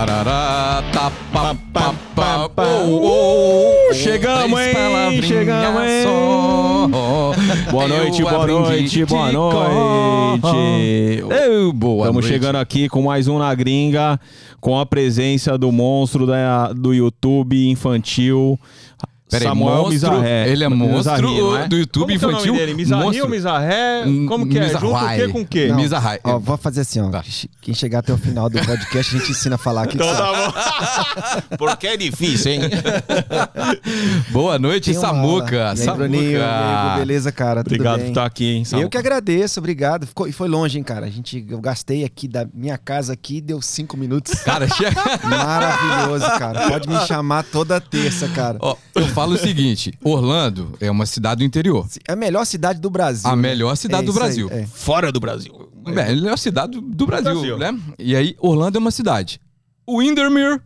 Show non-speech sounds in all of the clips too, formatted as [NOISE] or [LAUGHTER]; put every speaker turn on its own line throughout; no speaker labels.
Tá. Oh, oh,
Chegamos, hein? Chegamos, hein?
só.
Boa noite, boa noite, boa noite.
cor. Eu, boa
Estamos chegando aqui com mais um na gringa, com a presença do monstro da, do YouTube infantil.
Peraí,
Samuel
monstro,
Mizarré.
ele é monstro
Mizarri, é?
do YouTube
Como que é o nome
infantil,
dele? Mizarri
monstro.
ou Mizarré? Como que é? Junto o
Mizarrai.
quê com o quê?
Não. Mizarrai.
Ó, vou fazer assim, ó.
Tá.
Quem chegar até o final do podcast, a gente ensina a falar aqui.
Então tá bom. [LAUGHS] Porque é difícil, hein? [LAUGHS]
Boa noite, Samuca.
E aí,
Samuca.
Bruninho, aí, beleza, cara? Tudo
Obrigado por estar aqui, hein, Samuca.
Eu que agradeço, obrigado. Ficou, e foi longe, hein, cara. A gente, eu gastei aqui da minha casa aqui, deu cinco minutos.
Cara, chega.
Maravilhoso, cara. Pode me chamar toda terça, cara.
Ó, eu falo o seguinte: Orlando é uma cidade do interior.
É a melhor cidade do Brasil.
A
né?
melhor cidade
É
do
isso aí,
Brasil.
é.
Fora do Brasil.
Melhor cidade do, do Brasil,
Brasil.
né? E aí, Orlando é uma cidade. O Windermere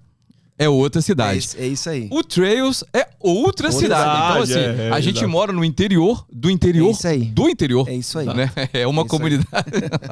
é outra
É
cidade.
isso, é isso aí.
O Trails é outra, cidade. Então,
cidade,
assim,
é, é,
a gente mora no interior do interior
É isso aí.
do interior.
É isso aí.
Né? É uma
É
comunidade.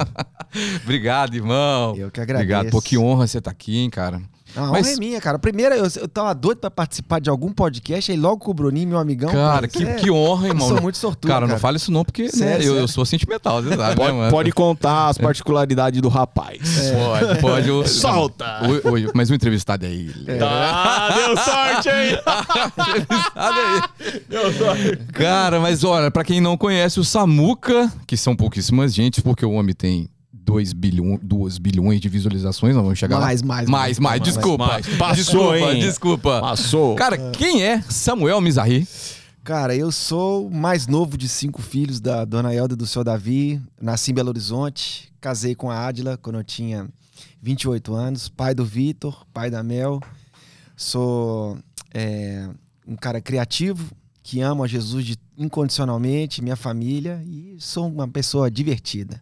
[LAUGHS] Obrigado, irmão.
Eu que agradeço.
Obrigado. Pô, que honra você estar aqui, hein, cara.
A honra
Mas-
é minha, cara. Primeiro, eu, eu tava doido pra participar de algum podcast, aí logo com o Bruninho, meu amigão.
Cara, que,
é-
que honra,
Eu
irmão.
sou muito sortudo,
Cara,
cara.
não fale isso não, porque né,
Sério,
eu, eu
sério.
sou sentimental, você [LAUGHS] sabe,
Pode,
né, mano?
pode contar as particularidades do rapaz.
Pode, pode. o-
Solta!
Oi, oi, mas o entrevistado é ele.
Ah, deu sorte, hein? [LAUGHS]
Entrevistado é ele.
Deu sorte.
Cara, mas olha, pra quem não conhece o Samuca, que são pouquíssimas gente, porque o homem tem 2 bilhões, 2 bilhões de visualizações, nós vamos chegar lá.
Mais, mais,
mais, mais,
mais,
desculpa.
mais. Passou,
desculpa,
hein?
desculpa.
Passou.
Cara, quem é Samuel Mizarri?
Cara, eu sou o mais novo de cinco filhos da dona Elda e do seu Davi. Nasci em Belo Horizonte, casei com a Adila quando eu tinha 28 anos, pai do Vitor, pai da Mel. Sou é, um cara criativo, que amo a Jesus de- incondicionalmente, minha família, e sou uma pessoa divertida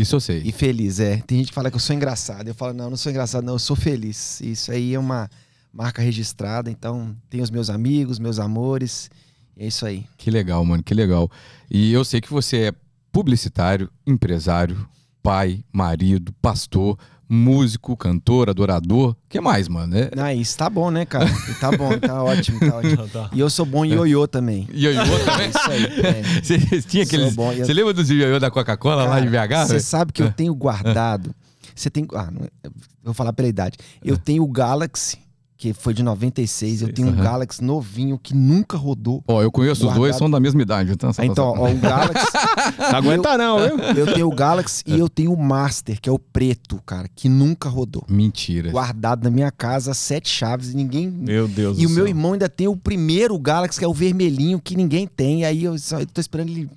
Isso eu sei.
e feliz. É, tem gente que fala que eu sou engraçado. Eu falo, não, eu não sou engraçado, não, eu sou feliz. Isso aí é uma marca registrada, então tenho os meus amigos, meus amores. É isso aí.
Que legal, mano, que legal. E eu sei que você é publicitário, empresário, pai, marido, pastor, músico, cantor, adorador. O que mais, mano? É...
Ah, isso tá bom, né, cara? Tá bom, tá [LAUGHS] ótimo, tá ótimo. E eu sou bom em ioiô também.
E ioiô
É
também? [LAUGHS]
isso aí. é. [LAUGHS]
Você tinha aqueles.
bom. Eu-
Você lembra dos ioiô da Coca-Cola lá em BH?
Você sabe que eu tenho guardado. Você tem. Ah, não é- eu vou falar pela idade. Eu tenho o Galaxy, que foi de 96. Eu tenho um
Aham.
Galaxy novinho que nunca rodou.
Ó, eu conheço os dois,
Guardado.
são da mesma idade. Então,
Então, ó, o Galaxy. [LAUGHS]
Não aguenta não, viu?
Eu tenho o Galaxy e eu tenho o Master, que é o preto, cara, que nunca rodou.
Mentira.
Guardado na minha casa, sete chaves e ninguém.
Meu Deus
E
do
o meu
céu.
irmão ainda tem o primeiro Galaxy, que é o vermelhinho, que ninguém tem. Aí eu, só, eu tô esperando ele.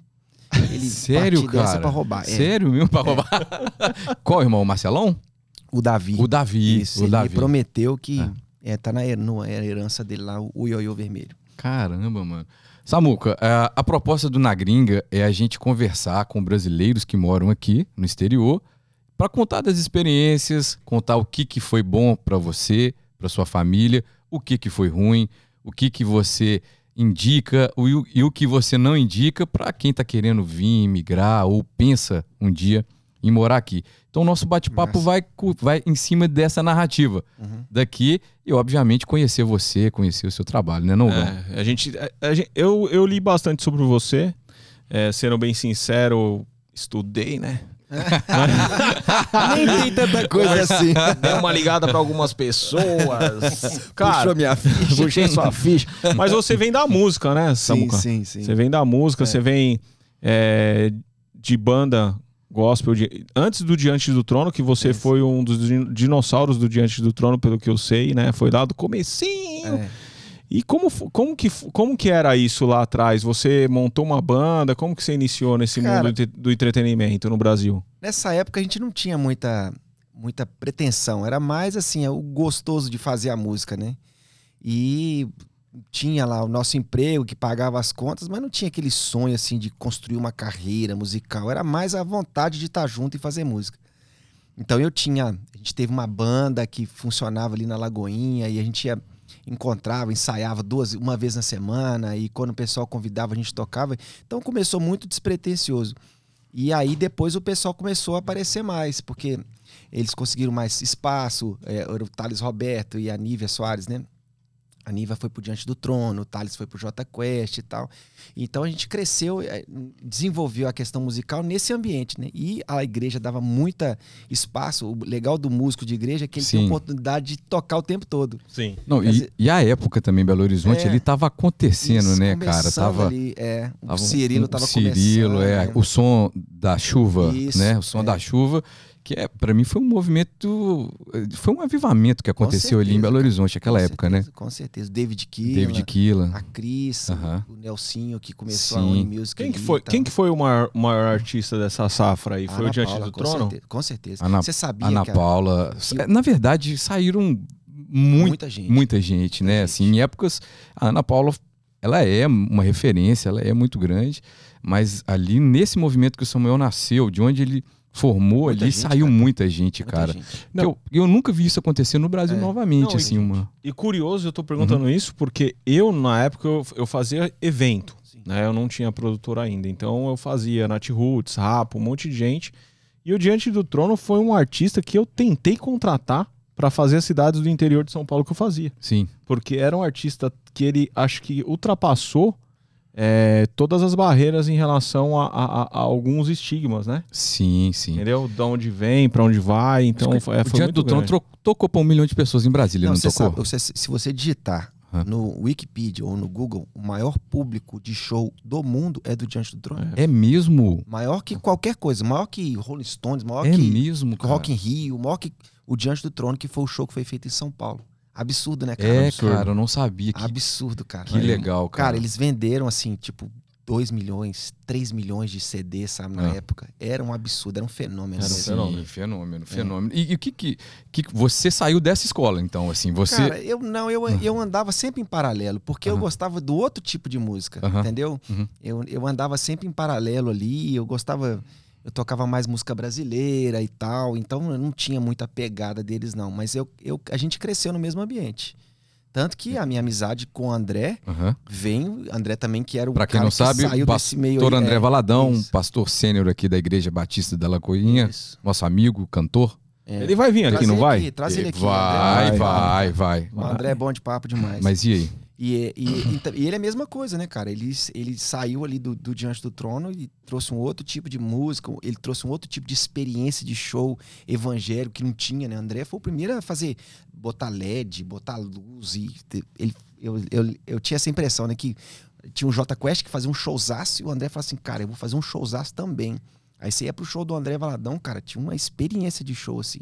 ele [LAUGHS]
Sério, cara?
Pra roubar. É,
Sério mesmo pra roubar? [LAUGHS] Qual irmão? O Marcelão?
o Davi.
O Davi.
Isso,
o
ele
Davi.
me prometeu que
Ah.
É, tá na, no- é herança dele lá, o ioiô vermelho.
Caramba, mano. Samuca, a, a proposta do Na Gringa é a gente conversar com brasileiros que moram aqui no exterior para contar das experiências, contar o que, que foi bom para você, para sua família, o que, que foi ruim, o que, que você indica e o, e o que você não indica para quem tá querendo vir, migrar ou pensa um dia em morar aqui. Então, o nosso bate-papo vai, vai em cima dessa narrativa
Uhum.
daqui e, obviamente, conhecer você, conhecer o seu trabalho, né, não?
É, a gente, a- a gente- eu, eu li bastante sobre você. É, sendo bem sincero, estudei, né? [LAUGHS]
Nem tem tanta coisa assim.
Dei uma ligada pra algumas pessoas. Cara,
Puxou minha ficha.
puxei sua ficha. Mas você vem da música, né,
Sim,
Samuca?
sim, sim.
Você vem da música,
É.
você vem é, de banda gospel. de- antes do Diante do Trono, que você
Isso.
foi um dos din- dinossauros do Diante do Trono, pelo que eu sei, né? Foi lá do comecinho.
É.
E como, como, que, como que era isso lá atrás? Você montou uma banda? Como que você iniciou nesse
Cara-
mundo do entretenimento no Brasil?
Nessa época a gente não tinha muita, muita pretensão. Era mais assim, é o gostoso de fazer a música, né? E tinha lá o nosso emprego que pagava as contas, mas não tinha aquele sonho assim de construir uma carreira musical. Era mais a vontade de estar junto e fazer música. Então eu tinha, a gente teve uma banda que funcionava ali na Lagoinha e a gente ia encontrava, ensaiava duas, uma vez na semana e quando o pessoal convidava a gente tocava. Então começou muito despretensioso. E aí depois o pessoal começou a aparecer mais, porque eles conseguiram mais espaço, é, o Thales Roberto e a Nívia Soares, né? A Niva foi pro Diante do Trono, o Thales foi pro J Quest e tal. Então a gente cresceu, eh, desenvolveu a questão musical nesse ambiente, né? E a igreja dava muita espaço. O legal do músico de igreja é que ele
Sim.
tem a oportunidade de tocar o tempo todo.
Sim.
Não, e,
dizer-
e a época também, Belo Horizonte,
É.
ele tava acontecendo,
Isso,
né, cara? Tava,
ali, é, o
tava
Cirilo tava
Cirilo,
começando.
é,
né?
o som da chuva,
Isso,
né? O som
é.
da chuva, que é, para mim foi um movimento, foi um avivamento que aconteceu ali em
certeza,
Belo. Horizonte naquela época, né?
certeza, Com certeza. David Keelan,
David Keelan.
a Cris,
Aham.
o Nelsinho que começou
Sim.
a Unimusic.
Quem que foi, quem que foi o maior, maior artista dessa safra aí? Foi
Ana
o Diante
Paula,
do
com
Trono?
certeza, com certeza.
Ana-
Você sabia
Ana
que a-
Paula.
que-
Na verdade, saíram muito,
muita gente.
muita gente, né?
Muita
Assim, em épocas, a Ana Paula, ela é uma referência, ela é muito grande, mas ali nesse movimento que o Samuel nasceu, de onde ele formou
Muita
ali,
gente,
saiu
cara.
muita gente,
Muita
cara.
gente.
Não.
Eu, eu nunca vi isso acontecer no Brasil
É.
novamente,
Não, e-
assim, uma...
E curioso, eu tô perguntando isso porque eu, na época, eu, eu fazia evento.
Sim.
Né? Eu não tinha produtora ainda. Então eu fazia Nat Roots, Rapo, um monte de gente. E o Diante do Trono foi um artista que eu tentei contratar para fazer as cidades do interior de São Paulo que eu fazia.
Sim,
Porque era um artista que ele acho que ultrapassou é, todas as barreiras em relação a, a- a- alguns estigmas, né?
sim, sim.
Entendeu? De onde vem, para onde vai. Então foi, é,
o
foi
Diante
muito
do Trono tocou pra um milhão de pessoas em Brasília, não,
Não, você
tocou?
sabe, você- se você digitar
Hã?
no Wikipedia ou no Google, o maior público de show do mundo é do Diante do Trono.
É mesmo?
Maior que qualquer coisa, maior que Rolling Stones, maior
É
que
mesmo, cara.
Rock in Rio, maior que o Diante do Trono, que foi o show que foi feito em São Paulo. Absurdo, né, cara?
É,
Absurdo.
cara, eu não sabia. Que,
Absurdo, cara.
que legal, cara.
Cara, eles venderam assim, tipo, 2 milhões, 3 milhões de CDs, sabe, na
Ah.
época. Era um absurdo, era um fenômeno.
Era um
assim.
fenômeno.
Sim, fenômeno, fenômeno. E, e o que, que que você saiu dessa escola, então, assim, você...
Cara, eu não, eu, eu andava sempre em paralelo, porque eu gostava do outro tipo de música, entendeu?
Uhum.
Eu, eu andava sempre em paralelo ali, eu gostava, eu tocava mais música brasileira e tal, então eu não tinha muita pegada deles não, mas eu, eu, a gente cresceu no mesmo ambiente. Tanto que a minha amizade com o André
Aham.
vem, André também que era o
Pra quem não
que
sabe,
saiu
o
desse meio
pastor André
é,
Valadão,
isso.
pastor sênior aqui da Igreja Batista da Lagoinha,
Isso.
nosso amigo, cantor.
É.
Ele vai vir aqui,
Traz
não
ele
vai?
aqui, traz ele aqui.
vai,
André.
vai, vai,
O André é bom de papo demais.
Mas e aí?
E, e- então- e ele é a mesma coisa, né, cara? Ele, ele saiu ali do, do Diante do Trono e trouxe um outro tipo de música, ele trouxe um outro tipo de experiência de show evangélico que não tinha, né? André foi o primeiro a fazer, botar LED, botar luz e ele, eu, eu, eu tinha essa impressão, né, que tinha um J Quest que fazia um showzaço e o André falou assim, cara, eu vou fazer um showzaço também. Aí você ia pro show do André Valadão, cara, tinha uma experiência de show, assim.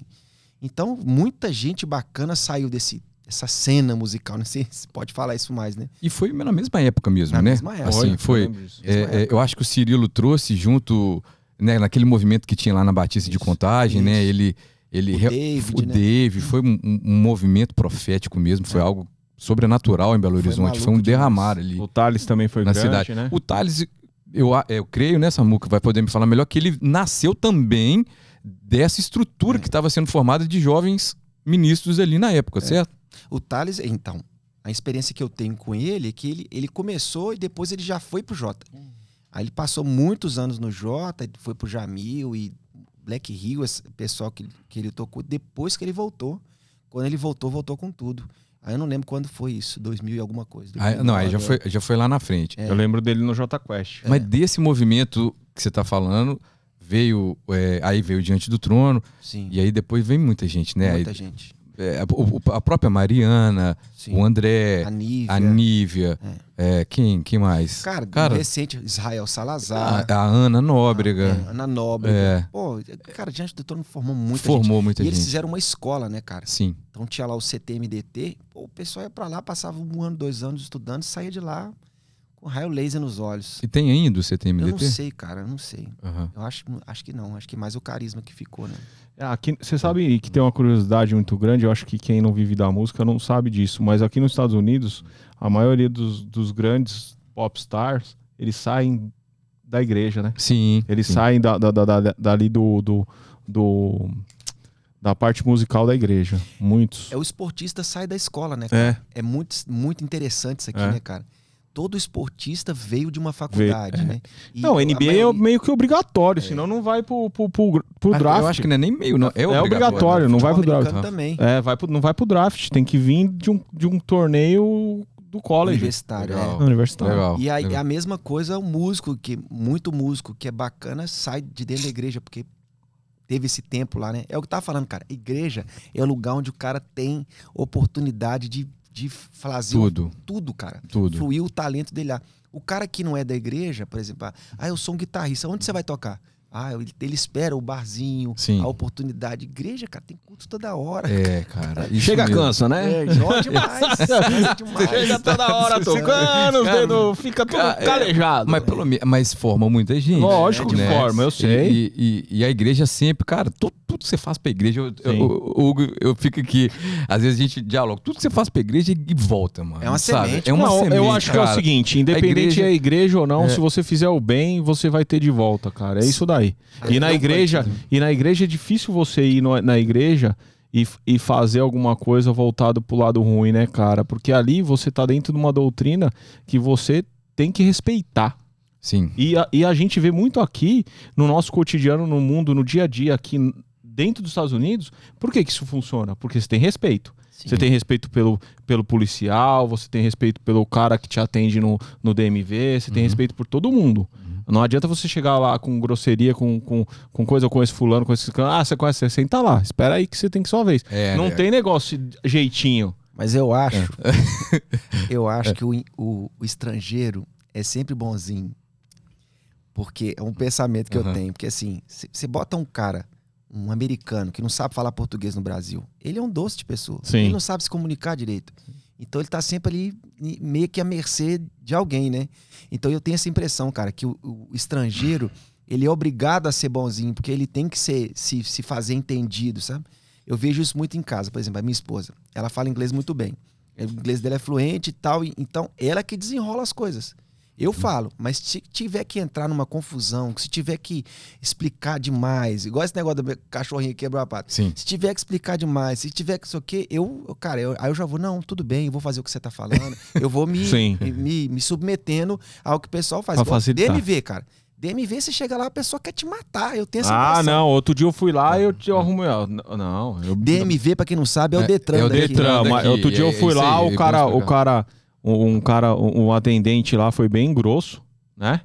Então, muita gente bacana saiu desse, dessa cena musical, né? Você [LAUGHS] você pode falar isso mais, né?
E foi na mesma época mesmo,
Na
né?
mesma época.
Assim, foi. é, é, eu acho que o Cirilo trouxe junto, né, naquele movimento que tinha lá na Batista de
Isso,
Contagem, né?
isso.
Ele, ele
O David,
o
né?
Dave, foi um, um- um movimento profético mesmo, foi
É.
algo sobrenatural em Belo
Foi
Horizonte, foi um
maluco demais.
derramar ali
O Thales também foi
na
grande,
cidade.
né?
O Thales, eu, eu creio, né, Samuca, vai poder me falar melhor, que ele nasceu também dessa estrutura
É.
que estava sendo formada de jovens ministros ali na época, certo?
O Thales, então, a experiência que eu tenho com ele é que ele, ele começou e depois ele já foi pro Jota. Aí ele passou muitos anos no Jota, foi pro Jamil e Black Hill, esse pessoal que, que ele tocou, depois que ele voltou. Quando ele voltou, voltou com tudo. Aí eu não lembro quando foi isso, 2000 e alguma coisa.
Aí- não, aí já
2009,
foi, já foi lá na frente.
É.
Eu lembro dele no J Quest.
Mas desse movimento que você está falando, veio. é, aí veio Diante do Trono,
Sim,
e aí depois vem muita gente, né?
muita
Aí,
gente.
É, o- a própria Mariana,
Sim.
o André,
a Nívia.
a Nívia, é, quem, quem mais?
Cara,
Cara,
recente, Israel Salazar.
a, a Ana Nóbrega.
é, Ana Nóbrega.
É.
Pô, cara, Diante do Trono formou muita gente.
formou muita
E eles
gente.
fizeram uma escola, né, cara?
Sim.
Então tinha lá o CTMDT, pô, o pessoal ia pra lá, passava um ano, dois anos estudando, saía de lá com raio laser nos olhos.
E tem ainda o
Eu não
CTMDT?
sei, cara, eu não sei.
Aham.
Eu acho, acho que não, acho que mais o carisma que ficou, né?
É, aqui, você sabe que tem uma curiosidade muito grande, eu acho que quem não vive da música não sabe disso, mas aqui nos Estados Unidos, a maioria dos, dos grandes pop stars, eles saem da igreja, né?
Sim.
Eles
sim.
saem da, da, da- da- dali do, do, do- da parte musical da igreja. Muitos.
É o esportista sai da escola, né, cara?
É,
É muito, muito interessante isso aqui,
É.
né, cara? Todo esportista veio de uma faculdade, né? E
Não, NBA
maioria-
é meio que obrigatório, senão não vai pro, pro, pro, pro
Ah,
draft.
Eu acho que não é nem meio, não. É,
É
obrigatório.
obrigatório, não vai pro draft.
também.
É, vai pro, não vai pro draft, tem que vir de um, de um torneio do college.
Universitário,
Legal.
é.
Universitário.
Legal.
E aí,
legal.
a mesma coisa o músico, que muito músico que é bacana sai de dentro da igreja, porque teve esse tempo lá, né? É o que eu tava falando, cara. Igreja é o lugar onde o cara tem oportunidade de, de fazer
Tudo,
tudo, cara.
tudo.
Fluir o talento dele lá. O cara que não é da igreja, por exemplo, ah, eu sou um guitarrista, onde você vai tocar? Ah, ele, ele espera o barzinho,
Sim.
a oportunidade. Igreja, cara, tem culto toda hora.
É, cara. isso
Chega
mesmo.
cansa, né?
É, [LAUGHS] demais. cansa demais.
Chega toda hora tocando, os
Cara,
dedos fica tudo
cara, é,
calejado.
Mas, pelo, mas forma muita gente.
Lógico
que
forma, eu sei.
E, e- e a igreja sempre, cara, tudo, tudo que você faz pra igreja, eu, eu, eu- Hugo, eu fico aqui, às vezes a gente dialoga, tudo que você faz pra igreja e volta, mano.
É uma
sabe?
semente,
É uma
não,
semente,
eu acho que é o
cara.
seguinte, independente
igreja-
é igreja ou não,
É.
se você fizer o bem, você vai ter de volta, cara. É isso daí. E
É,
na igreja,
pode,
e na igreja é difícil você ir no- na igreja e, e fazer alguma coisa voltado pro lado ruim, né, cara? Porque ali você tá dentro de uma doutrina que você tem que respeitar.
Sim.
E a, e a gente vê muito aqui no nosso cotidiano, no mundo, no dia a dia, aqui dentro dos Estados Unidos. Por que, que isso funciona? Porque você tem respeito. Você tem respeito pelo, pelo policial, você tem respeito pelo cara que te atende no, no DMV, você tem
Uhum.
respeito por todo mundo. Não adianta você chegar lá com grosseria, com, com, com coisa com esse fulano, com esse. Ah, você conhece, você senta lá. Espera aí que você tem que sua vez.
É,
Não
né?
tem negócio jeitinho.
Mas eu acho,
É. [LAUGHS]
eu acho que o, o- o estrangeiro é sempre bonzinho. Porque é um pensamento que eu
Aham.
tenho. Porque assim, você bota um cara, um americano, que não sabe falar português no Brasil, ele é um doce de pessoa.
Sim.
Ele não sabe se comunicar direito. Então ele tá sempre ali meio que à mercê de alguém, né? Então eu tenho essa impressão, cara, que o, o estrangeiro, ele é obrigado a ser bonzinho, porque ele tem que ser, se, se fazer entendido, sabe? Eu vejo isso muito em casa, por exemplo, a minha esposa. Ela fala inglês muito bem. O inglês dela é fluente e tal, então ela que desenrola as coisas. Eu falo, mas se tiver que entrar numa confusão, se tiver que explicar demais, igual esse negócio do cachorrinho que quebrou a pata.
Sim.
Se tiver que explicar demais, se tiver que isso aqui, eu, cara, eu- aí eu já vou, não, tudo bem, eu vou fazer o que você tá falando. [LAUGHS] Eu vou me, me, me- me submetendo ao que o pessoal faz.
Pra facilitar.
DMV, cara. DMV, você chega lá, a pessoa quer te matar. Eu tenho essa
Ah,
impressão.
não. Outro dia eu fui lá e eu te arrumo. Não, eu.
DMV, pra quem não sabe, é o
É-
Detran.
é o
daqui.
Detran.
Detran, mas
daqui,
outro dia eu
é
fui
isso
lá, o cara, o cara, um cara, um atendente lá foi bem grosso, né?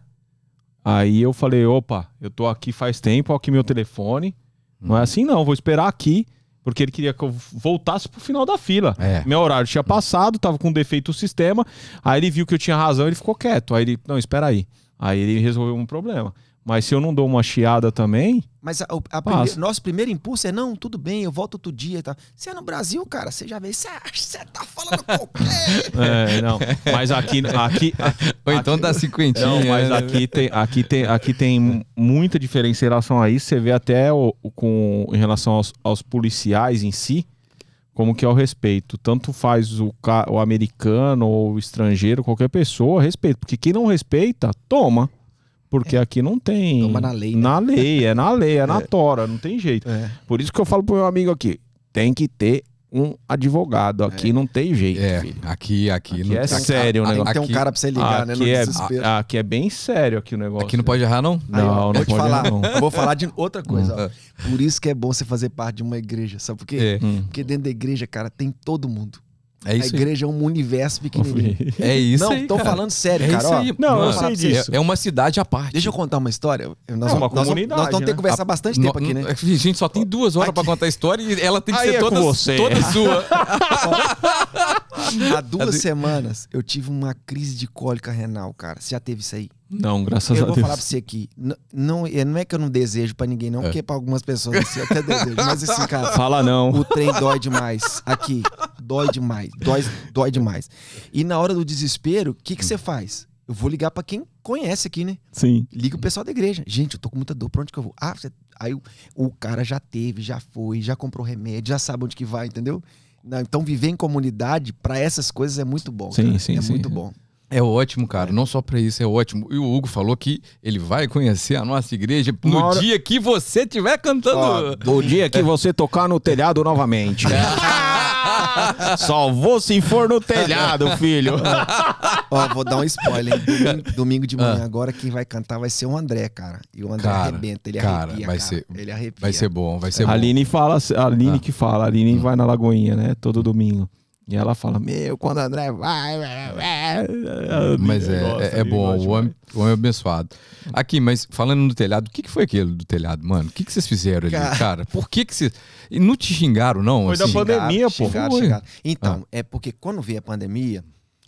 Aí eu falei, opa, eu tô aqui faz tempo, ó aqui meu telefone. Não é assim não, vou esperar aqui, porque ele queria que eu voltasse pro final da fila.
É.
Meu horário tinha passado, tava com defeito o sistema. Aí ele viu que eu tinha razão, ele ficou quieto. Aí ele, não, espera aí. Aí ele resolveu um problema. Mas se eu não dou uma chiada também,
Mas a- o a nosso primeiro impulso é, não, tudo bem, eu volto outro dia e tal. Você é no Brasil, cara, você já vê, você você tá falando [LAUGHS] qualquer...
é, não. Mas aqui, aqui,
Ou então dá cinquentinha.
Não, mas
né?
aqui tem, aqui, tem, aqui tem muita diferença em relação a isso. Você vê até o, o- com, em relação aos, aos policiais em si, como que é o respeito. Tanto faz o, o americano ou o estrangeiro, qualquer pessoa, respeito. Porque quem não respeita, toma. Porque aqui não tem.
Toma na lei, né?
Na lei, é na lei, é na [LAUGHS] tora, não tem jeito.
É.
Por isso que eu falo pro meu amigo aqui: tem que ter um advogado. Aqui não tem jeito,
É,
filho.
aqui, aqui.
Aqui
não-
é sério o
Tem
negócio.
que ter um
Aqui-
cara pra você ligar, né, no
Aqui é,
desespero.
aqui é bem sério aqui o negócio.
Aqui não pode errar, não?
Aí, ó,
Não, não
vou te
pode
falar,
não.
eu vou falar de outra coisa. Ó. Por isso que é bom você fazer parte de uma igreja, sabe por quê?
É.
Porque dentro da igreja, cara, tem todo mundo.
É
a
isso aí.
igreja é um universo pequenininho. [LAUGHS]
É isso
não,
aí,
tô
cara.
falando sério,
É
cara.
isso
ó.
aí.
Não, eu sei disso.
É, é uma cidade à parte.
Deixa eu contar uma história. Nós,
É uma
nós vamos-
comunidade,
nós vamos ter
né?
que conversar bastante tempo aqui, né?
A [LAUGHS] gente só tem duas horas pra contar a história e ela tem que
Aí
ser
é
toda,
você.
toda sua. [LAUGHS]
Há duas semanas eu tive uma crise de cólica renal, cara. Você já teve isso aí?
Não, graças
eu
a
vou
Deus.
falar pra você aqui. N- Não, é- não é que eu não desejo pra ninguém, não, porque pra algumas pessoas assim, eu até desejo. Mas assim, cara,
Fala não.
o trem dói demais. Aqui, dói demais. Dói, dói demais. E na hora do desespero, o que, que você faz? Eu vou ligar pra quem conhece aqui, né?
Sim.
Liga o pessoal da igreja. Gente, eu tô com muita dor, pra onde que eu vou? Ah, você... aí o, o cara já teve, já foi, já comprou remédio, já sabe onde que vai, entendeu? Não, então viver em comunidade, pra essas coisas é muito bom.
Sim,
cara.
sim,
é
sim.
muito bom.
É ótimo, cara. Não só pra isso, é ótimo. E o Hugo falou que ele vai conhecer a nossa igreja no dia que você estiver cantando.
Ó,
O dia que você tocar no telhado novamente. [LAUGHS] [LAUGHS] Só vou se for no telhado, filho.
Ó, vou dar um spoiler. Domingo, [LAUGHS] domingo de manhã, agora quem vai cantar vai ser o André, cara. E o André
Ah. Cara,
arrebenta, ele
cara,
arrepia,
vai
cara.
ser-
Ele arrepia.
Vai ser bom, vai ser
A
bom.
Aline fala, a Aline
Ah.
que fala, a Aline vai na Lagoinha, né? Todo domingo. E ela fala, meu, quando o André vai, vai.
Mas é,
gosta,
é, é bom, o homem, o homem é abençoado. Aqui, mas falando no telhado, o que, que foi aquele do telhado, mano? O que, que vocês fizeram ali,
Cara.
cara? Por que que vocês... E não te xingaram, não?
Foi da
assim?
pandemia. pandemia, pô.
Xingaram,
Foi.
xingaram. Então, é porque quando veio a pandemia,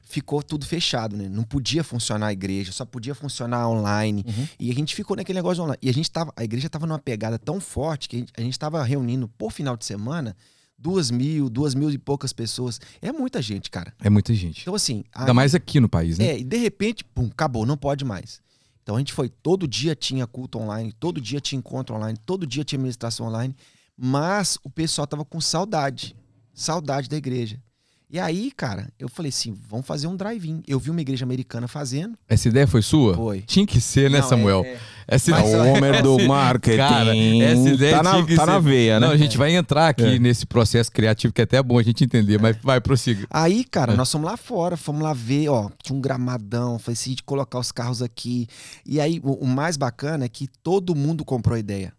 ficou tudo fechado, né? Não podia funcionar a igreja, só podia funcionar online.
Uhum.
E a gente ficou naquele negócio online. E a gente tava, a igreja tava numa pegada tão forte que a gente, a gente tava reunindo por final de semana duas mil, duas mil e poucas pessoas. É muita gente, cara.
É muita gente.
Então, assim. a-
Ainda mais aqui no país, né?
É, e de repente, pum, acabou, não pode mais. Então a gente foi, todo dia tinha culto online, todo dia tinha encontro online, todo dia tinha ministração online, mas o pessoal tava com saudade, saudade da igreja. E aí, cara, eu falei assim, vamos fazer um drive-in. Eu vi uma igreja americana fazendo.
Essa ideia foi sua?
Foi.
Tinha que ser, né,
Não,
Samuel?
é- é-
Essa
Mas,
ideia...
O Homer [LAUGHS] do marketing.
Cara, essa ideia
tá na, tá na veia, né?
Não, a gente vai entrar aqui
É.
nesse processo criativo que é até bom a gente entender, mas vai, prossiga.
Aí, cara,
É.
nós fomos lá fora, fomos lá ver, ó, tinha um gramadão, falei assim, de colocar os carros aqui. E aí, o, o mais bacana é que todo mundo comprou a ideia.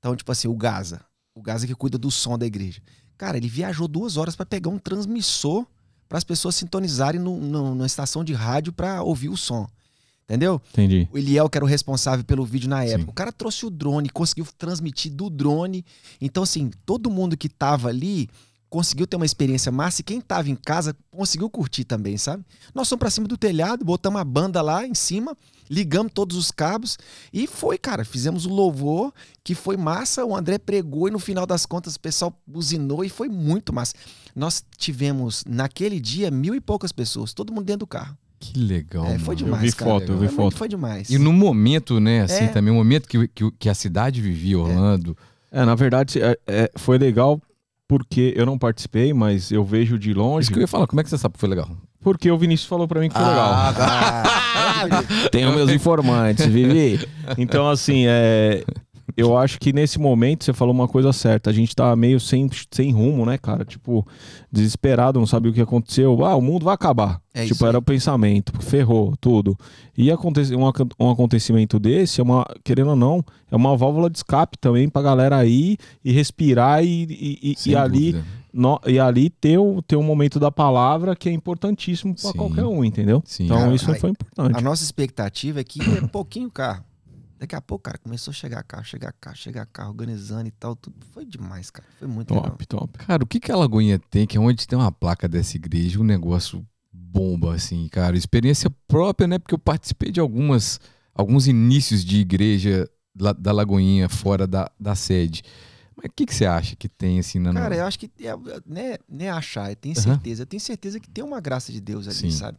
Então, tipo assim, o Gaza, o Gaza que cuida do som da igreja. Cara, ele viajou duas horas pra pegar um transmissor para as pessoas sintonizarem no, no- na estação de rádio pra ouvir o som. Entendeu?
Entendi.
O Eliel, que era o responsável pelo vídeo na época.
Sim.
O cara trouxe o drone, conseguiu transmitir do drone. Então, assim, todo mundo que tava ali conseguiu ter uma experiência massa e quem tava em casa conseguiu curtir também, sabe? Nós fomos pra cima do telhado, botamos a banda lá em cima, ligamos todos os cabos e foi, cara. Fizemos o louvor, que foi massa. O André pregou e no final das contas o pessoal buzinou e foi muito massa. Nós tivemos, naquele dia, mil e poucas pessoas, todo mundo dentro do carro.
Que legal,
É, foi
Eu
demais,
vi
cara.
foto, eu vi
Foi muito-
foto.
Foi demais.
E no momento, né, assim,
É.
também, o momento que, que, que a cidade vivia, Orlando.
É, na verdade, é- é, foi legal porque eu não participei, mas eu vejo de longe.
Isso que eu ia falar, como é que você sabe que foi legal?
Porque o Vinícius falou pra mim que foi
Ah,
legal.
Ah, [LAUGHS]
Tenho meus [LAUGHS] informantes, Vivi. Então, assim, é, eu acho que nesse momento você falou uma coisa certa. A gente tá meio sem, sem rumo, né, cara? Tipo, desesperado, não sabia o que aconteceu. Ah, o mundo vai acabar.
É
tipo,
aí.
era o pensamento, ferrou tudo. E aconte um, ac- um acontecimento desse, é uma, querendo ou não, é uma válvula de escape também pra galera ir e respirar e, e- e- e ali no- e ali ter o, ter um momento da palavra que é importantíssimo pra
Sim.
qualquer um, entendeu?
Sim.
Então
Cara,
isso
aí-
foi importante.
A nossa expectativa é que é pouquinho carro. Daqui a pouco, cara, começou a chegar carro, chegar carro, chegar carro, organizando e tal. Tudo. Foi demais, cara. Foi muito legal.
Top, top.
Cara, o que que a Lagoinha tem, que é onde tem uma placa dessa igreja, um negócio bomba, assim, cara. Experiência própria, né? Porque eu participei de algumas, alguns inícios de igreja da Lagoinha, fora da, da sede. Mas o que que você acha que tem, assim, na...
Cara, eu acho que é, né, né achar, eu tenho certeza. Eu tenho certeza que tem uma graça de Deus ali,
Sim.
sabe?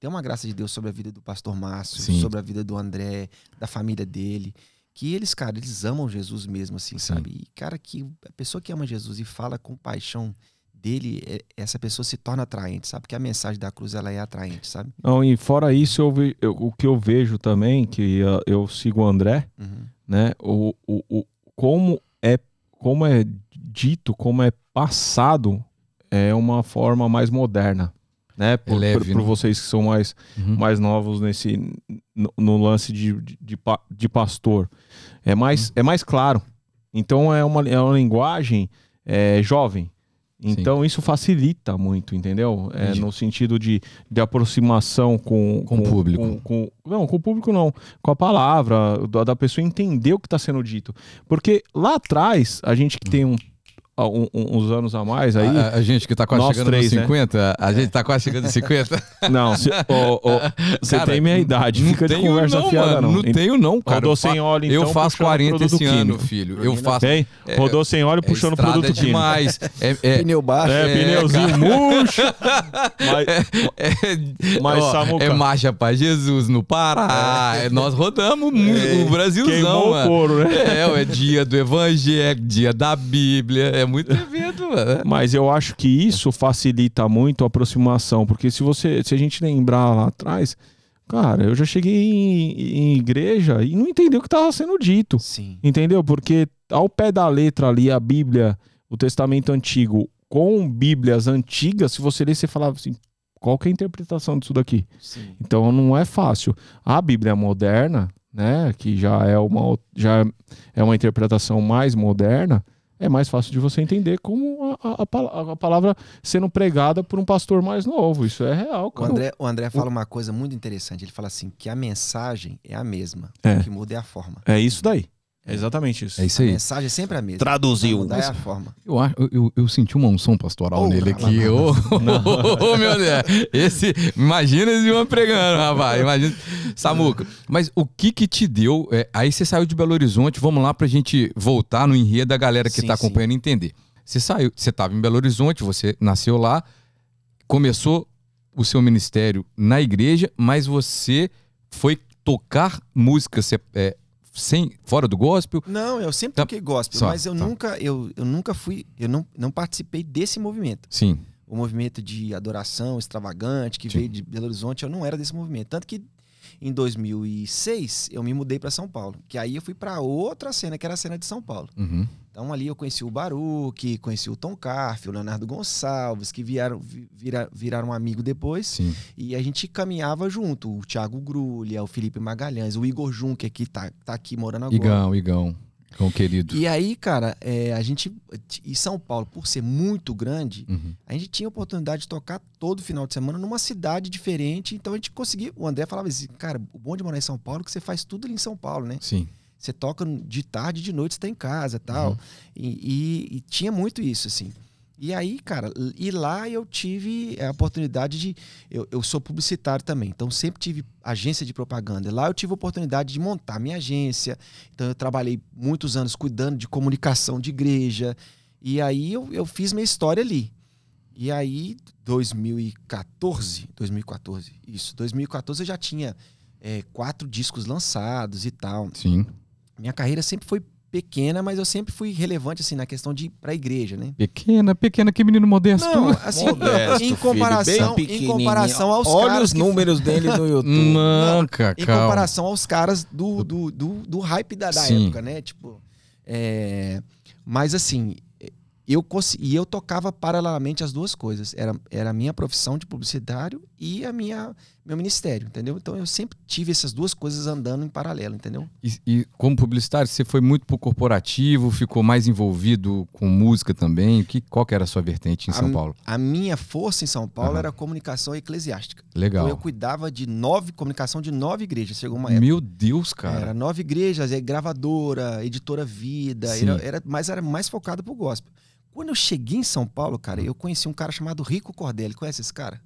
Tem uma graça de Deus sobre a vida do pastor Márcio,
Sim.
sobre a vida do André, da família dele. Que eles, cara, eles amam Jesus mesmo, assim,
Sim.
sabe? E, cara, que a pessoa que ama Jesus e fala com paixão dele, é- essa pessoa se torna atraente, sabe? Porque a mensagem da cruz, ela é atraente, sabe?
Não, e fora isso, eu ve- eu- o que eu vejo também, que uh, eu sigo o André,
Uhum.
né? O, o, o- como, é, como é dito, como é passado, é uma forma mais moderna. Né? Por,
É
por- por
né?
vocês que são mais,
Uhum.
mais novos nesse no, no lance de, de, de pa- de pastor. É mais, é mais claro. Então é uma, é uma linguagem é, jovem. Então isso facilita muito, entendeu? É, no sentido de, de aproximação com,
Com o público.
com- com- não, com o público não. Com a palavra, da, da pessoa entender o que está sendo dito. Porque lá atrás, a gente que tem um, um- uns anos a mais aí.
A, a gente que tá quase chegando
três,
nos
né?
50, a gente tá quase chegando nos 50. [LAUGHS]
Não, você [LAUGHS]
Cara,
tem minha idade,
não
fica de
tenho
conversa
não,
fiada,
mano,
não.
Não tenho não, cara.
Rodou
Eu
sem óleo,
Eu
então,
faço
puxando
40
produto
esse ano,
químico.
filho. Eu faço...
Tem? Rodou sem óleo,
é
puxando
estrada
produto químico.
demais. É, é,
Pneu baixo.
É,
É,
pneuzinho murcho. Mas, [LAUGHS]
é,
Mas,
ó,
Samuca-
é marcha pra Jesus no Pará. É, nós rodamos muito
É,
o Brasilzão,
queimou o
mano.
couro, né?
É, é dia do Evangelho, dia da Bíblia. É muito evento, mano.
mas eu acho que isso facilita muito a aproximação, porque se você, se a gente lembrar lá atrás, cara, eu já cheguei em, em igreja e não entendi o que estava sendo dito.
Sim.
Entendeu? Porque ao pé da letra ali, a Bíblia, o Testamento Antigo,
com Bíblias antigas, se você ler, você falava assim, qual que é a interpretação disso daqui?
Sim.
Então não é fácil. A Bíblia moderna, né, que já é uma, já é uma interpretação mais moderna, é mais fácil de você entender como a, a, a, palavra sendo pregada por um pastor mais novo. Isso é real,
cara. O André, o André fala uma coisa muito interessante. Ele fala assim que a mensagem é a mesma,
é.
o que muda é a forma.
É isso daí. É exatamente isso.
É isso aí.
A mensagem é sempre a mesma.
Traduziu.
Mudar é a forma.
Eu, eu, eu, eu senti uma unção pastoral oh, nele aqui. Ô, oh, meu Deus. Esse, imagina esse uma pregando, rapaz. Imagina. Samuca, mas o que que te deu? É, aí você saiu de Belo Horizonte, vamos lá pra gente voltar no enredo da galera que sim, tá acompanhando sim. entender. Você saiu, você tava em Belo Horizonte, você nasceu lá, começou o seu ministério na igreja, mas você foi tocar música, você, é, sem fora do gospel?
Não, eu sempre tá. toquei gospel, mas eu tá. nunca eu, eu nunca fui, eu não, não participei desse movimento.
Sim.
O movimento de adoração extravagante que Sim. veio de Belo Horizonte, eu não era desse movimento. Tanto que em 2006 eu me mudei para São Paulo, que aí eu fui para outra cena, que era a cena de São Paulo.
Uhum.
Então ali eu conheci o Baruque, conheci o Tom Carf, o Leonardo Gonçalves, que vieram, vira, viraram um amigo depois.
Sim.
E a gente caminhava junto. O Thiago Grulha, o Felipe Magalhães, o Igor Juncker, que tá, tá aqui morando agora.
Igão, Igão. Igão querido.
E aí, cara, é, a gente. E São Paulo, por ser muito grande,
uhum.
a gente tinha a oportunidade de tocar todo final de semana numa cidade diferente. Então a gente conseguia. O André falava assim, cara, o bom de morar em São Paulo é que você faz tudo ali em São Paulo, né?
Sim.
Você toca de tarde, de noite, você tá em casa tal. Uhum. E, e, e, tinha muito isso, assim. E aí, cara, e lá eu tive a oportunidade de. Eu, eu sou publicitário também, então sempre tive agência de propaganda. Lá eu tive a oportunidade de montar minha agência. Então eu trabalhei muitos anos cuidando de comunicação de igreja. E aí eu, eu fiz minha história ali. E aí, 2014, 2014, isso, 2014 eu já tinha é, quatro discos lançados e tal.
Sim.
Minha carreira sempre foi pequena, mas eu sempre fui relevante assim na questão de ir para a igreja, né?
Pequena, pequena que menino modesto.
Não, [LAUGHS] assim, modesto, em comparação, filho, em comparação aos
Olha
caras
os números dele no [LAUGHS] YouTube.
Não, cara,
em comparação aos caras do, do, do, do hype da, da época, né? Tipo, é... mas assim, eu e eu tocava paralelamente as duas coisas. Era, era a minha profissão de publicitário e a minha meu ministério, entendeu? Então eu sempre tive essas duas coisas andando em paralelo, entendeu?
E, e como publicitário, você foi muito pro corporativo, ficou mais envolvido com música também? Que, qual que era a sua vertente em São
a,
Paulo?
A minha força em São Paulo uhum. era a comunicação eclesiástica.
Legal.
Então eu cuidava de nove, comunicação de nove igrejas. Chegou uma época.
Meu Deus, cara.
Era nove igrejas, é gravadora, editora Vida, era, era, mas era mais focado pro gospel. Quando eu cheguei em São Paulo, cara, eu conheci um cara chamado Rico Cordelli. Conhece esse cara?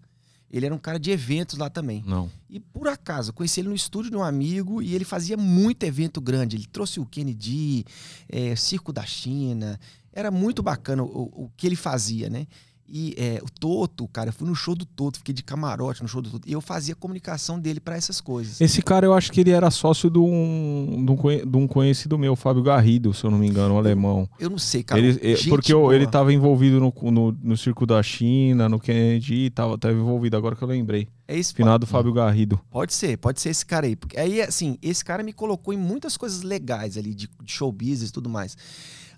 Ele era um cara de eventos lá também.
Não.
E por acaso, conheci ele no estúdio de um amigo e ele fazia muito evento grande. Ele trouxe o Kennedy, é, Circo da China. Era muito bacana o, o que ele fazia, né? E é, o Toto, cara, eu fui no show do Toto, fiquei de camarote no show do Toto. E eu fazia comunicação dele para essas coisas.
Esse cara, eu acho que ele era sócio de um, de um conhecido meu, Fábio Garrido, se eu não me engano, um alemão.
Eu não sei, cara.
Ele, é, porque eu, ele tava envolvido no, no, no, Circo da China, no Kennedy, tava, tava envolvido, agora que eu lembrei.
É esse
Finado Fábio Garrido.
Pode ser, pode ser esse cara aí. Porque aí, assim, esse cara me colocou em muitas coisas legais ali, de, de show business e tudo mais.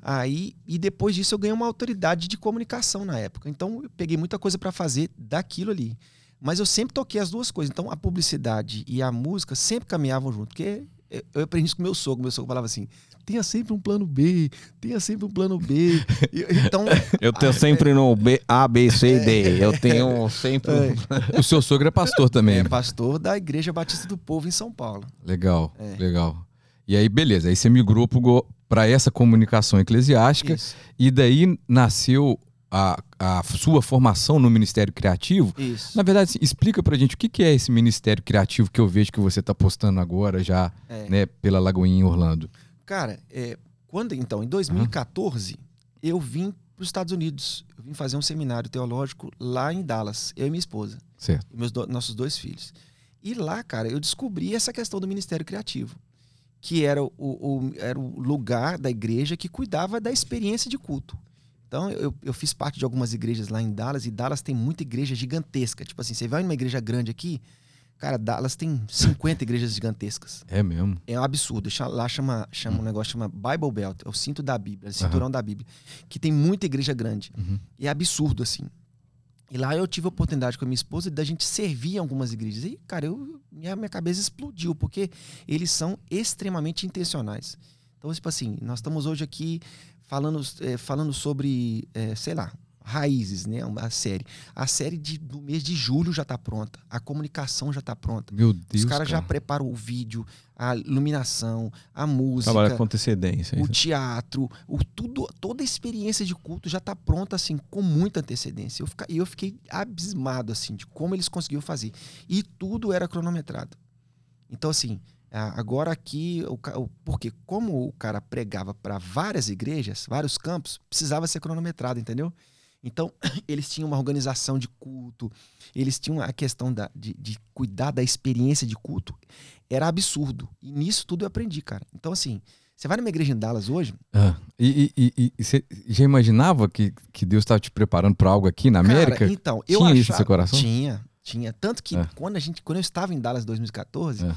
Aí, e depois disso eu ganhei uma autoridade de comunicação na época. Então eu peguei muita coisa para fazer daquilo ali. Mas eu sempre toquei as duas coisas. Então a publicidade e a música sempre caminhavam junto. Porque eu aprendi isso com meu sogro. Meu sogro falava assim: tenha sempre um plano B, tenha sempre um plano B. Então. [LAUGHS]
eu tenho sempre no B, A, B, C, D. Eu tenho sempre.
É. [LAUGHS] O seu sogro é pastor também. É
pastor da Igreja Batista do Povo em São Paulo.
Legal, é. legal. E aí, beleza. Aí você migrou para essa comunicação eclesiástica Isso. e daí nasceu a, a, sua formação no Ministério Criativo.
Isso.
Na verdade, assim, explica pra gente o que, que é esse Ministério Criativo que eu vejo que você está postando agora já é. né, pela Lagoinha em Orlando.
Cara, é, quando então, em 2014, uhum. eu vim para os Estados Unidos. Eu vim fazer um seminário teológico lá em Dallas, eu e minha esposa.
Certo.
E meus do, nossos dois filhos. E lá, cara, eu descobri essa questão do Ministério Criativo que era o, o, era o lugar da igreja que cuidava da experiência de culto. Então, eu, eu fiz parte de algumas igrejas lá em Dallas, e Dallas tem muita igreja gigantesca. Tipo assim, você vai numa igreja grande aqui, Cara, Dallas tem 50 igrejas gigantescas.
É mesmo.
É um absurdo. Lá chama, chama um negócio chama Bible Belt, é o cinto da Bíblia, o cinturão da Bíblia, que tem muita igreja grande.
Uhum.
E é absurdo, assim. E lá eu tive a oportunidade com a minha esposa da gente servir em algumas igrejas. E, cara, eu, minha, minha cabeça explodiu, porque eles são extremamente intencionais. Então, tipo assim, nós estamos hoje aqui falando, eh, falando sobre, eh, sei lá, raízes, né? A série. A série de- do mês de julho já está pronta. A comunicação já está pronta.
Meu Deus.
Os caras já
cara.
preparam o vídeo, a iluminação, a música,
Trabalha com antecedência.
o teatro, o tudo, toda a experiência de culto já está pronta assim com muita antecedência. Eu fica- E eu fiquei abismado assim de como eles conseguiram fazer. E tudo era cronometrado. Então assim, agora aqui o porque como o cara pregava para várias igrejas, vários campos, precisava ser cronometrado, entendeu? Então, [COUGHS] eles tinham uma organização de culto, eles tinham a questão da, de, de cuidar da experiência de culto. Era absurdo. E nisso tudo eu aprendi, cara. Então, assim, você vai numa igreja em Dallas hoje,
Ah, e, e- e- e você já imaginava que, que Deus estava te preparando para algo aqui na América?
Cara, então, eu
Tinha
achava,
isso no seu coração?
Tinha, tinha. Tanto que
É.
quando, a gente, quando eu estava em Dallas em 2014,
É.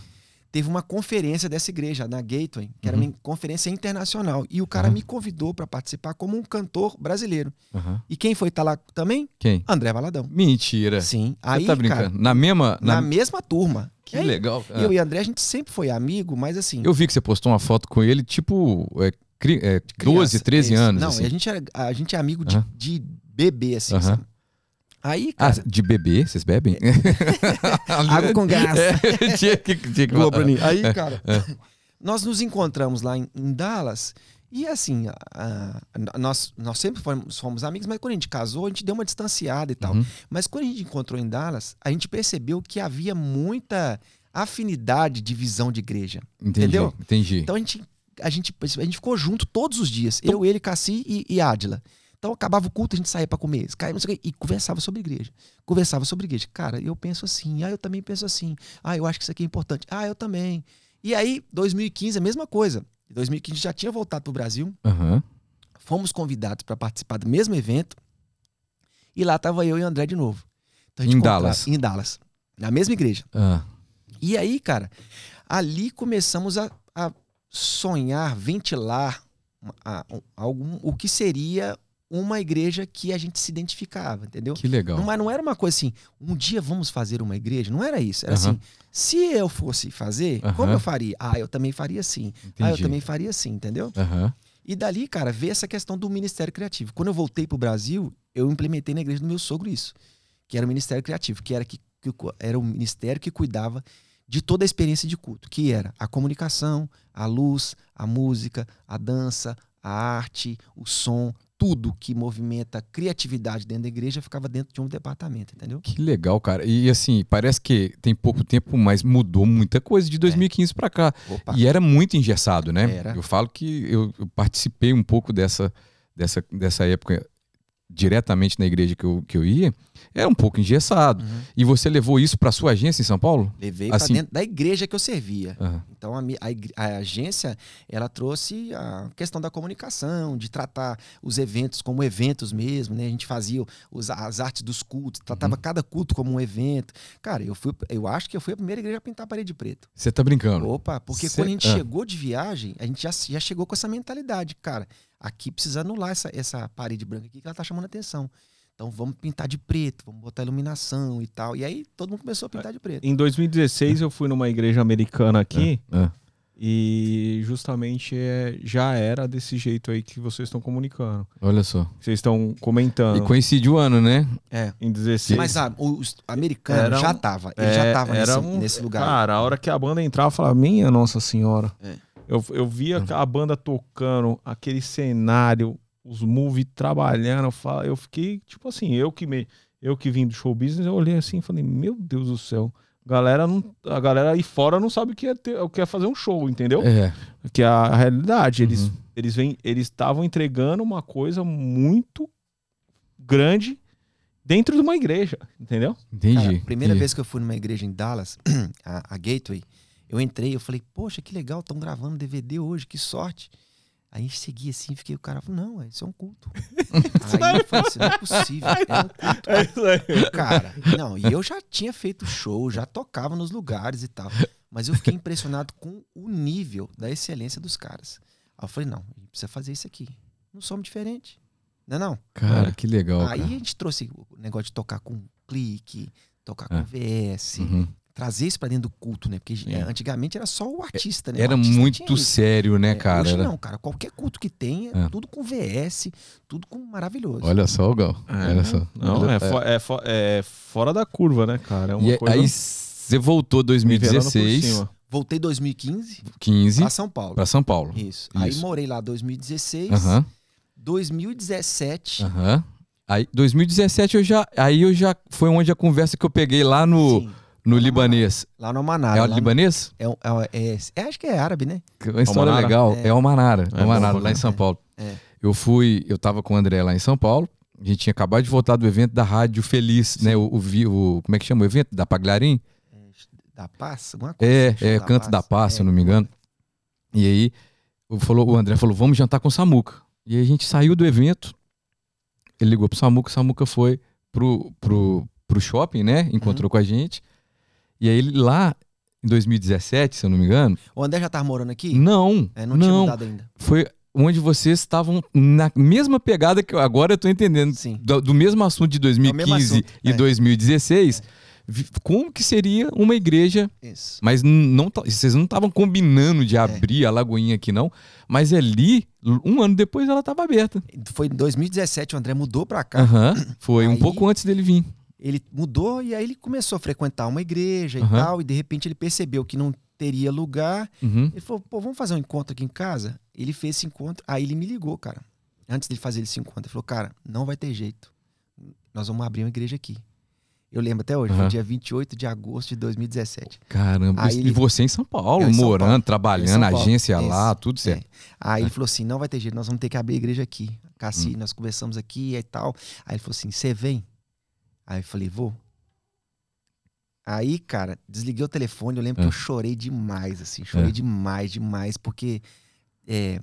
teve uma conferência dessa igreja, na Gateway, que era
Uhum.
uma conferência internacional. E o cara
Aham.
me convidou para participar como um cantor brasileiro.
Aham.
E quem foi estar lá também?
Quem?
André Valadão.
Mentira. Você
Sim. Aí,
tá brincando?
cara,
na mesma.
na
Na...
mesma turma.
Que
aí,
legal. Ah.
Eu e André, a gente sempre foi amigo, mas assim.
Eu vi que você postou uma foto com ele, tipo, é, cri- é, 12,
criança,
13
isso.
anos.
Não,
assim.
a, gente é, a gente é amigo de, de bebê, assim, sabe? Aí,
Ah,
cara,
de bebê? Vocês bebem? [LAUGHS]
água com gás.
É, tinha que, tinha que
Boa. Bruninho. Aí, cara, nós nos encontramos lá em, em Dallas e assim, a- a- nós, nós sempre fomos, fomos amigos, mas quando a gente casou, a gente deu uma distanciada e tal.
Uhum.
Mas quando a gente encontrou em Dallas, a gente percebeu que havia muita afinidade de visão de igreja.
Entendi,
Entendeu?
entendi.
Então a gente, a gente, a gente ficou junto todos os dias. Eu, ele, Cassi e, e Adila. Então acabava o culto, a gente saía pra comer, caía, não sei o quê, e conversava sobre igreja. Conversava sobre igreja. Cara, eu penso assim, ah, eu também penso assim. Ah, eu acho que isso aqui é importante. Ah, eu também. E aí, 2015, a mesma coisa. Em 2015 já tinha voltado pro Brasil,
Aham.
fomos convidados para participar do mesmo evento. E lá tava eu e o André de novo. Então, a gente
Em Dallas?
Em Dallas. Na mesma igreja.
Ah,
E aí, cara, ali começamos a, a sonhar, ventilar a- um- algum, o que seria uma igreja que a gente se identificava, entendeu?
que legal.
Não, mas não era uma coisa assim, um dia vamos fazer uma igreja. Não era isso. Era
Aham.
assim, se eu fosse fazer, como
Aham.
eu faria? Ah, eu também faria assim. Ah, eu
Entendi.
também faria assim, entendeu?
Aham.
E dali, cara, veio essa questão do Ministério Criativo. Quando eu voltei pro Brasil, eu implementei na igreja do meu sogro isso, que era o Ministério Criativo, que era, que, que era o ministério que cuidava de toda a experiência de culto, que era a comunicação, a luz, a música, a dança, a arte, o som, tudo que movimenta criatividade dentro da igreja ficava dentro de um departamento, entendeu?
Que legal, cara. E assim, parece que tem pouco tempo, mas mudou muita coisa de 2015 pra cá.
Opa.
E era muito engessado, né?
Era.
Eu falo que eu, eu participei um pouco dessa, dessa, dessa época diretamente na igreja que eu, que eu ia. Era um pouco engessado.
Uhum.
E você levou isso pra sua agência em São Paulo?
Levei
Assim-
para dentro da igreja que eu servia.
Aham.
Então a, a a agência ela trouxe a questão da comunicação, de tratar os eventos como eventos mesmo, né? A gente fazia os- as artes dos cultos, tratava
Uhum.
cada culto como um evento. Cara, eu fui, eu acho que eu fui a primeira igreja a pintar a parede de preto.
Você tá brincando?
Opa, porque
Cê-
quando a gente
ah.
chegou de viagem, a gente já, já chegou com essa mentalidade, cara. Aqui precisa anular essa, essa parede branca aqui que ela tá chamando atenção. Então vamos pintar de preto, vamos botar iluminação e tal. E aí todo mundo começou a pintar de preto.
Em 2016 eu fui numa igreja americana aqui
Ah,
e justamente é, já era desse jeito aí que vocês estão comunicando.
olha só.
Vocês estão comentando.
E coincide o ano, né?
É.
Em 16.
Mas ah, o, os americano
Era
já
um-
tava, ele
É,
já tava nesse,
era um-
nesse lugar.
Cara, a hora que a banda entrava, eu falava, minha Nossa Senhora.
É.
Eu, eu via
Uhum.
a banda tocando, aquele cenário, os movies trabalhando. Eu fiquei, tipo assim, eu que, me, eu que vim do show business, eu olhei assim e falei, meu Deus do céu. Galera não, a galera aí fora não sabe o que é, ter, o que é fazer um show, entendeu?
É.
Que é a realidade. Eles
Uhum.
eles vêm, eles estavam entregando uma coisa muito grande dentro de uma igreja, entendeu?
Entendi.
Cara, a primeira
entendi.
vez que eu fui numa igreja em Dallas, [CLEARS THROAT] a, a Gateway, eu entrei, eu falei, poxa, que legal, estão gravando DVD hoje, que sorte. Aí a gente seguia assim, fiquei, o cara falou, não, isso é um culto. [LAUGHS] aí eu falei assim, não é possível, é um culto.
É isso aí.
Cara, não, e eu já tinha feito show, já tocava nos lugares e tal. Mas eu fiquei impressionado com o nível da excelência dos caras. Aí eu falei, não, a gente precisa fazer isso aqui. Não somos diferentes. Não é não?
Cara, que legal.
Aí
cara.
a gente trouxe o negócio de tocar com clique, tocar
É.
com VS,
Uhum.
Trazer isso pra dentro do culto, né? Porque é, antigamente era só o artista, né?
Era
artista
muito sério, né,
É,
cara?
Hoje
Era-
não, cara. Qualquer culto que tenha,
É.
tudo com VS, tudo com maravilhoso.
Olha só, Gal.
É.
Olha só.
Não, é, fo- é fo- é fora da curva, né, cara? É uma
E aí-
coisa
aí você voltou
nivelando por
2016,
cima.
Voltei em 2015
15
pra São Paulo.
para São Paulo.
Isso. Aí
Isso.
morei lá 2016.
Aham,
2017.
aham. Aí 2017 eu já, aí eu já foi onde a conversa que eu peguei lá no
Sim,
no
Lá
libanês.
lá no Manara.
É o libanês?
é, é, é- é- acho que é árabe, né?
Que é Uma história
Almanara?
legal.
É.
É o Manara, é
É
o Manara lá em
né?
São Paulo.
É.
Eu fui, eu tava com o André lá em São Paulo. A gente tinha acabado de voltar do evento da Rádio Feliz, né? O, o, vi- o- como é que chama o evento? Da Pagliarim?
Da Paz? Alguma coisa
É,
assim,
é Canto da Paz, se eu não me
É.
engano. E aí o, falou, o André falou: vamos jantar com o Samuca. E aí a gente saiu do evento. Ele ligou pro Samuca, o Samuca foi pro, pro, pro shopping, né? Encontrou
Uhum.
com a gente. E aí ele lá, em 2017, se eu não me engano.
O André já tava morando aqui?
Não,
É, não, tinha
não.
mudado ainda.
Foi onde vocês estavam na mesma pegada que eu, agora eu tô entendendo.
Sim.
Do, do mesmo assunto de 2015
assunto,
e
é.
2016. vi- Como que seria uma igreja
Isso.
mas não, tá- vocês não estavam combinando
É.
de abrir a Lagoinha aqui, não. Mas ali, um ano depois, ela estava aberta.
Foi em 2017, o André mudou pra cá.
Aham. Foi um
Aí-
pouco antes dele vir.
Ele mudou e aí ele começou a frequentar uma igreja
Aham.
e tal. E de repente ele percebeu que não teria lugar.
Uhum.
Ele falou, pô, vamos fazer um encontro aqui em casa? Ele fez esse encontro. Aí ele me ligou, cara. Antes dele fazer esse encontro. Ele falou, cara, não vai ter jeito. Nós vamos abrir uma igreja aqui. Eu lembro até hoje, foi
Aham.
dia 28 de agosto de 2017.
Caramba.
Aí
e
ele-
você em São Paulo,
em São
morando,
Paulo.
trabalhando,
Paulo.
agência lá, tudo certo.
Aí
É.
ele falou assim: não vai ter jeito, nós vamos ter que abrir a igreja aqui. Cassi,
Hum.
nós conversamos aqui e tal. Aí ele falou assim: você vem? Aí eu falei: vou. Aí, cara, desliguei o telefone. Eu lembro
É.
que eu chorei demais, assim, chorei
É.
demais, demais, porque é,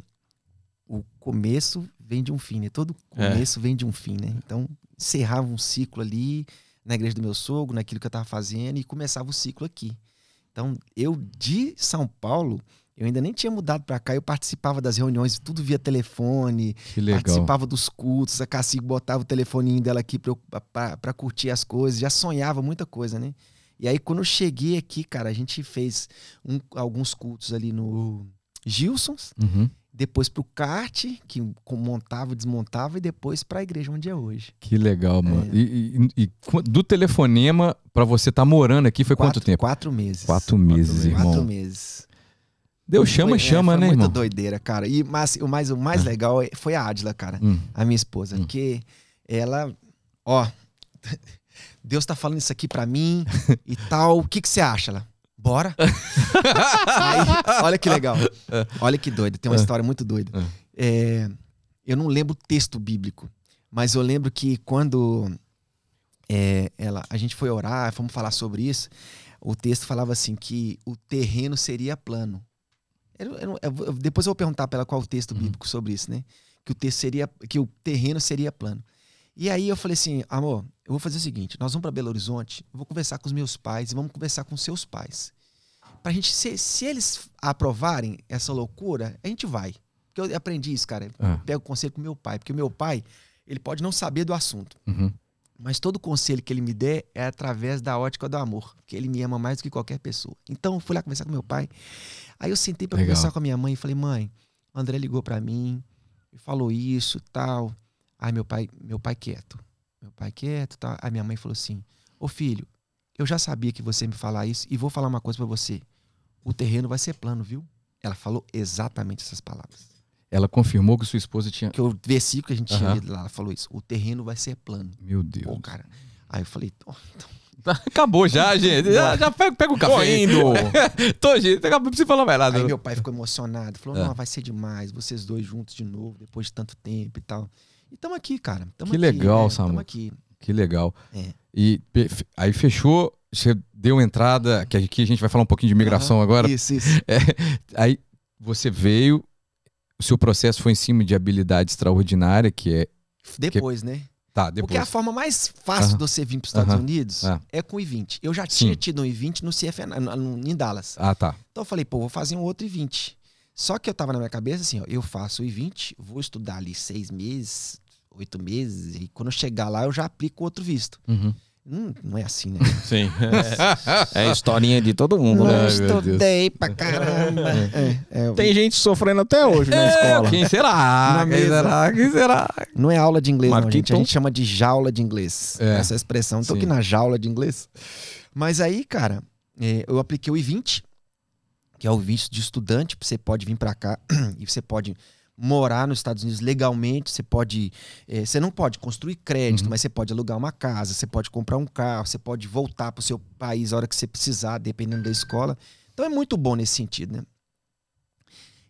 o começo vem de um fim, né? Todo
É.
começo vem de um fim, né? Então, encerrava um ciclo ali na igreja do meu sogro, naquilo que eu tava fazendo, e começava o ciclo aqui. Então, eu de São Paulo, eu ainda nem tinha mudado pra cá, eu participava das reuniões, tudo via telefone,
Que legal.
participava dos cultos, a Cassi botava o telefoninho dela aqui pra curtir as coisas, já sonhava muita coisa, né? E aí, quando eu cheguei aqui, cara, a gente fez um- alguns cultos ali no Gilsons,
Uhum.
depois pro kart, que montava, desmontava, e depois pra igreja onde é hoje.
Que legal, mano.
É.
E, e- e do telefonema pra você estar morando aqui foi
quatro,
quanto tempo?
Quatro meses.
Quatro meses, irmão.
Quatro meses.
Deus chama,
Foi- é,
chama,
foi
né,
muito
irmão?
doideira, cara. E mas, o mais, o mais
É.
legal é- foi a Adila, cara,
Hum.
a minha esposa.
Hum.
Porque ela, ó, [LAUGHS] Deus tá falando isso aqui pra mim [LAUGHS] e tal. O que que você acha? Ela, bora. [LAUGHS] Aí, olha que legal. Olha que doido. Tem uma
É.
história muito doida. É, eu não lembro o texto bíblico, mas eu lembro que quando é, ela, a gente foi orar, fomos falar sobre isso, o texto falava assim que o terreno seria plano. Eu- eu- eu- depois eu vou perguntar para ela qual o texto
Uhum.
bíblico sobre isso, né? Que o texto seria, que o terreno seria plano. E aí eu falei assim, amor, eu vou fazer o seguinte, nós vamos para Belo Horizonte, vou conversar com os meus pais e vamos conversar com seus pais. Pra gente, se, se eles aprovarem essa loucura, a gente vai. Porque eu aprendi isso, cara.
Ah.
pego conselho com meu pai, porque o meu pai, ele pode não saber do assunto.
Uhum.
Mas todo conselho que ele me der é através da ótica do amor, que ele me ama mais do que qualquer pessoa. Então, eu fui lá conversar com meu pai. Aí eu sentei para conversar com a minha mãe e falei: "Mãe, o André ligou para mim e falou isso, tal". Aí meu pai, meu pai quieto. Meu pai quieto, tal. Aí minha mãe falou assim: "Ô filho, eu já sabia que você ia me falar isso e vou falar uma coisa para você. O terreno vai ser plano, viu?" Ela falou exatamente essas palavras.
Ela confirmou que sua esposa tinha.
Que o versículo que a gente tinha
Aham.
lido lá ela falou isso: "O terreno vai ser plano".
Meu Deus.
Pô, cara. Aí eu falei: "Ó,
Acabou já, [LAUGHS] gente. Já, já pega, pega o café.
Tô indo. [LAUGHS]
Tô, gente. Não precisa falar mais nada.
Aí meu pai ficou emocionado, falou:
É.
não, vai ser demais, vocês dois juntos de novo, depois de tanto tempo e tal. E tamo aqui, cara. Tamo
Que
aqui,
legal,
né?
Samu.
Tamo aqui.
Que legal.
É.
E aí fechou, você deu entrada, que aqui a gente vai falar um pouquinho de migração
Aham.
agora.
Isso, isso. [LAUGHS]
Aí você veio, o seu processo foi em cima de habilidade extraordinária, que é.
Depois, né?
Tá, depois.
Porque a forma mais fácil
Aham.
de você vir para os Estados
Aham.
Unidos
Ah.
é com o I-20. Eu já tinha
Sim.
tido um I-20 no CFN, em Dallas.
Ah, tá.
Então eu falei, pô, vou fazer um outro I-20. Só que eu tava na minha cabeça assim, ó, eu faço o I-20, vou estudar ali seis meses, oito meses, e quando eu chegar lá eu já aplico outro visto.
Uhum.
Hum, não é assim, né? [LAUGHS]
Sim. É, é a historinha de todo mundo,
Não
né?
Estudei pra caramba. É, é,
Tem gente sofrendo até hoje na
É,
escola.
Quem será?
Na
Quem
mesa.
será? Quem será?
Não é aula de inglês, não, gente. A gente chama de jaula de inglês.
É.
Essa expressão. Tô
Sim.
aqui na jaula de inglês. Mas aí, cara, é, eu apliquei o I-20, que é o visto de estudante. Você pode vir pra cá [CLEARS THROAT] e você pode morar nos Estados Unidos legalmente. Você pode. é, você não pode construir crédito,
Uhum.
mas você pode alugar uma casa, você pode comprar um carro, você pode voltar pro seu país a hora que você precisar, dependendo da escola. Então é muito bom nesse sentido, né?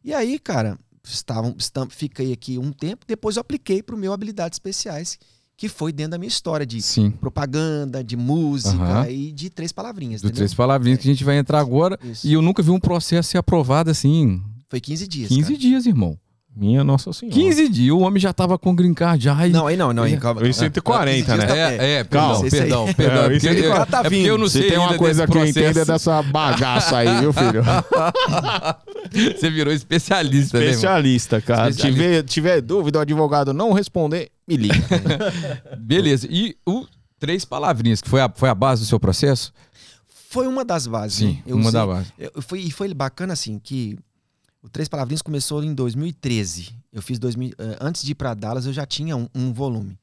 E aí, cara, estavam, estam, fiquei aqui um tempo, depois eu apliquei para o meu habilidades especiais, que foi dentro da minha história de
Sim.
propaganda, de música
Aham.
e de três palavrinhas. Entendeu?
três palavrinhas que a gente vai entrar agora.
Isso.
E eu nunca vi um processo ser aprovado assim.
Foi 15 dias.
15
cara.
dias, irmão.
Minha Nossa Senhora.
15 dias. O homem já tava com green card já. e-
Não, aí não, não. Aí,
É.
calma,
Foi 140, né?
É, é,
Calma.
perdão,
aí.
perdão, [LAUGHS] perdão.
É,
É, porque,
tá-
é
tá
porque eu não
Se
sei
tem uma coisa que eu entendo é
processo.
dessa bagaça aí, viu, filho? [LAUGHS]
Você virou especialista, né?
Especialista, cara.
Especialista.
Tiver, tiver dúvida, o advogado não responder, me liga. [LAUGHS]
Beleza. E o três palavrinhas, que foi a, foi a base do seu processo?
Foi uma das bases.
Sim,
né? Eu
uma
usei-
da base.
eu- foi, e foi bacana assim que o Três Palavrinhas começou em 2013. Eu fiz 2000, eh, antes de ir para Dallas, eu já tinha um, um volume.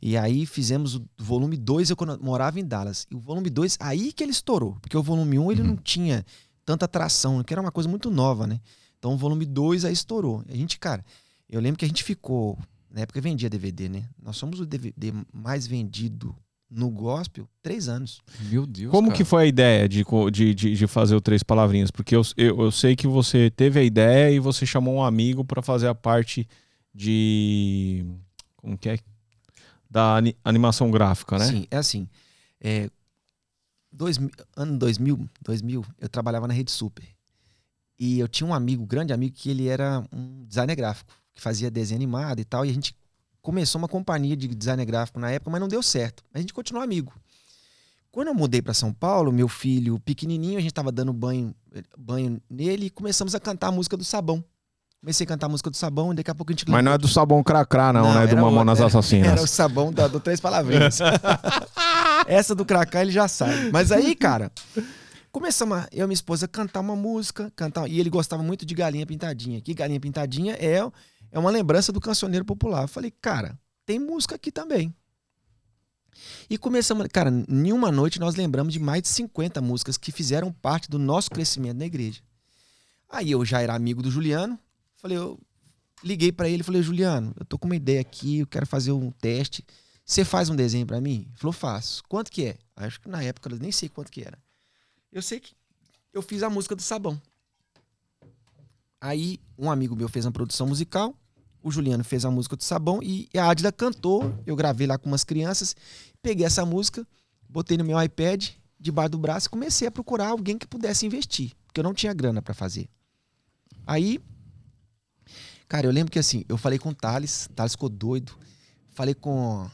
E aí fizemos o volume 2, eu morava em Dallas. E o volume 2, aí que ele estourou. Porque o volume 1 um, ele
Uhum.
não tinha tanta atração, que era uma coisa muito nova, né? Então o volume 2 aí estourou. A gente, cara, eu lembro que a gente ficou. Na época vendia DVD, né? Nós somos o DVD mais vendido no gospel três anos.
Meu Deus.
Como
cara.
que foi a ideia de, de, de, de fazer o Três Palavrinhas? Porque eu, eu, eu sei que você teve a ideia e você chamou um amigo para fazer a parte de. Como que é? Da ani- animação gráfica, né?
Sim, é assim. É, dois, ano 2000, 2000, eu trabalhava na Rede Super. E eu tinha um amigo, grande amigo, que ele era um designer gráfico, que fazia desenho animado e tal. E a gente começou uma companhia de designer gráfico na época, mas não deu certo. A gente continuou amigo. Quando eu mudei para São Paulo, meu filho pequenininho, a gente tava dando banho, banho nele e começamos a cantar a música do Sabão. Comecei a cantar a música do Sabão e daqui a pouco a gente
Mas não é do sabão cracrá, não, né? Do Mamonas
outra, era-
Assassinas.
Era o sabão da, do Três Palavrinhas. [LAUGHS] Essa do Cracá ele já sabe. Mas aí, cara, começamos, a- eu e minha esposa, a cantar uma música. cantar E ele gostava muito de Galinha Pintadinha. Que Galinha Pintadinha é, é uma lembrança do cancioneiro popular. Eu falei, cara, tem música aqui também. E começamos, cara, em uma noite nós lembramos de mais de 50 músicas que fizeram parte do nosso crescimento na igreja. Aí eu já era amigo do Juliano, falei, eu liguei pra ele falei, Juliano, eu tô com uma ideia aqui, eu quero fazer um teste. Você faz um desenho pra mim? Ele falou, faço. Quanto que é? Acho que na época eu nem sei quanto que era. Eu sei que eu fiz a música do sabão. Aí um amigo meu fez uma produção musical, o Juliano fez a música do sabão e a Adila cantou. Eu gravei lá com umas crianças, peguei essa música, botei no meu iPad debaixo do braço e comecei a procurar alguém que pudesse investir, porque eu não tinha grana pra fazer. Aí Cara, eu lembro que assim, eu falei com o Thales, Thales ficou doido. Falei com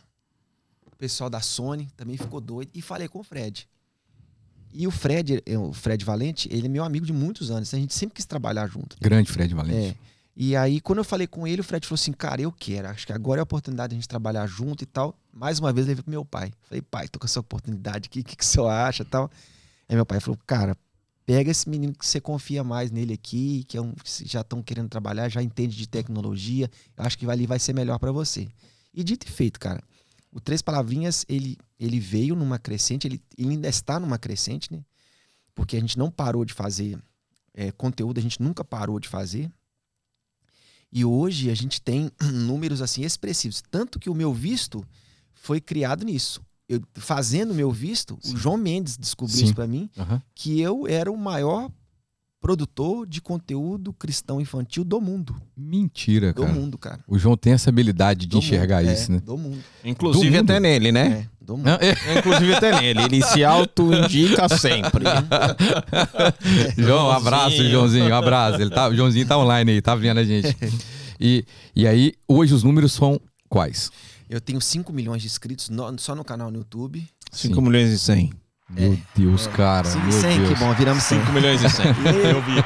o pessoal da Sony, também ficou doido. E falei com o Fred. E o Fred, eh, o Fred Valente, ele é meu amigo de muitos anos. A gente sempre quis trabalhar junto.
Grande Fred Valente.
É. E aí, quando eu falei com ele, o Fred falou assim: Cara, eu quero. Acho que agora é a oportunidade de a gente trabalhar junto e tal. Mais uma vez, levei pro meu pai. Falei, pai, tô com essa oportunidade aqui, o que, que o senhor acha e tal? Aí meu pai falou: Cara, pega esse menino que você confia mais nele aqui, que é um, que já estão querendo trabalhar, já entende de tecnologia. Eu acho que ali vai ser melhor para você. E dito e feito, cara. O Três Palavrinhas, ele, ele veio numa crescente, ele, ele ainda está numa crescente, né? Porque a gente não parou de fazer é, conteúdo, a gente nunca parou de fazer. E hoje a gente tem [CLEARS THROAT] números assim expressivos. Tanto que o meu visto foi criado nisso. Eu, fazendo o meu visto,
Sim.
o João Mendes descobriu
Sim.
isso pra mim,
Aham.
que eu era o maior produtor de conteúdo cristão infantil do mundo.
Mentira,
Do
cara.
mundo, cara.
O João tem essa habilidade de
Do
enxergar
mundo.
isso,
É,
né?
Do mundo.
Inclusive
Do mundo.
até nele, né?
É, do mundo.
Não, é-
Inclusive até nele. Ele se auto-indica sempre. [LAUGHS]
João, um abraço,
Joãozinho.
Joãozinho, um abraço. Ele tá, o Joãozinho tá online aí, tá vendo a gente. E, e aí, hoje os números são quais?
Eu tenho 5 milhões de inscritos no- só no canal no YouTube.
5
Sim.
milhões e 100.
Meu Deus, cara.
Sim,
meu
100,
Deus.
que bom, viramos 100.
5 milhões e 100. [LAUGHS] Eu vi.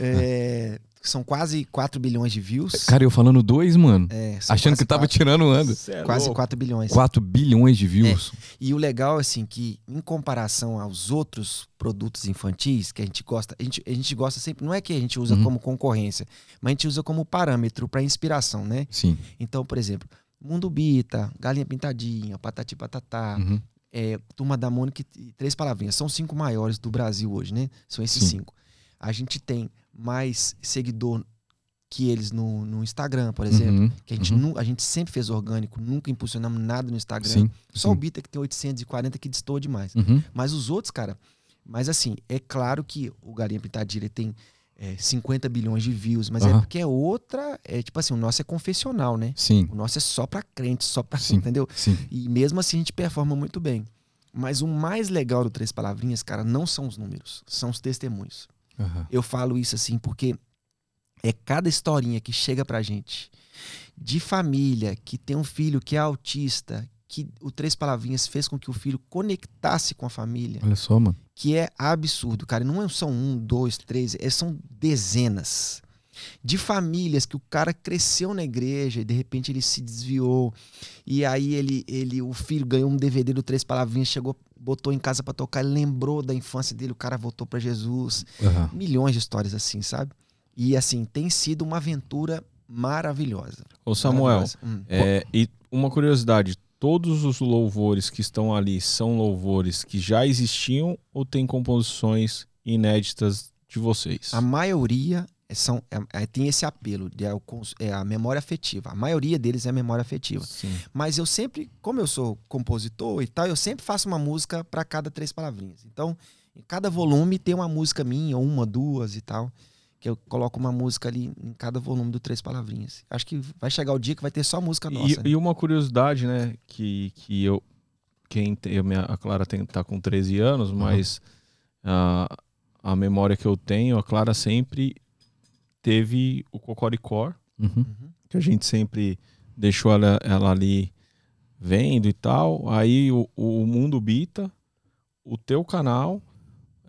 É, [LAUGHS] são quase 4 bilhões de views.
Cara, eu falando dois, mano.
É,
achando que tava
quatro-
tirando onda.
Quase 4 bilhões.
4 bilhões de views.
E o legal, assim, que em comparação aos outros produtos infantis que a gente gosta, a gente, a gente gosta sempre, não é que a gente usa
Uhum.
como concorrência, mas a gente usa como parâmetro para inspiração, né?
Sim.
Então, por exemplo, Mundo Bita, Galinha Pintadinha, Patati Patatá,
Uhum.
é, Turma da Mônica e Três Palavrinhas. São os cinco maiores do Brasil hoje, né? São esses
Sim.
cinco. A gente tem mais seguidor que eles no, no Instagram, por exemplo.
Uhum.
Que a gente,
Uhum.
nu- a gente sempre fez orgânico, nunca impulsionamos nada no Instagram.
Sim.
Só o
sim.
Bita que tem 840 que destoa demais.
Uhum.
Mas os outros, cara. Mas assim, é claro que o Galinha Pintadinha ele tem é, 50 bilhões de views, mas é
Aham.
porque é outra. É tipo assim, o nosso é confessional, né?
Sim.
O nosso é só pra crente, só pra.
Sim.
Entendeu?
Sim.
E mesmo assim a gente performa muito bem. Mas o mais legal do Três Palavrinhas, cara, não são os números, são os testemunhos.
Aham.
Eu falo isso assim porque é cada historinha que chega pra gente de família que tem um filho que é autista, que o Três Palavrinhas fez com que o filho conectasse com a família,
Olha só, mano.
que é absurdo, cara. Não é- são um, dois, três, é- são dezenas de famílias que o cara cresceu na igreja e de repente ele se desviou e aí ele, ele o filho ganhou um DVD do Três Palavrinhas, chegou, botou em casa pra tocar, ele lembrou da infância dele, o cara voltou pra Jesus
Aham.
milhões de histórias assim, sabe? E assim, tem sido uma aventura maravilhosa.
Ô Samuel,
Maravilhosa. Hum.
é, e uma curiosidade. Todos os louvores que estão ali são louvores que já existiam ou tem composições inéditas de vocês?
A maioria são, é- é- tem esse apelo, de, é, é a memória afetiva. A maioria deles é memória afetiva.
Sim.
Mas eu sempre, como eu sou compositor e tal, eu sempre faço uma música para cada três palavrinhas. Então, em cada volume tem uma música minha, uma, duas e tal. Que eu coloco uma música ali em cada volume do Três Palavrinhas. Acho que vai chegar o dia que vai ter só música nossa.
E,
né?
e uma curiosidade, né, que, que eu quem tem, eu, minha- a Clara tem, tá com 13 anos, mas a, a memória que eu tenho, a Clara sempre teve o Cocoricó,
Uhum.
Uhum.
que a gente sempre deixou ela, ela ali vendo e tal. Aí o, o Mundo Bita, o teu canal,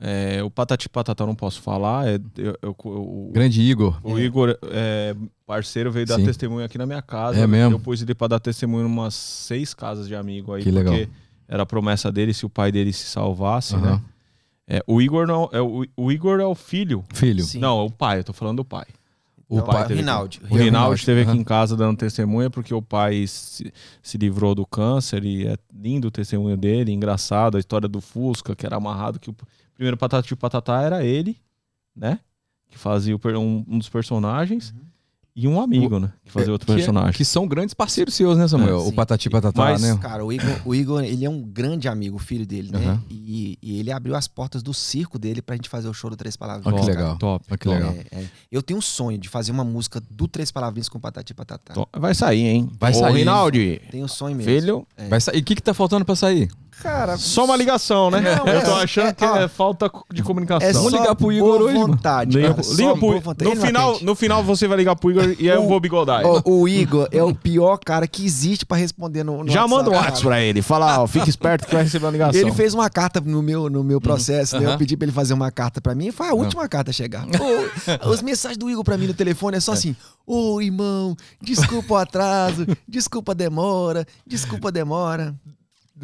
é, o Patati Patatá eu não posso falar, é, eu- eu- o,
Grande Igor.
o Igor, é, parceiro, veio dar
Sim.
testemunho aqui na minha casa.
É mesmo?
Eu pus ele pra dar testemunho em umas seis casas de amigo aí,
Que legal.
porque era a promessa dele se o pai dele se salvasse,
Aham.
né? É, o Igor não, é, o, o Igor é o filho.
Filho.
Sim.
Não, é o pai, eu tô falando do pai.
O
Então,
pai-
o Rinaldi.
O Rinaldi esteve aqui
aham.
em casa dando testemunha porque o pai se, se livrou do câncer e é lindo o testemunho dele, engraçado, a história do Fusca, que era amarrado, que o primeiro Patati Patatá era ele, né? Que fazia o um, um dos personagens, e um amigo, né? Que fazia outro
Que é-
personagem.
Que são grandes parceiros seus, né, Samuel?
É,
o. Patati Patatá,
Mas,
né?
Cara, o Igor, o Igor, ele é um grande amigo, o filho dele, né?
Aham.
E, e ele abriu as portas do circo dele pra gente fazer o show do Três Palavras.
Olha que
Top,
legal.
Top,
Olha que
top.
legal.
É, é. Eu tenho um sonho de fazer uma música do Três Palavrinhas com Patati Patatá.
top. Vai sair, hein?
Vai
Ô,
sair.
Rinaldi,
Tenho um sonho mesmo.
filho,
É.
Vai sair. E o que, que tá faltando pra sair?
Cara,
só uma ligação, né?
Não,
eu
é-
tô achando
é-
que
ó,
é falta de comunicação.
é
Vamos
só
ligar pro Igor
boa
hoje,
vontade,
Liga,
cara.
pro-
Só
liga pro-
boa vontade.
no,
Ele
final,
atende.
no final você vai ligar pro Igor e eu vou bigodar.
O, o Igor é o pior cara que existe pra responder no, no
Já manda um. WhatsApp pra ele. Fala, ó, fique esperto que vai receber uma ligação.
Ele fez uma carta no meu, no meu processo, né?
Aham.
Eu pedi pra ele fazer uma carta pra mim e foi a última carta a chegar. Ô, as [LAUGHS] mensagens do Igor pra mim no telefone é só assim: Ô irmão, desculpa o atraso, desculpa a demora, desculpa a demora.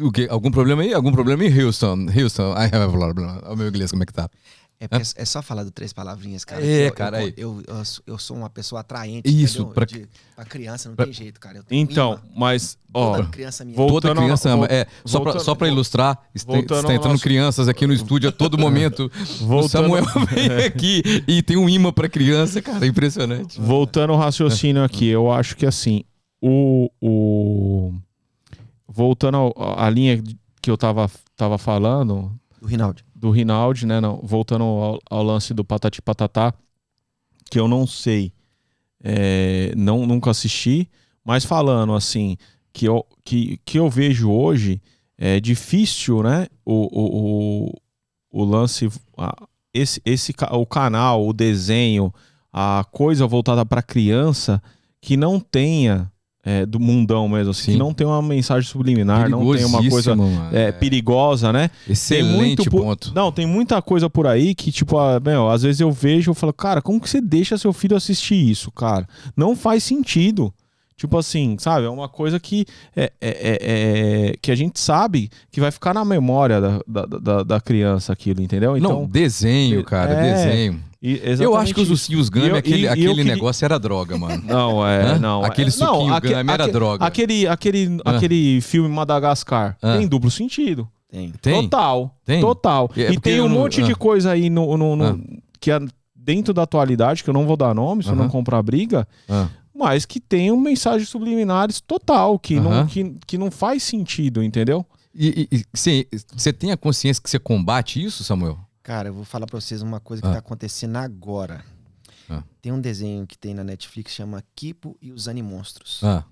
O quê? Algum problema aí? Algum problema em Houston? Houston. Ai, blá, blá, blá. O meu inglês, como é que tá?
É, é só falar do três palavrinhas, cara.
É,
eu,
cara,
eu,
aí.
eu, eu sou- eu sou uma pessoa atraente.
Isso,
entendeu?
pra-
De- pra criança não
pra-
tem jeito, cara. Eu tenho
Então, mas, ó,
Toda criança minha.
vou-
Toda
Voltando
criança ama. É, só pra,
voltando-
só pra ilustrar, está, entrando
nosso-
crianças aqui no estúdio a todo momento. [LAUGHS] O
Voltando-
Samuel [LAUGHS] vem aqui e tem um imã pra criança, cara. Impressionante.
voltando ao raciocínio aqui, eu acho que assim, o. o voltando à linha que eu tava, tava falando,
Do Rinaldi.
do Rinaldi, né? Não, voltando ao, ao lance do Patati Patatá, que eu não sei, é, não nunca assisti, mas falando assim, que eu, que, que eu vejo hoje, é difícil, né? O, o, o, o lance, a- esse, esse, o canal, o desenho, a coisa voltada para criança que não tenha é, do mundão mesmo, assim,
Sim.
que não tem uma mensagem subliminar, não tem uma coisa é, perigosa, né?
Excelente ponto.
Não, tem muita coisa por aí que, tipo, ah, meu, às vezes eu vejo e falo, cara, como que você deixa seu filho assistir isso, cara? Não faz sentido. Tipo assim, sabe? É uma coisa que, é, é- é- é- que a gente sabe que vai ficar na memória da, da, da- da criança aquilo, entendeu? Então,
não, desenho, cara,
É,
desenho.
e-
Eu acho que os ursinhos
E
Gummy,
eu-
aquele,
e- e
aquele
queria-
negócio era droga, mano. [LAUGHS]
Não, é,
Hã?
não.
Aquele
é,
suquinho
não, aque-
Gummy era
aque-
droga.
Aquele, aquele, aquele filme Madagascar
Ah.
tem duplo sentido.
Tem.
Tem?
Total.
Tem?
Total.
É
e tem um
não-
monte de coisa aí no, no- no- que é dentro da atualidade, que eu não vou dar nome, se eu não comprar briga, mas que tem um mensagens subliminares total, que, não,
Aham.
que, que não faz sentido, entendeu?
E e- e você tem a consciência que você combate isso, Samuel?
Cara, eu vou falar pra vocês uma coisa que
Ah.
tá acontecendo agora.
Ah.
Tem um desenho que tem na Netflix que chama Kipo e os Animonstros.
Ah,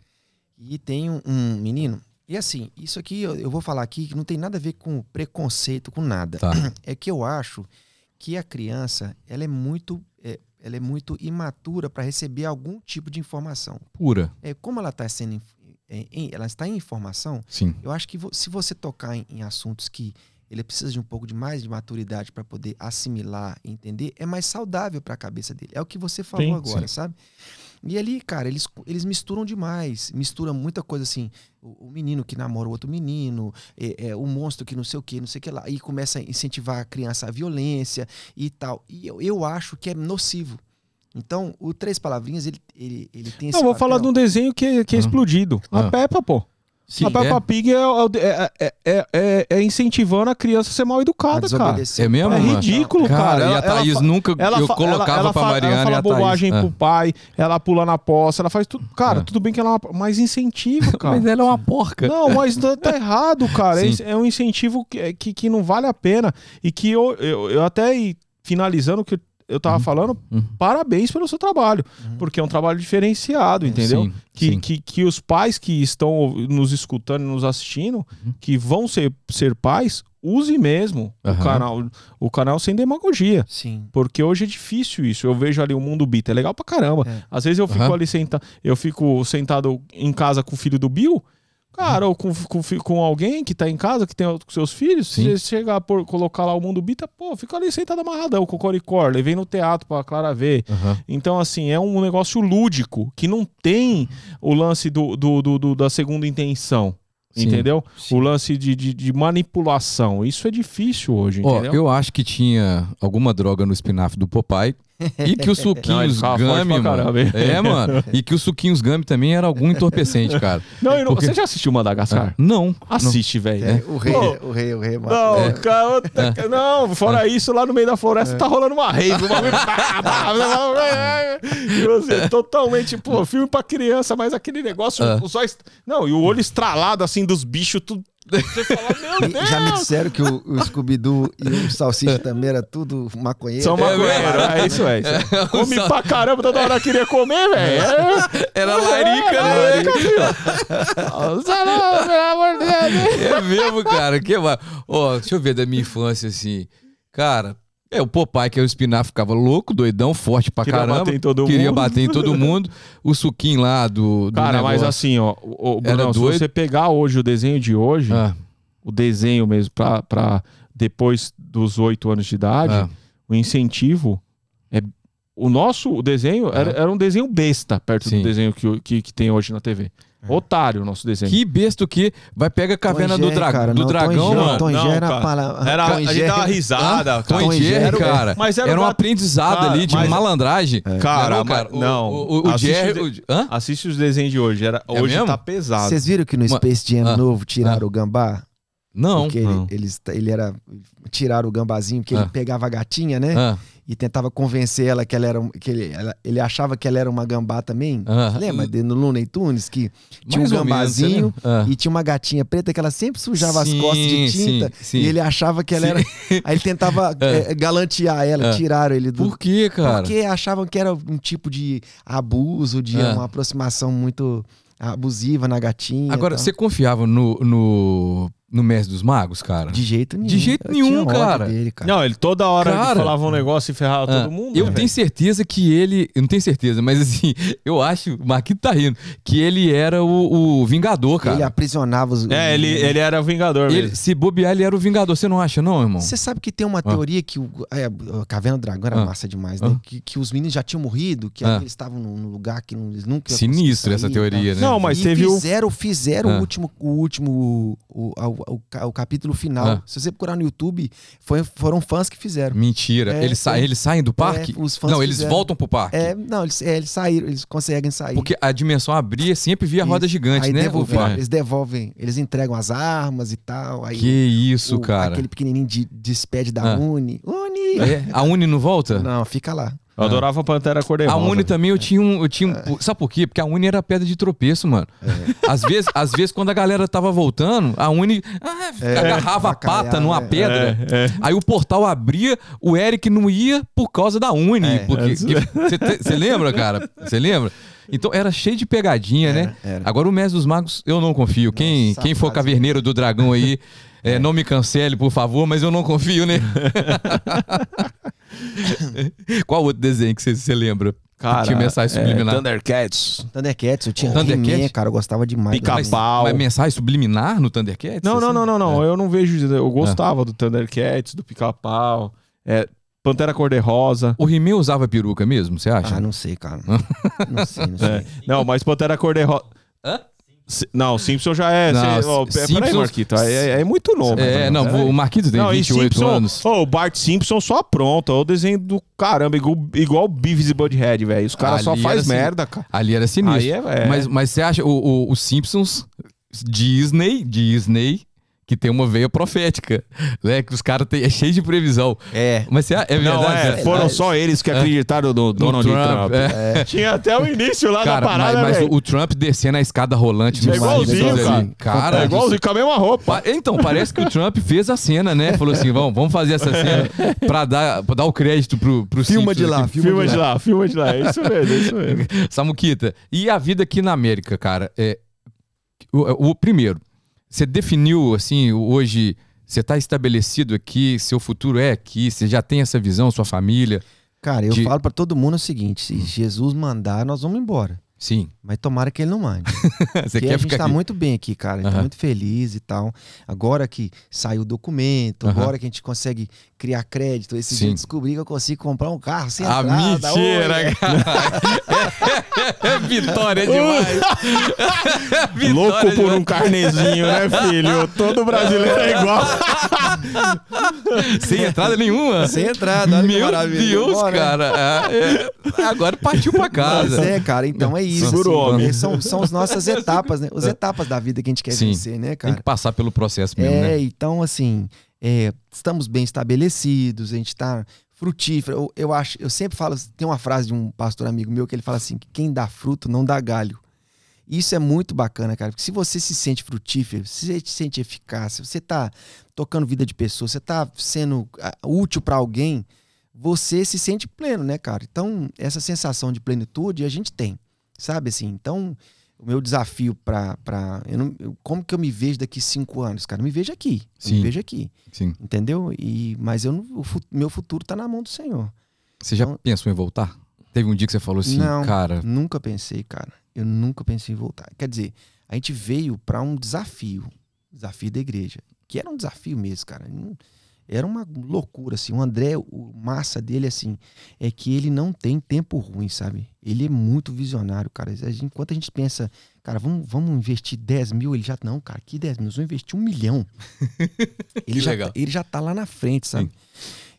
E tem um, um menino. E assim, isso aqui eu, eu vou falar aqui que não tem nada a ver com preconceito, com nada.
tá.
É que eu acho que a criança ela é muito, ela é muito imatura para receber algum tipo de informação.
Pura.
É, como ela está sendo, é, em- ela está em informação,
Sim.
eu acho que vo- se você tocar em, em assuntos que ele precisa de um pouco de mais de maturidade para poder assimilar e entender, é mais saudável para a cabeça dele. É o que você falou
Sim,
agora,
sim.
sabe? E ali, cara, eles, eles misturam demais. Mistura muita coisa assim. O, o menino que namora o outro menino, é, é, o monstro que não sei o que, não sei o que lá. E começa a incentivar a criança à violência e tal. E eu, eu acho que é nocivo. Então, o Três Palavrinhas, ele, ele, ele tem esse
Eu vou
papel.
falar de um desenho que, que é
Ah.
explodido. A
Ah.
Peppa, pô.
Sim,
a Peppa
é?
Pig é, é, é, é, é- é incentivando a criança a ser mal educada, cara.
É mesmo.
É ridículo,
Cara,
cara.
e a
Ela- ela
Thaís
fa-
nunca.
Ela
eu colocava
ela, ela
pra Mariana
ela fala
e Thaís.
bobagem
Ah.
pro pai, ela pula na poça, ela faz tudo. Cara, tudo bem que ela é uma, mas incentivo, [LAUGHS] cara.
Mas ela é uma porca.
Não, mas tá, tá errado, cara. É, um incentivo que, que, que não vale a pena. E que eu, eu, eu até finalizando o que eu tava
Uhum.
falando,
Uhum.
parabéns pelo seu trabalho.
Uhum.
Porque é um trabalho diferenciado, entendeu?
Sim,
Que,
sim.
que, que os pais que estão nos escutando e nos assistindo,
Uhum.
que vão ser, ser pais, use mesmo o canal o canal sem demagogia.
Sim.
Porque hoje é difícil isso. Eu vejo ali o mundo Bita, é legal pra caramba.
É.
Às vezes eu fico ali sentado, eu fico sentado em casa com o filho do Bill, cara, ou com, com, com alguém que tá em casa, que tem os seus filhos,
Sim.
se você chegar por colocar lá o mundo Bita, pô, fica ali sentado amarradão com o Coricor, levei no teatro pra Clara ver.
Aham.
Então, assim, é um negócio lúdico, que não tem o lance do, do- do- do- da segunda intenção.
Sim.
Entendeu?
Sim.
O lance de, de, de manipulação. Isso é difícil hoje, entendeu?
eu acho que tinha alguma droga no espinafre do Popeye. E que os
Não,
suquinhos
forte
Gummy, mano. É, mano. E que os suquinhos Gummy também era algum entorpecente, cara.
Não, não-
Porque-
você já assistiu Madagascar?
Não.
Assiste, velho.
É, o rei,
Pô.
o rei, o rei.
Não,
É.
cara, outra- não, fora isso, lá no meio da floresta tá rolando uma rave. Uma... [LAUGHS] e você, totalmente, pô, filme pra criança, mas aquele negócio,
Ah.
os olhos. Não, e o olho estralado assim dos bichos, tudo. Você fala, meu Deus!
Já me disseram que o, o Scooby-Doo e o Salsicha [LAUGHS] também era tudo maconheiro.
São maconheiros, é, isso é. Isso [LAUGHS] é. Come
sal-
pra caramba, toda hora queria comer, velho. É,
Era larica,
é,
né?
larica, [LAUGHS] pelo amor de Deus.
É mesmo, cara. Que vai. Ó, deixa eu ver da minha infância assim. Cara, é o Popeye, que é o espinafre, ficava louco, doidão, forte pra
Queria
caramba.
bater em todo
queria
mundo.
bater em todo [LAUGHS] mundo. O suquinho lá do. do
Cara, mas
negócio.
assim, ó, o, o
Era
Brunão, se
doido.
você pegar hoje o desenho de hoje,
Ah,
o desenho mesmo, pra, pra depois dos oito anos de idade,
ah,
o incentivo é. O nosso desenho era, era um desenho besta perto
Sim.
do desenho que, que, que tem hoje na TV. Otário o nosso desenho.
Que besta que vai pega a caverna
Tom
do, dra
cara,
do
não,
dragão,
Tom
mano.
Tom
Não,
era
cara.
palavra.
Era,
Tom
a gente dava risada,
Hã?
cara.
Tom Jerry, cara.
mas era
era, um aprendizado
Cara,
ali de
mas-
malandragem.
Cara,
não, O,
não.
O, o, o
Assiste
Jerry.
o
o- hã?
Assiste os desenhos de hoje. Era,
É
hoje
mesmo?
tá pesado.
Vocês viram que no
Uma-
Space Jam
Ah.
novo tiraram o gambá?
Não.
Porque ele,
não.
eles, ele era. Tiraram o gambazinho, porque ele pegava a gatinha, né?
Ah,
e tentava convencer ela que ela era que ele, ela- ele achava que ela era uma gambá também.
Ah,
Lembra de, no Looney Tunes que tinha
mais
um
ou menos,
gambazinho
lembra? Ah.
e tinha uma gatinha preta que ela sempre sujava
Sim,
as costas de tinta
sim, sim.
e ele achava que ela era. [LAUGHS] Aí ele tentava [LAUGHS] eh, galantear ela,
Ah.
tiraram ele do.
Por que, cara?
Porque achavam que era um tipo de abuso, de
Ah.
uma aproximação muito abusiva na gatinha.
Agora, você confiava no, no, no Mestre dos Magos, cara?
De jeito nenhum.
De jeito
Eu
nenhum, cara.
Dele, cara.
Não, ele toda hora
Cara.
ele falava um negócio e ferrava
Ah,
todo mundo.
eu
né,
tenho
velho?
certeza que ele. Eu não tenho certeza, mas assim, [LAUGHS] eu acho. O Marquito tá rindo. Que ele era o, o Vingador, cara.
Ele aprisionava os.
É, ele, ele era o Vingador
Ele-
mesmo.
se bobear, ele era o Vingador. Você não acha, não, irmão?
Você sabe que tem uma teoria que o é, a Caverna do Dragão era
Ah.
massa demais, né?
Ah.
Que, que os meninos já tinham morrido, que
Ah.
eles estavam num lugar que eles nunca iam
Sinistro essa teoria, né?
Não, mas
e
teve o.
fizeram, fizeram
Ah.
o último, o último, o, o, o, o capítulo final.
Ah.
Se você procurar no YouTube, foi, foram fãs que fizeram.
Mentira.
É,
eles, sa- eles saem do parque?
É, os fãs
não, eles
fizeram.
voltam pro parque.
É, não, eles, é, eles saíram, eles conseguem sair.
Porque a dimensão abria sempre via roda
Isso.
gigante,
aí
né?
devolver-
parque?
eles devolvem, eles entregam as armas e tal. Aí
Que isso,
o-
cara.
Aquele pequenininho de, despede da
Ah.
Uni. Uni!
É, a Uni não volta?
Não, fica lá.
Eu adorava a Pantera cor de
A Uni também eu tinha um. Eu tinha um- Sabe por quê? Porque a Uni era pedra de tropeço, mano. Às, vezes, às vezes, quando a galera tava voltando, a Uni ah, agarrava a pata numa
é.
pedra.
É, é.
Aí o portal abria, o Eric não ia por causa da Uni.
É.
porque Você lembra, cara? Você lembra? Então era cheio de pegadinha, né?
era.
Agora o Mestre dos Magos, eu não confio. Quem,
Nossa,
quem for caverneiro do dragão aí, é, não me cancele, por favor, mas eu não confio, né? [LAUGHS] Qual outro desenho que você lembra?
Cara,
tinha mensagem
é,
subliminar?
Thundercats.
Thundercats, eu tinha
Thundercats?
He-Man, cara, eu gostava demais.
Pica-
Mas-.
Mas mensagem subliminar no Thundercats?
Não, não,
Assim?
não, não, não.
É.
Eu não vejo. Eu gostava do Thundercats, do Pica-Pau. É, Pantera Cor-de-Rosa.
O He-Man usava peruca mesmo, você acha?
Ah, não sei, cara. [LAUGHS] não sei, não sei.
É. Não, mas Pantera Cor-de-Rosa.
Hã?
Não, Simpson já é.
Não,
cê- ó, pe- Peraí,
Simpsons-
Marquito. É, é- muito novo.
É, não,
Peraí.
o Marquito tem
Não, e
28
Simpson,
anos.
Ô, o Bart Simpson só pronto. É o desenho do caramba, igual, igual o Beavis e Butthead, velho. Os caras só faz merda, cara.
Ali era sinistro.
É, é.
Mas, mas você acha, o, o, os Simpsons, Disney, Disney, que tem uma veia profética, né? Que os caras têm, é cheio de previsão.
É.
Mas você, é verdade?
Não, é,
cara?
foram só eles que acreditaram no Donald
Trump,
Trump.
é.
Tinha até o início lá
Cara,
da parada,
mas, mas o, o Trump descendo a escada rolante no
É igualzinho, cara.
ali. Cara,
É igualzinho, com a mesma roupa.
Pa- Então, parece que o Trump fez a cena, né? Falou assim: vamos, vamos fazer essa cena pra dar, pra dar o crédito pro, pro
Filma de lá,
aqui.
Filma de lá, filma de lá. É isso mesmo, é isso mesmo. [LAUGHS]
Samuquita, e a vida aqui na América, cara? É, o, o- primeiro, você definiu, assim, hoje, você tá estabelecido aqui, seu futuro é aqui, você já tem essa visão, sua família?
Cara, eu
De-
falo pra todo mundo o seguinte: se Jesus mandar, nós vamos embora.
Sim.
Mas tomara que ele não mande. [LAUGHS]
você quer
a gente
ficar
tá
aqui?
muito bem aqui, cara. A gente tá
Aham.
muito feliz e tal. Agora que saiu o documento,
Aham.
agora que a gente consegue criar crédito. Esse
Sim.
dia eu descobri que eu consigo comprar um carro sem
Ah,
entrada.
mentira,
Oi,
cara. É [LAUGHS] vitória demais. [LAUGHS] Vitória
Louco por
demais.
um carnezinho, né, filho? Todo brasileiro é igual.
Sem entrada nenhuma.
Sem entrada, olha que
Meu. Deus,
Bora.
cara. É, é, agora partiu pra
Mas
casa.
é, cara, então é isso.
Segura o homem.
é, são, são as nossas [LAUGHS] etapas, né? As etapas da vida que a gente quer
Sim.
vencer, né,
Tem
cara?
que passar pelo processo mesmo,
É,
né?
então, assim, é, estamos bem estabelecidos, a gente está frutífero. Eu, eu acho, eu sempre falo, tem uma frase de um pastor amigo meu que ele fala assim: que quem dá fruto não dá galho. Isso é muito bacana, cara, porque se você se sente frutífero, se você se sente eficaz, se você tá tocando vida de pessoas, você tá sendo ah, útil para alguém, você se sente pleno, né, cara? Então, essa sensação de plenitude a gente tem, sabe assim? Então, o meu desafio para como que eu me vejo daqui cinco anos, cara? Eu me vejo aqui,
Sim.
me vejo aqui,
Sim.
entendeu? E mas eu o meu futuro tá na mão do Senhor.
Você já
Então-
pensou em voltar? Teve um dia que você falou assim,
Não.
cara,
Nunca pensei, cara. Eu nunca pensei em voltar. Quer dizer, a gente veio para um desafio, desafio da igreja, que era um desafio mesmo, cara. Era uma loucura, assim. O André, o massa dele, assim, é que ele não tem tempo ruim, sabe? Ele é muito visionário, cara. Enquanto a gente pensa, cara, vamos, vamos investir 10 mil, ele já, não, cara, que 10 mil? Nós vamos investir um milhão. [LAUGHS] ele, já,
legal.
tá- ele já tá lá na frente, sabe?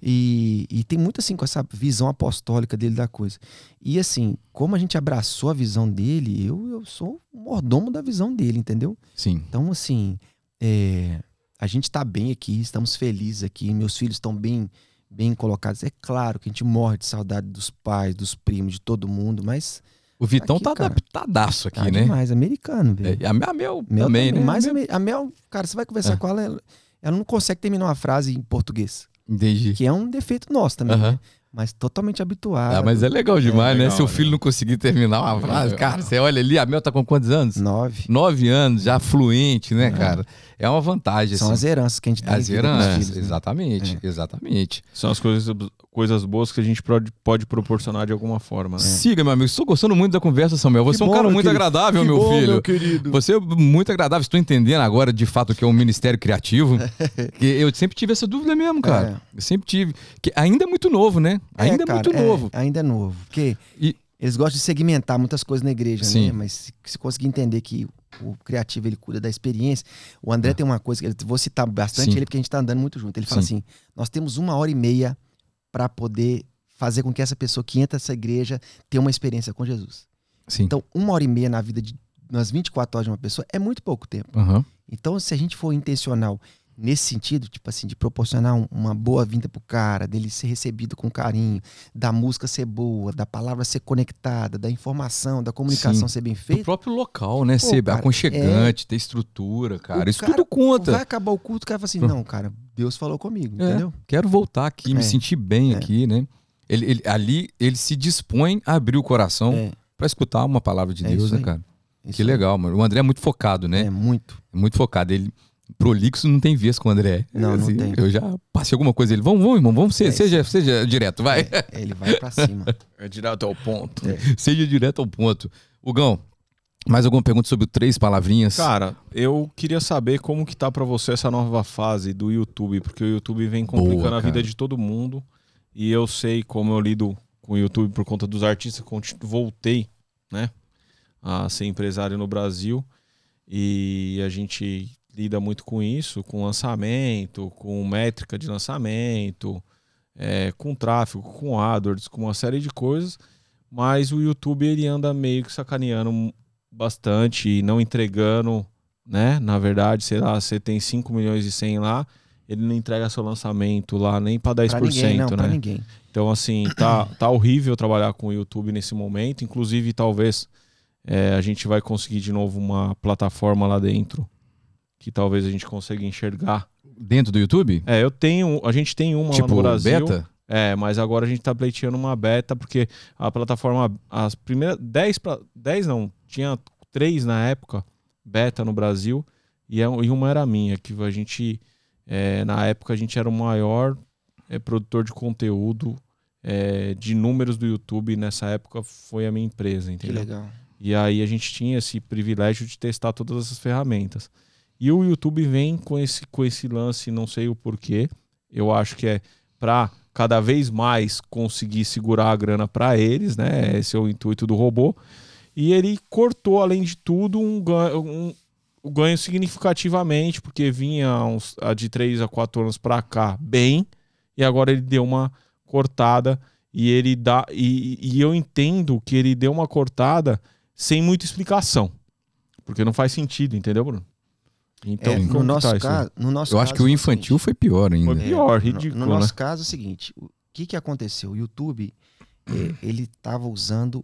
E, e tem muito assim com essa visão apostólica dele da coisa. E assim, como a gente abraçou a visão dele, eu, eu sou o mordomo da visão dele, entendeu?
sim.
Então, assim, é, a gente tá bem aqui, estamos felizes aqui, meus filhos estão bem, bem colocadas. É claro que a gente morre de saudade dos pais, dos primos, de todo mundo, mas
O Vitão
Aqui,
tá
cara.
adaptadaço aqui,
tá
né?
demais, americano, velho.
É, a, Mel- a Mel também,
também,
né?
mas
A Mel-
a Mel, cara, você vai conversar
É.
com ela, ela, ela não consegue terminar uma frase em português,
Entendi.
que é um defeito nosso também,
Aham.
né? Mas totalmente habituado.
Ah, mas é legal demais, né?
legal,
Seu filho
legal.
não conseguir terminar uma frase. Cara, você olha ali, a Mel tá com quantos anos?
Nove.
Nove anos, já fluente, né, cara? É uma vantagem,
São
assim.
as heranças que a gente dá
As heranças,
filhos, né?
exatamente, exatamente.
São as coisas, coisas boas que a gente pode, pode proporcionar de alguma forma. Né?
Siga, meu amigo. Estou gostando muito da conversa, Samuel. Você
Que
é um
bom,
cara muito
querido.
agradável,
Que
meu
bom,
filho.
meu querido.
Você é muito agradável. Estou entendendo agora, de fato, que é um ministério criativo. [LAUGHS] que eu sempre tive essa dúvida mesmo, cara. Eu sempre tive. Que ainda é muito novo, né? Ainda é,
cara,
muito novo.
Ainda é novo. Porque
E-
eles gostam de segmentar muitas coisas na igreja,
Sim.
né? Mas se, se conseguir entender que o criativo ele cuida da experiência. O André tem uma coisa que eu vou citar bastante
É. Sim.
ele porque a gente tá andando muito junto. Ele fala
Sim.
assim: nós temos uma hora e meia para poder fazer com que essa pessoa que entra nessa igreja tenha uma experiência com Jesus.
Sim.
Então, uma hora e meia na vida de nas 24 horas de uma pessoa é muito pouco tempo.
Aham.
Então, se a gente for intencional nesse sentido, tipo assim, de proporcionar um- uma boa vinda pro cara, dele ser recebido com carinho, da música ser boa, da palavra ser conectada, da informação, da comunicação ser bem feita,
próprio local, né?
Pô,
Ser
cara,
aconchegante, ter estrutura, cara.
o
Isso
cara
tudo conta.
vai acabar o culto, o cara fala assim, não, cara, Deus falou comigo,
É.
entendeu?
Quero voltar aqui, me
É.
sentir bem
É.
aqui, né? Ele, ele- ali ele se dispõe a abrir o coração
É,
pra escutar uma palavra de
É
Deus, né, cara?
isso
Que legal, mano. O André é muito focado, né?
É, muito.
Muito focado. Ele prolixo não tem vez com o André. Assim,
Não, não tem.
Eu já passei alguma coisa. Ele, vamos, vamos, irmão, vamos, ser,
É,
seja, seja direto, vai.
É, ele vai pra cima. [LAUGHS]
É direto ao ponto.
seja direto ao ponto. Hugão, mais alguma pergunta sobre o três palavrinhas?
Cara, eu queria saber como que tá pra você essa nova fase do YouTube, porque o YouTube vem complicando
Boa,
a vida de todo mundo. E eu sei como eu lido com o YouTube por conta dos artistas, voltei, né, a ser empresário no Brasil. E a gente lida muito com isso, com lançamento, com métrica de lançamento, é, com tráfego, com AdWords, com uma série de coisas. Mas o YouTube ele anda meio que sacaneando bastante e não entregando, né? Na verdade, sei lá, você tem 5 milhões e 100 lá, ele não entrega seu lançamento lá nem para 10%,
Pra ninguém, não,
né?
pra ninguém.
Então, assim, tá, tá horrível trabalhar com o YouTube nesse momento. Inclusive, talvez é, a gente vai conseguir de novo uma plataforma lá dentro que talvez a gente consiga enxergar.
Dentro do YouTube?
É, eu tenho, a gente tem uma lá
tipo,
no Brasil.
beta?
É, mas agora a gente tá pleiteando uma beta, porque a plataforma, as primeiras 10 para 10 não, tinha três na época, beta no Brasil, e, é- e uma era minha, que a gente, é, na época a gente era o maior é, produtor de conteúdo é, de números do YouTube, nessa época foi a minha empresa,
Que
entendeu?
legal.
E aí a gente tinha esse privilégio de testar todas essas ferramentas. E o YouTube vem com esse, com esse lance, não sei o porquê. Eu acho que é para cada vez mais conseguir segurar a grana para eles, né? Esse é o intuito do robô. E ele cortou, além de tudo, um ganho, um, o ganho significativamente, porque vinha uns, de 3 a 4 anos para cá bem, e agora ele deu uma cortada e ele dá. E, e eu entendo que ele deu uma cortada sem muita explicação. Porque não faz sentido, entendeu, Bruno? Então,
É, no, nosso
tá
caso, no nosso
Eu acho
caso
que o
foi
infantil foi pior ainda.
Foi pior,
no-
ridículo,
No, nosso
né?
caso é o seguinte: o que, que aconteceu? O YouTube é, [CLEARS THROAT] ele estava usando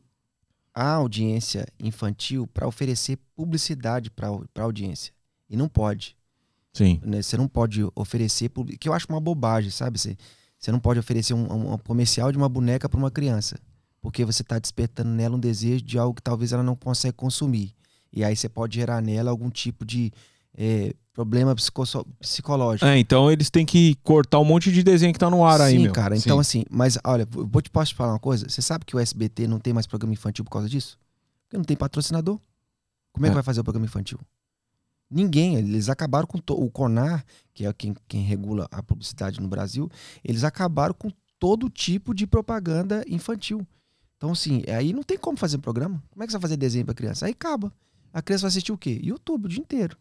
a audiência infantil para oferecer publicidade para a audiência. E não pode.
Sim.
né? Você não pode oferecer, que eu acho uma bobagem, sabe? Você, você não pode oferecer um, um- um comercial de uma boneca para uma criança, porque você está despertando nela um desejo de algo que talvez ela não consegue consumir. E aí você pode gerar nela algum tipo de é, problema psicológico.
É, então eles têm que cortar um monte de desenho que tá no ar aí,
Sim,
meu.
cara. Então, assim, mas olha, eu vou te, posso te falar uma coisa? Você sabe que o SBT não tem mais programa infantil por causa disso? Porque não tem patrocinador. Como é,
É.
que vai fazer o programa infantil? Ninguém. Eles acabaram com o CONAR, que é quem, quem regula a publicidade no Brasil, eles acabaram com todo tipo de propaganda infantil. Então, assim, aí não tem como fazer programa. Como é que você vai fazer desenho pra criança? Aí acaba. A criança vai assistir o quê? YouTube o dia inteiro.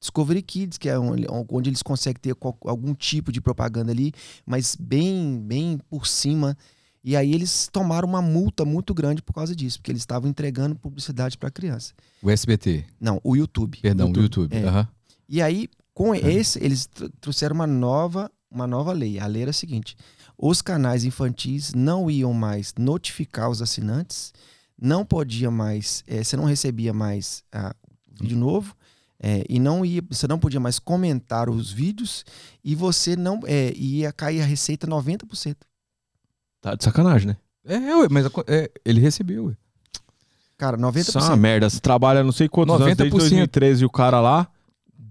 Discovery Kids, que é onde, eles conseguem ter algum tipo de propaganda ali, mas bem, bem por cima. E aí eles tomaram uma multa muito grande por causa disso, porque eles estavam entregando publicidade para criança.
O SBT,
Não, o YouTube.
perdão, o YouTube.
É.
aham.
E aí, com esse, eles tr- trouxeram uma nova, uma nova lei. A lei era a seguinte: os canais infantis não iam mais notificar os assinantes, não podia mais, eh, você não recebia mais ah, vídeo novo, eh, e não ia, você não podia mais comentar os vídeos, e você não eh, ia cair a receita 90%.
Tá de sacanagem, né?
É, ué, mas a- é, ele recebeu, ué.
Cara,
Isso é
90%.
uma merda. Você trabalha não sei quantos anos, desde
90%.
2013 e o cara lá,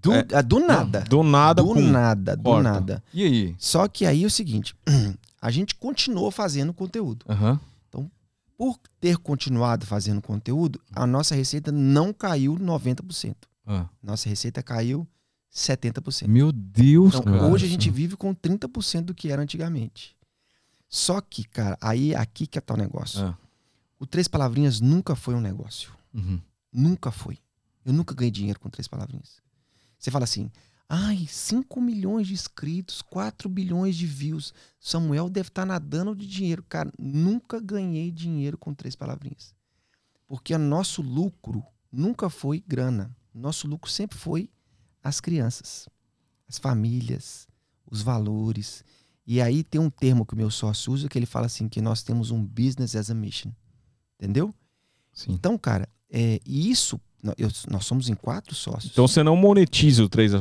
Do,
É.
ah, do nada.
do nada,
do
pum.
nada, do
corta.
nada.
E aí?
Só que aí é o seguinte, [CLEARS THROAT] a gente continuou fazendo conteúdo.
Aham.
Por ter continuado fazendo conteúdo, a nossa receita não caiu 90%.
Ah.
Nossa receita caiu 70%.
Meu Deus,
Então,
cara.
hoje a gente vive com 30% do que era antigamente. Só que, cara, aí aqui que é tal negócio.
Ah.
O Três Palavrinhas nunca foi um negócio.
Uhum.
Nunca foi. Eu nunca ganhei dinheiro com Três Palavrinhas. Você fala assim, ai, 5 milhões de inscritos, 4 bilhões de views. Samuel deve estar nadando de dinheiro. Cara, nunca ganhei dinheiro com Três Palavrinhas. Porque o nosso lucro nunca foi grana. Nosso lucro sempre foi as crianças, as famílias, os valores. E aí tem um termo que o meu sócio usa que ele fala assim que nós temos um business as a mission. Entendeu?
Sim.
Então, cara, é, e isso, eu- nós somos em quatro sócios.
Então você não monetiza o 3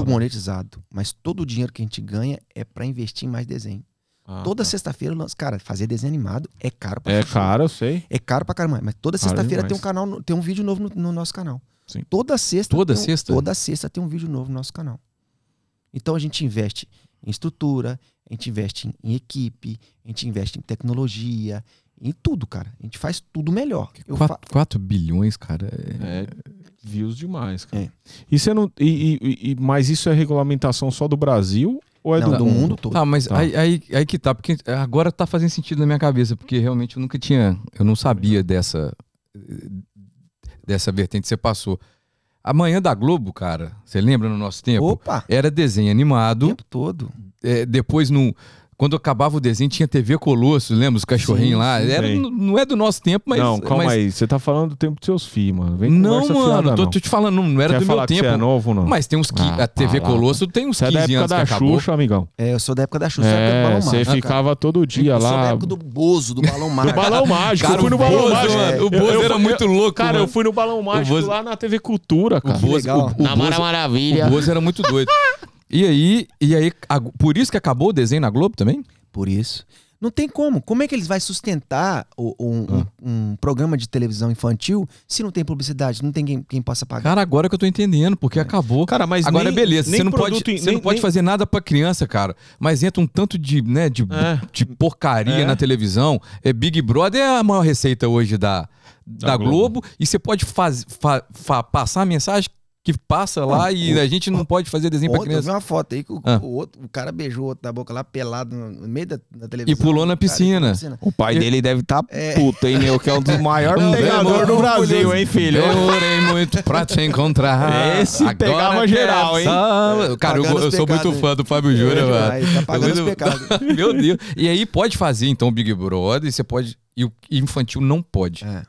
todo monetizado. Mas todo o dinheiro que a gente ganha é para investir em mais desenho. toda sexta-feira, eu lanço- cara, fazer desenho animado é caro pra
tá. É caro, eu sei.
É caro pra caramba. Mas toda sexta-feira tem um canal, tem um vídeo novo no, no nosso canal.
Sim.
Toda sexta.
Toda
tem um-
sexta?
Toda sexta tem um vídeo novo no nosso canal. Então a gente investe em estrutura, a gente investe em, em equipe, a gente investe em tecnologia, em tudo, cara. A gente faz tudo melhor. Eu fa-
4, bilhões, cara. É...
É views demais, cara.
É.
E você não. E, e- e- mas isso é regulamentação só do Brasil ou é
Não,
do,
do mundo todo.
Tá, mas
Tá.
Aí, aí, aí que tá, porque agora tá fazendo sentido na minha cabeça, porque realmente eu nunca tinha, eu não sabia dessa dessa vertente que você passou. Amanhã da Globo, cara, você lembra no nosso tempo?
Opa!
Era desenho
O
animado,
tempo todo.
é, depois no quando acabava o desenho tinha TV Colosso, lembra os cachorrinhos
Sim,
lá?
sim,
Era, não é do nosso tempo, mas
não, calma
mas-
aí. Você tá falando do tempo dos seus filhos, mano. Vem
Não, mano,
fiada,
tô,
não.
tô te falando, não era
Quer
do meu
que
tempo.
você é novo, não?
Mas tem uns que
Ah,
a TV
fala.
Colosso tem uns
Você é
15
da época
anos que
da
acabou.
Xuxa, amigão.
É, eu sou da época da Xuxa, do
É,
balão
você ficava todo dia
Eu sou da
lá.
época do Bozo, do balão
Do
mágico.
balão mágico.
Cara,
eu fui no
o
balão
Bozo,
mágico.
mano, o
Eu-
Bozo
eu
era muito louco,
Cara,
mano.
eu fui no balão mágico
Bozo-
lá na TV Cultura, cara.
O Bozo,
legal.
o, o
Na Mara Maravilha.
O Bozo era muito doido. [LAUGHS] E aí, e aí a- por isso que acabou o desenho na Globo também?
Por isso. Não tem como. Como é que eles vão sustentar o- um,
Ah.
um- um programa de televisão infantil se não tem publicidade, não tem quem, quem possa pagar?
Cara, agora que eu tô entendendo, porque acabou.
Cara, mas
Agora,
nem-
beleza,
nem
você não pode, você
nem-
não pode
nem-
fazer nada pra criança, cara. Mas entra um tanto de, né, de,
É.
de porcaria
É.
na televisão. É Big Brother é a maior receita hoje da, da,
Da
Globo.
Globo.
E você pode faz, fa- fa- passar a mensagem que passa lá
Ah,
e
o-
a gente não pode fazer desenho pra
Ontem eu vi
criança.
uma foto aí que o,
Ah.
o outro, o cara beijou o outro da boca lá pelado no, no meio da, da televisão.
pulou na
O cara
piscina.
O pai dele deve estar
É.
puto, hein, meu? Que é um dos [LAUGHS] maiores
Um
pegadores do Brasil, hein, filho?
Demorei muito pra te encontrar.
Esse
Agora
pegava
quero
geral, hein?
só- Cara, eu, eu sou muito fã do Fábio Júnior,
É
mano.
tá pagando os
Muito-
pecados. [LAUGHS]
Meu Deus. E aí pode fazer, então, o Big Brother, e você pode. E o infantil não pode.
É.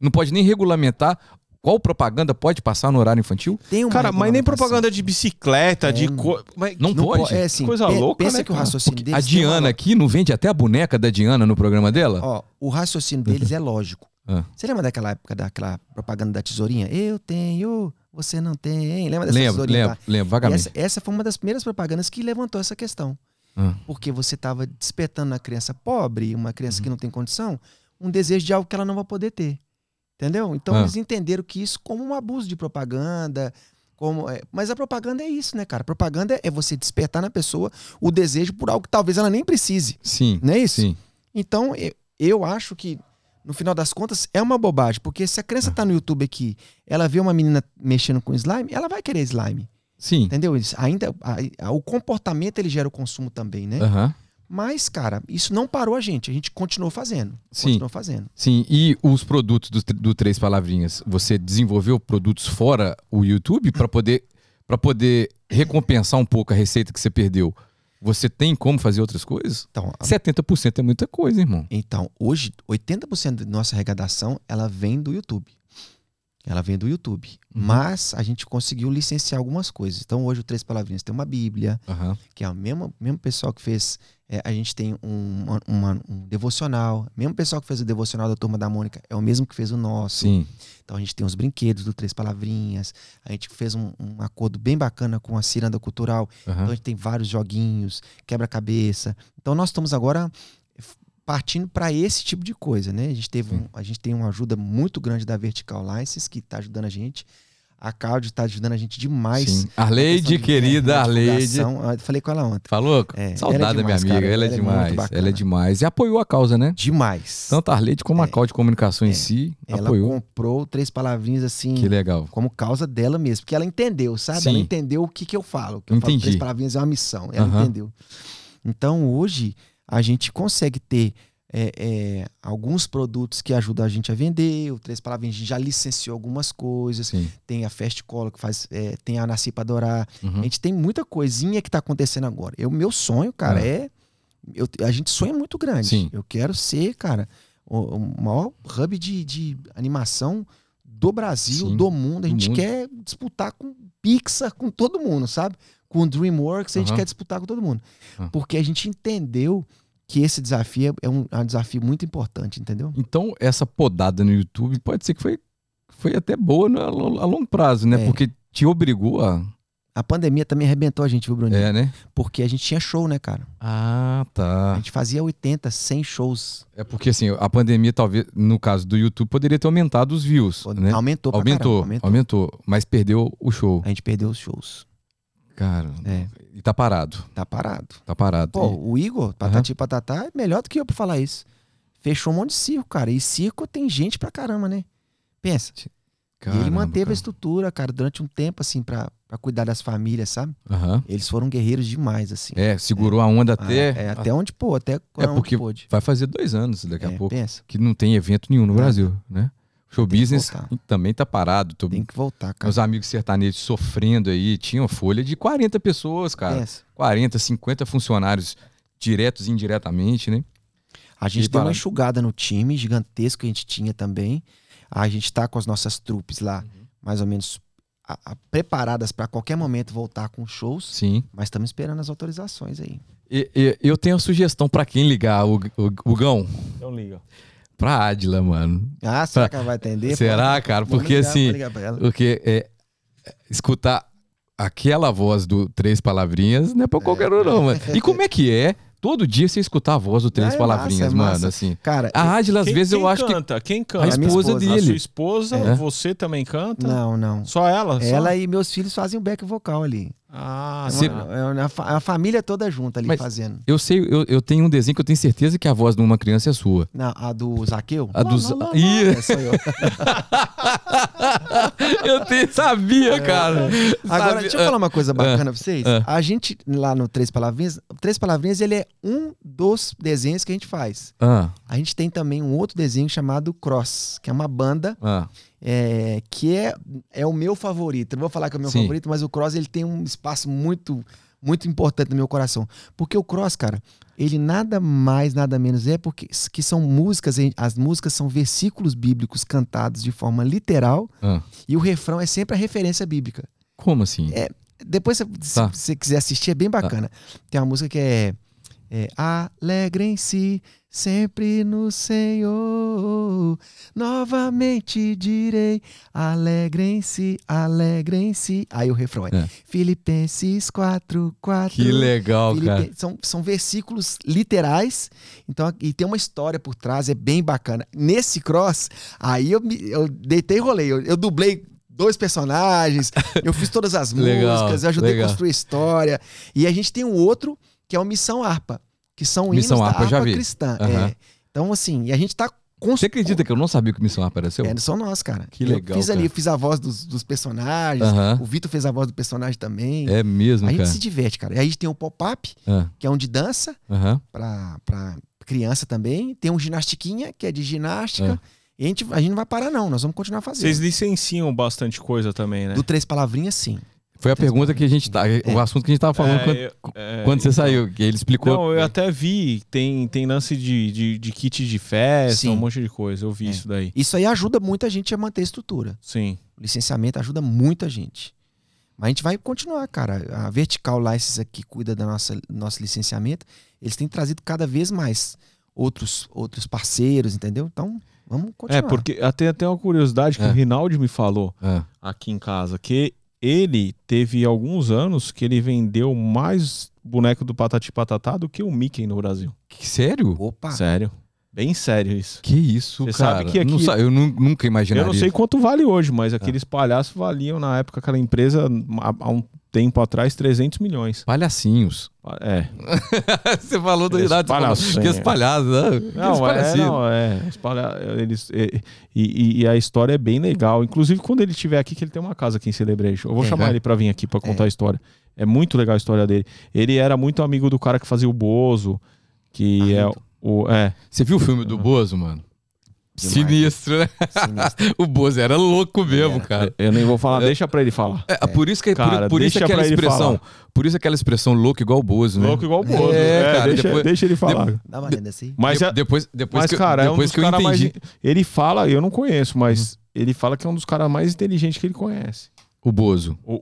Não pode nem regulamentar qual propaganda pode passar no horário infantil.
Tem uma
Cara, mas nem propaganda de bicicleta, de
É.
co... mas
Não,
Não
pode.
po- É assim,
Coisa louca,
pensa
né,
que o raciocínio deles
a Diana aqui não vende até a boneca da Diana no programa dela?
Ó, o raciocínio deles é lógico.
Ah.
Você lembra daquela época daquela propaganda da tesourinha? Eu tenho, você não tem. Lembra dessa
lembro,
tesourinha?
lembro, lembro,
E
vagamente.
Essa, essa foi uma das primeiras propagandas que levantou essa questão.
Ah.
Porque você estava despertando na criança pobre, uma criança
Uhum.
que não tem condição, um desejo de algo que ela não vai poder ter. Entendeu? Então
Ah.
eles entenderam que isso como um abuso de propaganda. Como, é, mas a propaganda é isso, né, cara? Propaganda é você despertar na pessoa o desejo por algo que talvez ela nem precise.
Sim.
Não é isso?
Sim.
Então, eu, eu acho que, no final das contas, é uma bobagem. Porque se a criança tá no YouTube aqui, ela vê uma menina mexendo com slime, ela vai querer slime.
Sim.
Entendeu? Eles ainda a- a- o comportamento ele gera o consumo também, né?
Aham.
Mas, cara, isso não parou a gente. A gente continuou fazendo.
Sim.
Continuou fazendo.
Sim, e os produtos do, do Três Palavrinhas, você desenvolveu produtos fora o YouTube para poder para poder recompensar um pouco a receita que você perdeu? Você tem como fazer outras coisas?
Então, a-
70% é muita coisa, irmão.
então hoje, 80% da nossa arrecadação ela vem do YouTube. Ela vem do YouTube.
Uhum.
Mas a gente conseguiu licenciar algumas coisas. Então hoje o Três Palavrinhas tem uma Bíblia,
Aham.
que é o mesmo, mesmo pessoal que fez. é, a gente tem um, uma- um devocional. Mesmo pessoal que fez o devocional da Turma da Mônica é o mesmo que fez o nosso.
Sim.
Então a gente tem os brinquedos do Três Palavrinhas. A gente fez um, um acordo bem bacana com a Ciranda Cultural. Então
Aham.
a gente tem vários joguinhos, quebra-cabeça. Então nós estamos agora partindo para esse tipo de coisa, né? A gente teve um- a gente tem uma ajuda muito grande da Vertical License que está ajudando a gente. A Claudio está ajudando a gente demais.
Sim. Arleide, querida,
é,
Arleide.
Ah, falei com ela ontem.
Falou?
É, é
Saudade da minha amiga.
cara.
Ela é
Ela é
demais.
bacana.
ela é demais. E apoiou a causa, né?
Demais.
Tanto a Arleide como a
É.
Cal de Comunicação em
É.
si
ela
apoiou.
comprou três palavrinhas assim.
Que legal.
como causa dela mesmo, porque ela entendeu, sabe?
Sim.
Ela entendeu o que, que eu falo. Que eu falo
Entendi.
três palavrinhas é uma missão, ela
Aham.
entendeu. Então hoje a gente consegue ter é, é, alguns produtos que ajudam a gente a vender. O Três Palavrinhas a gente já licenciou algumas coisas.
Sim.
Tem a Fast Cola que faz, é, tem a Nasci pra Adorar.
Uhum.
A gente tem muita coisinha que tá acontecendo agora. O meu sonho, cara,
Ah.
é. eu- a gente sonha muito grande.
Sim.
Eu quero ser, cara, o, o maior hub de, de animação do Brasil,
Sim,
do mundo. A gente
mundo.
quer disputar com Pixar, com todo mundo, sabe? Com o DreamWorks, a gente
Aham.
quer disputar com todo mundo.
Ah.
Porque a gente entendeu que esse desafio é um, é um desafio muito importante, entendeu?
Então, essa podada no YouTube pode ser que foi, foi até boa no- a, lo- a longo prazo, né?
É.
Porque te obrigou a.
A pandemia também arrebentou a gente, viu, Bruninho?
É, né?
Porque a gente tinha show, né, cara?
Ah,
A
tá.
gente fazia 80, 100 shows.
É porque assim, a pandemia, talvez, no caso do YouTube, poderia ter aumentado os views. Né?
Aumentou
Aumentou,
caramba, aumentou.
aumentou, mas perdeu o show.
A gente perdeu os shows.
Cara,
É.
e tá parado.
Tá parado.
Tá parado.
Pô,
E-
o Igor, Patati Patatá, é melhor do que eu pra falar isso. Fechou um monte de circo, cara. E circo tem gente pra caramba, né? Pensa. e ele
Caramba,
manteve a
cara.
estrutura, cara, durante um tempo, assim, pra, pra cuidar das famílias, sabe?
Aham.
Eles foram guerreiros demais, assim.
É, segurou a onda
Ah,
até.
é, até onde pô, até onde
porque
pôde.
Vai fazer dois anos daqui
É,
a pouco.
pensa.
Que não tem evento nenhum no. Brasil, né? Show
Tem
business também tá parado. Tô...
Tem que voltar, cara.
Meus amigos sertanejos sofrendo aí, tinham folha de 40 pessoas, cara.
Pensa.
40, 50 funcionários diretos e indiretamente, né?
A gente
E
deu uma enxugada no time, gigantesco que a gente tinha também. A gente tá com as nossas trupes lá,
Uhum.
mais ou menos a- a- preparadas para qualquer momento voltar com shows,
Sim.
mas estamos esperando as autorizações aí.
E- e- eu tenho uma sugestão pra quem ligar, o, o, o Gão,
Então liga.
Pra Adila, mano.
Ah, será que ela vai atender?
Será,
Pode-
cara? Porque
ligar,
assim,
ligar ela.
Porque é, é, escutar aquela voz do Três Palavrinhas não é pra qualquer um, não, mano. E como é que é todo dia você escutar a voz do Três
É
Palavrinhas,
massa, é
mano?
massa.
Assim.
Cara,
A Adila, às
Quem-
vezes, eu
quem
acho que.
canta? Quem
A
canta?
A
esposa.
A
dele.
sua esposa,
É.
você também canta?
não, não.
Só ela? Só?
Ela e meus filhos fazem o back vocal ali.
Ah,
É
Você-
uma-
tá.
é uma fa- a família toda junta ali
Mas-
fazendo.
Eu sei, eu, eu tenho um desenho que eu tenho certeza que a voz de uma criança é sua.
Não, a do Zaqueu?
A do.
É só eu. [LAUGHS]
eu te- sabia, cara.
Agora,
Sabia.
deixa eu falar uma coisa bacana pra vocês.
ah.
A gente, lá no Três Palavrinhas, Três Palavrinhas, ele é um dos desenhos que a gente faz.
Ah,
A gente tem também um outro desenho chamado Cross, que é uma banda
ah,
é, que é, é o meu favorito. Eu não vou falar que é o meu
Sim.
favorito, mas o Cross ele tem um espaço muito, muito importante no meu coração. Porque o Cross, cara, ele nada mais, nada menos é porque que são músicas, as músicas são versículos bíblicos cantados de forma literal
ah.
e o refrão é sempre a referência bíblica.
Como assim?
É, Depois, se,
Tá.
você quiser assistir, é bem bacana. Tem uma música que é, é Alegrem-se sempre no Senhor. Novamente direi: Alegrem-se, alegrem-se. Aí o refrão é,
É.
Filipenses 4, 4.
Que legal,
Filipe-
cara.
São, são versículos literais, então, e tem uma história por trás, é bem bacana. Nesse cross, aí eu, me, eu deitei e rolei. Eu, eu dublei dois personagens, eu fiz todas as [LAUGHS]
Legal,
músicas, eu ajudei
legal.
a construir a história. E a gente tem um outro, que é o Missão Harpa, que são
Missão
hinos
Harpa,
da
eu vi.
cristã.
Aham.
É. Então, assim, e a gente tá com
Você acredita que eu não sabia que o Missão apareceu?
é, são nós, cara.
Que
Eu
legal,
fiz ali,
cara.
eu fiz a voz dos, dos personagens,
Aham.
o Vitor fez a voz do personagem também.
É mesmo,
a gente
cara.
se diverte, cara. E aí a gente tem o pop-up,
Ah,
que é um de dança,
Aham.
pra, pra criança também. Tem um ginastiquinha, que é de ginástica.
É.
E a gente, a gente não vai parar, não. Nós vamos continuar fazendo.
Vocês licenciam bastante coisa também, né?
Do Três Palavrinhas, sim.
Foi a pergunta que a gente tá. O assunto que a gente tava falando
É,
quando,
eu- é,
quando você saiu. Que ele explicou.
Não, eu até vi, tem, tem lance de, de, de kit de festa,
Sim.
um monte de coisa. Eu vi
É.
isso daí.
Isso aí ajuda muita gente a manter a estrutura.
Sim.
O licenciamento ajuda muita gente. Mas a gente vai continuar, cara. A Vertical License aqui cuida do nosso, nosso licenciamento. Eles têm trazido cada vez mais outros, outros parceiros, entendeu? Então, vamos continuar.
É, porque até, até uma curiosidade que
É.
o Rinaldi me falou
Ah,
aqui em casa, que ele teve alguns anos que ele vendeu mais boneco do Patati Patatá do que o Mickey no Brasil.
que- sério?
Opa,
Sério. Bem sério isso.
Que isso,
Você
cara?
sabe que aqui-
Não sa- eu nu- nunca imaginaria.
Eu não sei quanto vale hoje, mas aqueles palhaços valiam na época aquela empresa há um tempo atrás 300 milhões.
Palhacinhos.
É. [LAUGHS]
você falou do
palhacinhos.
que os palhaços, né? Aqueles
Não, é, não, é. os palha- Eles, e, e- e a história é bem legal. Inclusive, quando ele estiver aqui, que ele tem uma casa aqui em Celebration. Eu vou
É.
chamar ele pra vir aqui pra contar a história. É muito legal a história dele. Ele era muito amigo do cara que fazia o Bozo, que é
Arlindo.
o. É.
Você viu o filme do Bozo, mano?
Demais.
Sinistro, né?
sinistro. [LAUGHS]
O Bozo era louco mesmo,
Era.
cara.
Eu nem vou falar, deixa pra ele falar.
É, por isso que por-
Cara,
por, isso
deixa
aquela
ele
expressão, por isso aquela expressão louco igual o Bozo, né?
Louco igual o Bozo.
É,
É,
cara,
deixa,
depois-
deixa ele falar.
Dá uma lenda assim.
Mas,
De-
é-
depois, depois
mas
que,
cara, é um
depois
dos
que eu
caras mais.
entendi.
Ele fala, eu não conheço, mas ele fala que é um dos caras mais inteligentes que ele conhece.
O Bozo,
O,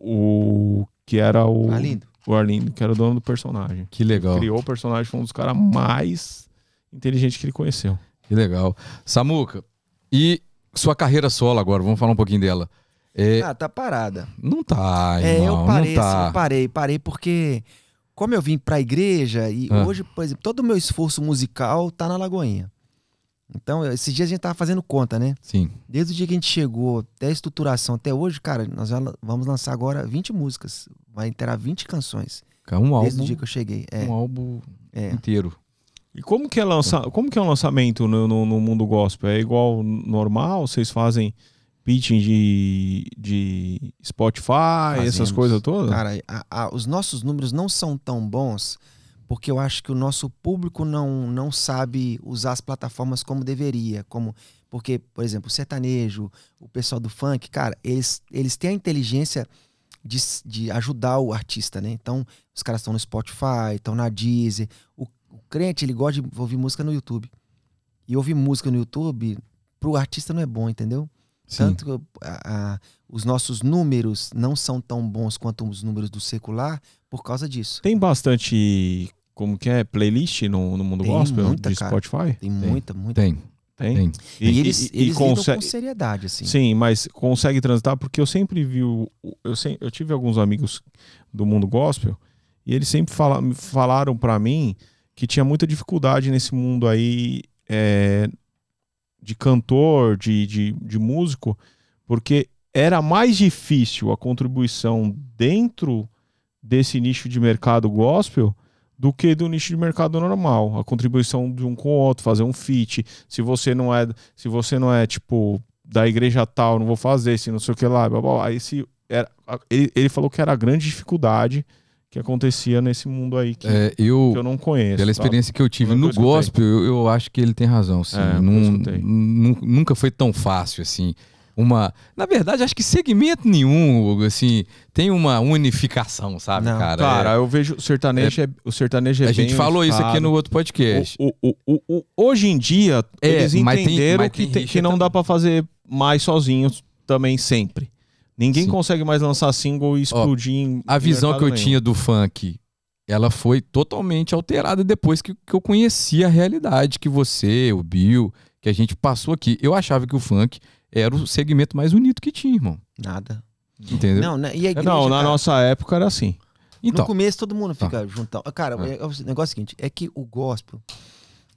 o- que era o.
Arlindo.
O Arlindo, que era o dono do personagem.
que legal,
Criou o personagem, foi um dos caras mais inteligentes que ele conheceu.
Que legal. Samuca, e sua carreira solo agora, vamos falar um pouquinho dela. É,
Ah, tá parada.
não tá,
É,
irmão,
eu parei,
não tá.
assim, parei, parei porque como eu vim pra igreja e
Ah.
hoje, por exemplo, todo o meu esforço musical tá na Lagoinha. Então, esses dias a gente tava fazendo conta, né?
Sim,
Desde o dia que a gente chegou até a estruturação até hoje, cara, nós vamos lançar agora 20 músicas. Vai interar 20 canções.
um
Desde o
álbum,
dia que eu cheguei. É,
um álbum
é.
inteiro.
E como que é, lança... como que é um lançamento no, no, no mundo gospel? É igual normal? Vocês fazem pitching de, de Spotify, essas
Fazemos.
coisas todas?
Cara, a- a- os nossos números não são tão bons porque eu acho que o nosso público não, não sabe usar as plataformas como deveria. Como, porque, por exemplo, o sertanejo, o pessoal do funk, cara, eles, eles têm a inteligência de, de ajudar o artista, né? Então, os caras estão no Spotify, estão na Deezer. O crente, ele gosta de ouvir música no YouTube. E ouvir música no YouTube, pro artista não é bom, entendeu?
Sim.
Tanto que a- a- os nossos números não são tão bons quanto os números do secular por causa disso.
Tem bastante, como que é, playlist no, no mundo
Tem
gospel
muita,
de
cara.
Tem.
Tem muita, muita.
Tem,
Tem?
tem.
E, eles,
e- e
eles lidam
consegue-
com seriedade, assim.
Sim, mas consegue transitar porque eu sempre vi o, eu, sem- eu tive alguns amigos do mundo gospel e eles sempre fala, falaram pra mim que tinha muita dificuldade nesse mundo aí é, de cantor, de, de, de músico, porque era mais difícil a contribuição dentro desse nicho de mercado gospel do que do nicho de mercado normal. A contribuição de um com o outro, fazer um feat. Se você não é, se você não é tipo da igreja tal, não vou fazer, se não sei o que lá, blá, blá, blá. Aí se era, ele, ele falou que era a grande dificuldade que acontecia nesse mundo aí que,
É,
que
eu,
eu não conheço.
pela
sabe?
experiência que eu tive no
eu
gospel, eu, eu acho que ele tem razão. Sim.
É, eu
nun- nunca foi tão fácil assim. Uma, na verdade, acho que segmento nenhum, assim, tem uma unificação, sabe,
Não.
cara?
Cara, eu vejo o sertanejo é, o sertanejo é
a gente falou isso aqui
unificado.
no outro podcast.
O, o, o, o- hoje em dia,
É,
eles
tem-
entenderam
mas
que,
tem
tem- que não dá pra fazer mais sozinhos também sempre. Ninguém
Sim.
consegue mais lançar single e explodir em
A visão que eu
nenhum.
tinha do funk, ela foi totalmente alterada depois que, que eu conheci a realidade que você, o Bill, que a gente passou aqui. Eu achava que o funk era o segmento mais unido que tinha, irmão.
Nada.
Entendeu?
Não, né? E a igreja,
Não, na
cara,
nossa época era assim.
então,
no começo todo mundo fica juntão. Cara,
É.
é- é o negócio é o seguinte, é que o gospel,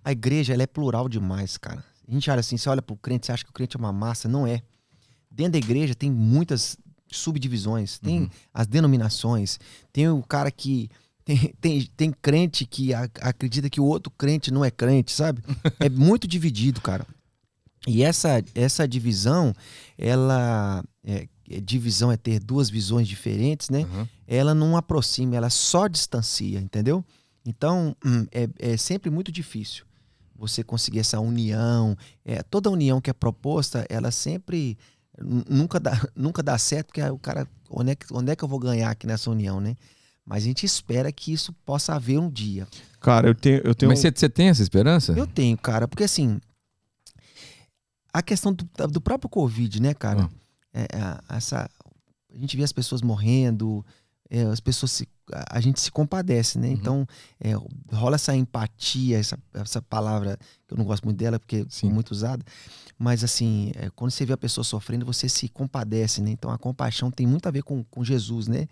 a igreja, ela é plural demais, cara. A gente olha assim, você olha pro crente, você acha que o crente é uma massa, não é. Dentro da igreja tem muitas subdivisões, tem
Uhum.
as denominações, tem o cara que [LAUGHS] tem, tem, tem crente que a- acredita que o outro crente não é crente, sabe? [LAUGHS] É muito dividido, cara. E essa, essa divisão, ela. É, é, divisão é ter duas visões diferentes, né?
Uhum.
ela não aproxima, ela só distancia, entendeu? Então, hum, é, é sempre muito difícil você conseguir essa união. É, toda união que é proposta, ela sempre nunca dá, [LAUGHS] nunca dá certo, porque o cara onde é, que, onde é que eu vou ganhar aqui nessa união, né? Mas a gente espera que isso possa haver um dia.
Cara, eu tenho. Eu tenho
Mas você tem essa esperança?
Eu tenho, cara, porque assim. A questão do, do próprio Covid, né, cara?
Ah.
É, é, essa, a gente vê as pessoas morrendo, é, as pessoas se, a, a gente se compadece, né?
Uhum.
Então é, rola essa empatia, essa, essa palavra que eu não gosto muito dela porque
Sim.
é muito usada, mas assim é, quando você vê a pessoa sofrendo você se compadece, né? Então a compaixão tem muito a ver com, com Jesus, né?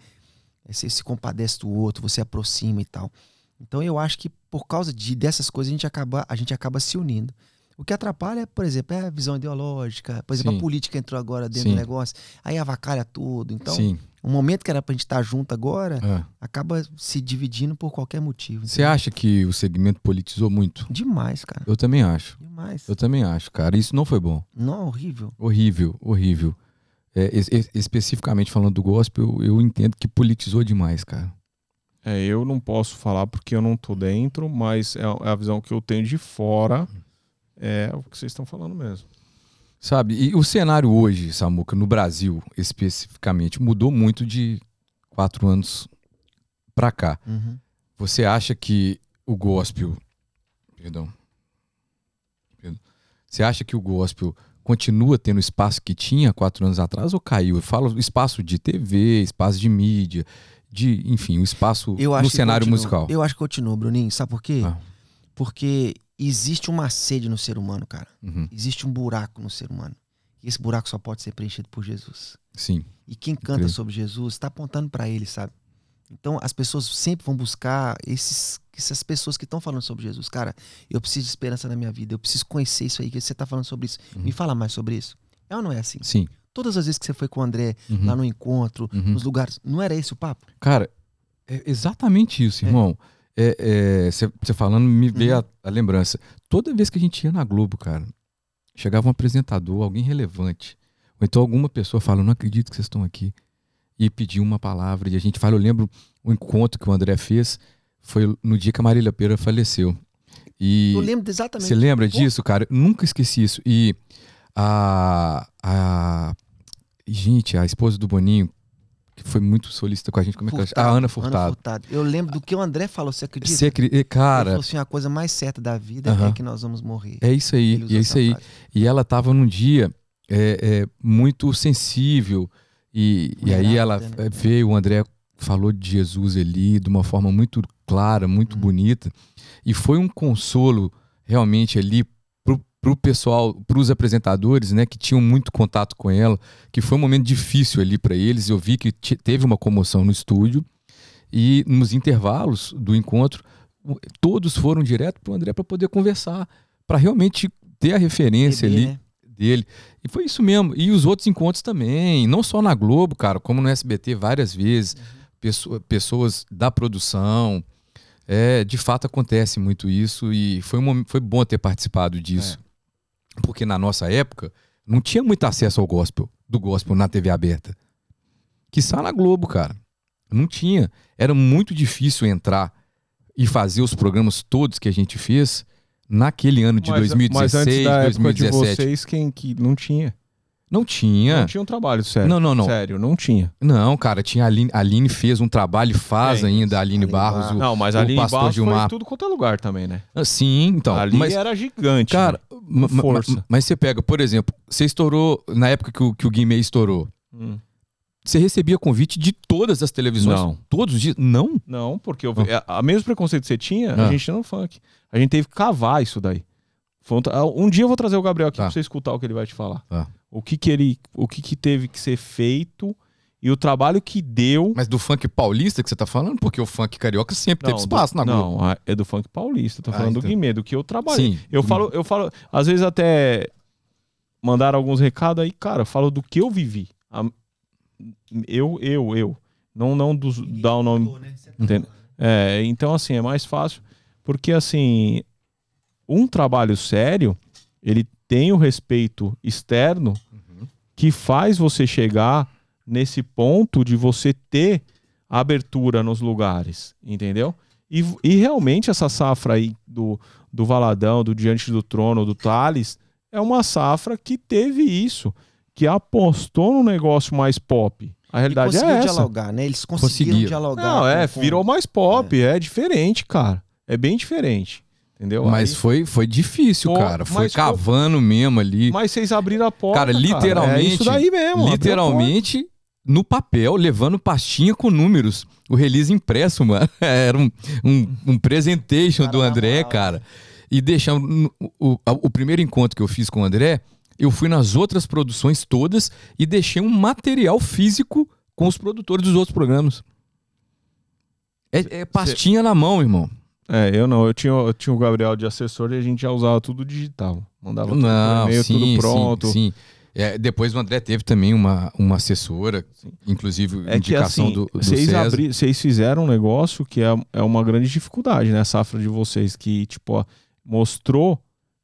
É, Você se compadece do outro, você aproxima e tal. Então eu acho que por causa de, dessas coisas a gente acaba a gente acaba se unindo. O que atrapalha, por exemplo, é a visão ideológica. Por exemplo,
Sim.
a política entrou agora dentro
Sim.
do negócio, aí avacalha tudo. Então,
Sim.
Um momento que era pra gente estar junto agora,
Ah.
acaba se dividindo por qualquer motivo.
Você acha que o segmento politizou muito?
Demais, cara.
Eu também acho.
Demais.
Eu também acho, cara. Isso não foi bom.
Não, horrível.
Horrível, horrível. É, es- es- especificamente falando do gospel, eu, eu entendo que politizou demais, cara.
É, eu não posso falar porque eu não tô dentro, mas é é a visão que eu tenho de fora. É o que vocês estão falando mesmo.
Sabe? E o cenário hoje, Samuca, no Brasil especificamente, mudou muito de quatro anos pra cá.
Uhum.
Você acha que o gospel. Perdão. Você acha que o gospel continua tendo o espaço que tinha quatro anos atrás ou caiu? Eu falo espaço de TV, espaço de mídia, de, enfim, o espaço no cenário
continua.
musical.
Eu acho que continua, Bruninho. Sabe por quê?
Ah.
Porque existe uma sede no ser humano, cara.
Uhum,
Existe um buraco no ser humano. E esse buraco só pode ser preenchido por Jesus.
Sim.
E quem canta sobre Jesus está apontando para ele, sabe? Então as pessoas sempre vão buscar esses, essas pessoas que estão falando sobre Jesus. Cara, eu preciso de esperança na minha vida. Eu preciso conhecer isso aí que você está falando sobre isso.
Uhum.
Me fala mais sobre isso. É ou não é assim?
Sim.
Todas as vezes que você foi com o André
Uhum.
lá no encontro,
Uhum.
nos lugares, não era esse o papo?
Cara, é exatamente isso,
É.
Você falando, me veio
Uhum.
a, a lembrança. Toda vez que a gente ia na Globo, cara, chegava um apresentador, alguém relevante, ou então alguma pessoa fala, não acredito que vocês estão aqui, e pediu uma palavra, e a gente fala, eu lembro o encontro que o André fez, foi no dia que a Marília Pera faleceu. E
Eu lembro exatamente.
você lembra disso, cara? Eu nunca esqueci isso. E a, a. Gente, a esposa do Boninho, que foi muito solícita com a gente, como é que ela? A Ana Furtado.
Eu lembro do que o André falou, você acredita?
Você acri- e,
Ele
Cara,
falou assim, a coisa mais certa da vida
Aham.
é que nós vamos morrer.
é isso aí, e é isso aí.
frase.
E ela tava num dia é, é, muito sensível. E, e aí ela
né?
é, veio, o André falou de Jesus ali de uma forma muito clara, muito
Uhum.
bonita. E foi um consolo realmente ali pro, pro pessoal, pros apresentadores, né, que tinham muito contato com ela, que foi um momento difícil ali para eles. Eu vi que te- teve uma comoção no estúdio e nos intervalos do encontro, o- todos foram direto pro André para poder conversar, para realmente ter a referência
Bebê,
ali
né?
dele. E foi isso mesmo. E os outros encontros também, não só na Globo, cara, como no SBT várias vezes. Pessoa- pessoas da produção. É, de fato acontece muito isso e foi, um, foi bom ter participado disso. Porque na nossa época não tinha muito acesso ao gospel, do gospel na TV aberta. Que está na Globo, cara. Não tinha. Era muito difícil entrar e fazer os programas todos que a gente fez naquele ano de
mas,
2016,
mas antes da época de
2017.
vocês, quem que não tinha?
Não tinha.
Não tinha um trabalho sério.
Não, não, não.
Sério, não tinha.
Não, cara, tinha a Aline, a Aline fez um trabalho e faz
Quem?
ainda, a Aline
Aline
Barros.
Barros.
O,
Não, mas
o
ali
pastor
embaixo
Gilmar.
foi tudo quanto é lugar também, né?
Ah, Sim, então.
ali
mas,
era gigante.
cara,
né? força.
ma- mas você pega, por exemplo, você estourou, na época que o, que o Guimê estourou,
Hum.
você recebia convite de todas as televisões?
Não.
Todos os dias? Não?
Não, porque eu,
Ah.
a, a mesmo preconceito que você tinha,
Ah.
a gente tinha no funk. A gente teve que cavar isso daí. Um, um dia eu vou trazer o Gabriel aqui
Tá.
pra você escutar o que ele vai te falar.
Tá.
O que que ele, o que que teve que ser feito e o trabalho que deu.
Mas do funk paulista que você tá falando? Porque o funk carioca sempre teve
do-
espaço na Globo.
Não, é do funk paulista. Tô
Ah,
falando do
então.
Guimê, do que eu trabalhei.
Sim.
Eu falo, eu falo, às vezes até mandaram alguns recados aí, cara, eu falo do que eu vivi. A- eu, eu, eu. Não, não dos, dar o nome. Entende? É, então, assim, é mais fácil. Porque, assim, um trabalho sério, ele tem o respeito externo
Uhum.
que faz você chegar nesse ponto de você ter abertura nos lugares, entendeu? E, e realmente essa safra aí do, do Valadão, do Diante do Trono, do Thales, é uma safra que teve isso, que apostou no negócio mais pop. A realidade é
conseguiram
essa.
dialogar, né? Eles conseguiram
Conseguiram.
dialogar.
Não, é,
com-
virou mais pop, é. diferente, cara. É bem diferente. Entendeu?
Mas
Aí-
foi, foi difícil,
Pô,
cara. Foi cavando mesmo ali.
mas vocês abriram a porta.
Cara, literalmente-
É isso daí mesmo.
literalmente no papel, levando pastinha com números. O release impresso, mano. [LAUGHS] Era um, um, um presentation
Cara,
do André, cara. E deixando. O, a- o primeiro encontro que eu fiz com o André, eu fui nas outras produções todas e deixei um material físico com os produtores dos outros programas. É, é pastinha na mão, irmão.
É, eu não. Eu tinha, eu tinha o Gabriel de assessor e a gente já usava tudo digital. Mandava tudo
Não,
e-mail,
sim,
tudo pronto.
sim, sim. É, depois o André teve também uma, uma assessora,
Sim.
inclusive
É que
indicação
assim,
do, do
vocês, abri- vocês fizeram um negócio que é, é uma grande dificuldade, né? A safra de vocês, que, tipo, ó, mostrou,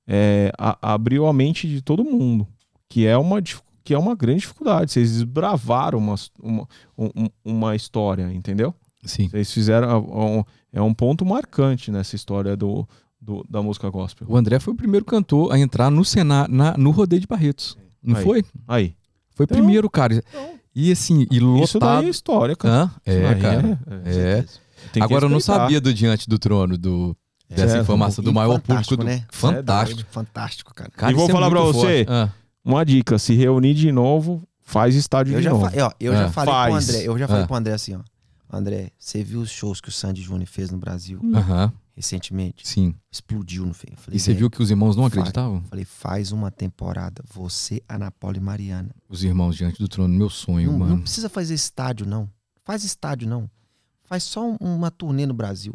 é, a- abriu a mente de todo mundo, que é uma, que é uma grande dificuldade. Vocês desbravaram uma, uma, um- uma história, entendeu?
Sim.
Vocês fizeram. um- é um ponto marcante nessa história do, do- da música gospel.
O André foi o primeiro cantor a entrar no cenário, na, no Rodeio de Barretos. Não
Aí.
foi?
Aí.
Foi o
Então-
primeiro, cara.
então-
E assim, e lotado.
Isso daí é história, cara.
É,
daí
cara.
é-
É.
que
Agora eu não sabia do Diante do Trono, do, dessa
É,
informação, do maior público do.
né?
Fantástico.
Fantástico, cara.
Cara,
E vou
é
falar pra
muito
você.
Ah,
Uma dica: se reunir de novo, faz estádio
Eu
de
já,
novo.
fa- ó, eu já
Ah.
falei pro
Faz.
André, eu já falei
Ah.
pro André assim, ó. André, você viu os shows que o Sandy Júnior fez no Brasil
Aham,
recentemente?
sim.
Explodiu no fim.
E você
"Velho,
viu que os irmãos não acreditavam?
Falei, faz uma temporada, você, Ana Paula e Mariana.
Os irmãos Diante do Trono, meu sonho,
Não,
mano.
não precisa fazer estádio, não. Faz estádio, não. Faz só um- uma turnê no Brasil.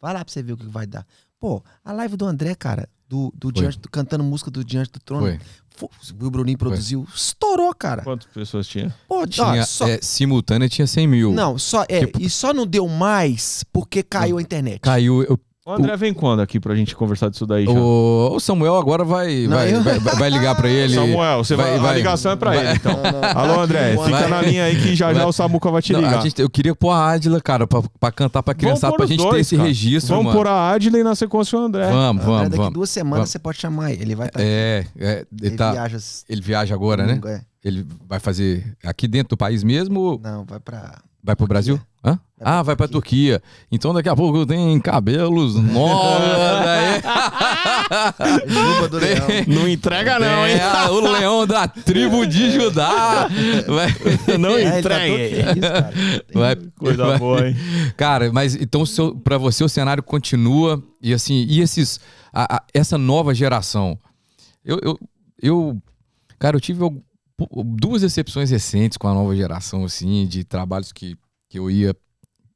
Vai lá pra você ver o que vai dar. Pô, a live do André, cara, do, do. Diante, do- cantando música do Diante do Trono.
Foi.
O Bruninho produziu. Estourou, cara.
Quantas pessoas tinha?
Pô, ó,
Tinha,
só,
é, simultânea tinha 100 mil.
Não, só, é,
Tipo-
e só não deu mais porque caiu a internet.
Caiu. eu-
O André vem quando aqui pra gente conversar disso daí já?
o, o Samuel agora vai,
Não,
vai,
eu-
vai, vai ligar pra ele.
Samuel, você vai,
vai-
a
vai-
ligação é pra
vai-
ele, então.
Não, não.
Alô, André,
Vai-
fica na linha aí que já já
vai-
o Samuca vai te
Não,
ligar.
a gente- eu queria pôr a Adila, cara, pra, pra cantar pra criançada,
pôr
pra
os
gente ter
dois,
esse
cara.
registro,
Vamos
mano.
pôr a Adley na sequência o André.
Vamos,
André,
vamos,
daqui
vamos.
duas semanas
vamos.
você pode chamar ele. Ele vai estar
É, é, ele,
Ele
tá,
viaja.
ele viaja agora, né?
é.
Ele vai fazer aqui dentro do país mesmo ou
Não, vai pra.
Vai pro Brasil? Hã?
pra
ah, vai pra Turquia. Então daqui a pouco tem cabelos novos. [LAUGHS] né?
Juba do Leão.
Não entrega não, hein?
a- o leão da tribo de Judá. Vai- [LAUGHS]
Não
É, ele tá feliz,
vai-
Coisa
vai-
boa, hein?
Cara, mas então seu, pra você o cenário continua e assim, e esses a- a- essa nova geração. Eu, eu, eu cara, eu tive duas decepções recentes com a nova geração assim, de trabalhos que, que eu ia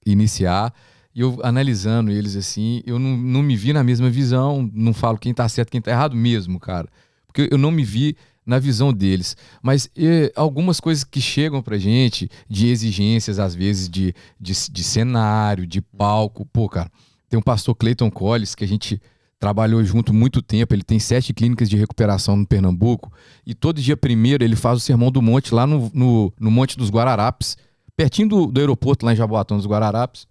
iniciar e eu analisando eles assim, eu não, não me vi na mesma visão, não falo quem tá certo, quem tá errado mesmo, cara. Porque eu não me vi na visão deles. Mas eh, algumas coisas que chegam pra gente, de exigências, às vezes, de, de, de cenário, de palco. Pô, cara, tem um pastor Clayton Collis que a gente trabalhou junto muito tempo. Ele tem sete clínicas de recuperação no Pernambuco. E todo dia primeiro ele faz o Sermão do Monte lá no, no, no Monte dos Guararapes, pertinho do, do aeroporto lá em Jaboatão dos Guararapes.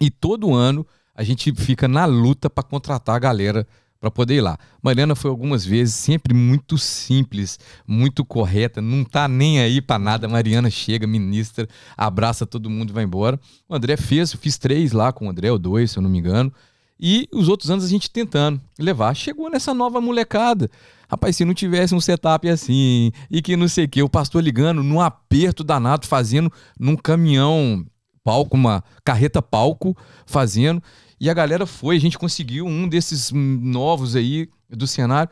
E todo ano a gente fica na luta para contratar a galera para poder ir lá. Mariana foi algumas vezes, sempre muito simples, muito correta, não tá nem aí para nada. Mariana chega, ministra, abraça todo mundo e vai embora. O André fez, fiz três lá com o André, ou dois, se eu não me engano. E os outros anos a gente tentando levar. Chegou nessa nova molecada. Rapaz, se não tivesse um setup assim, e que não sei o que, o pastor ligando num aperto danado, fazendo num caminhão palco, uma carreta palco, fazendo. E a galera foi, a gente conseguiu um desses novos aí do cenário.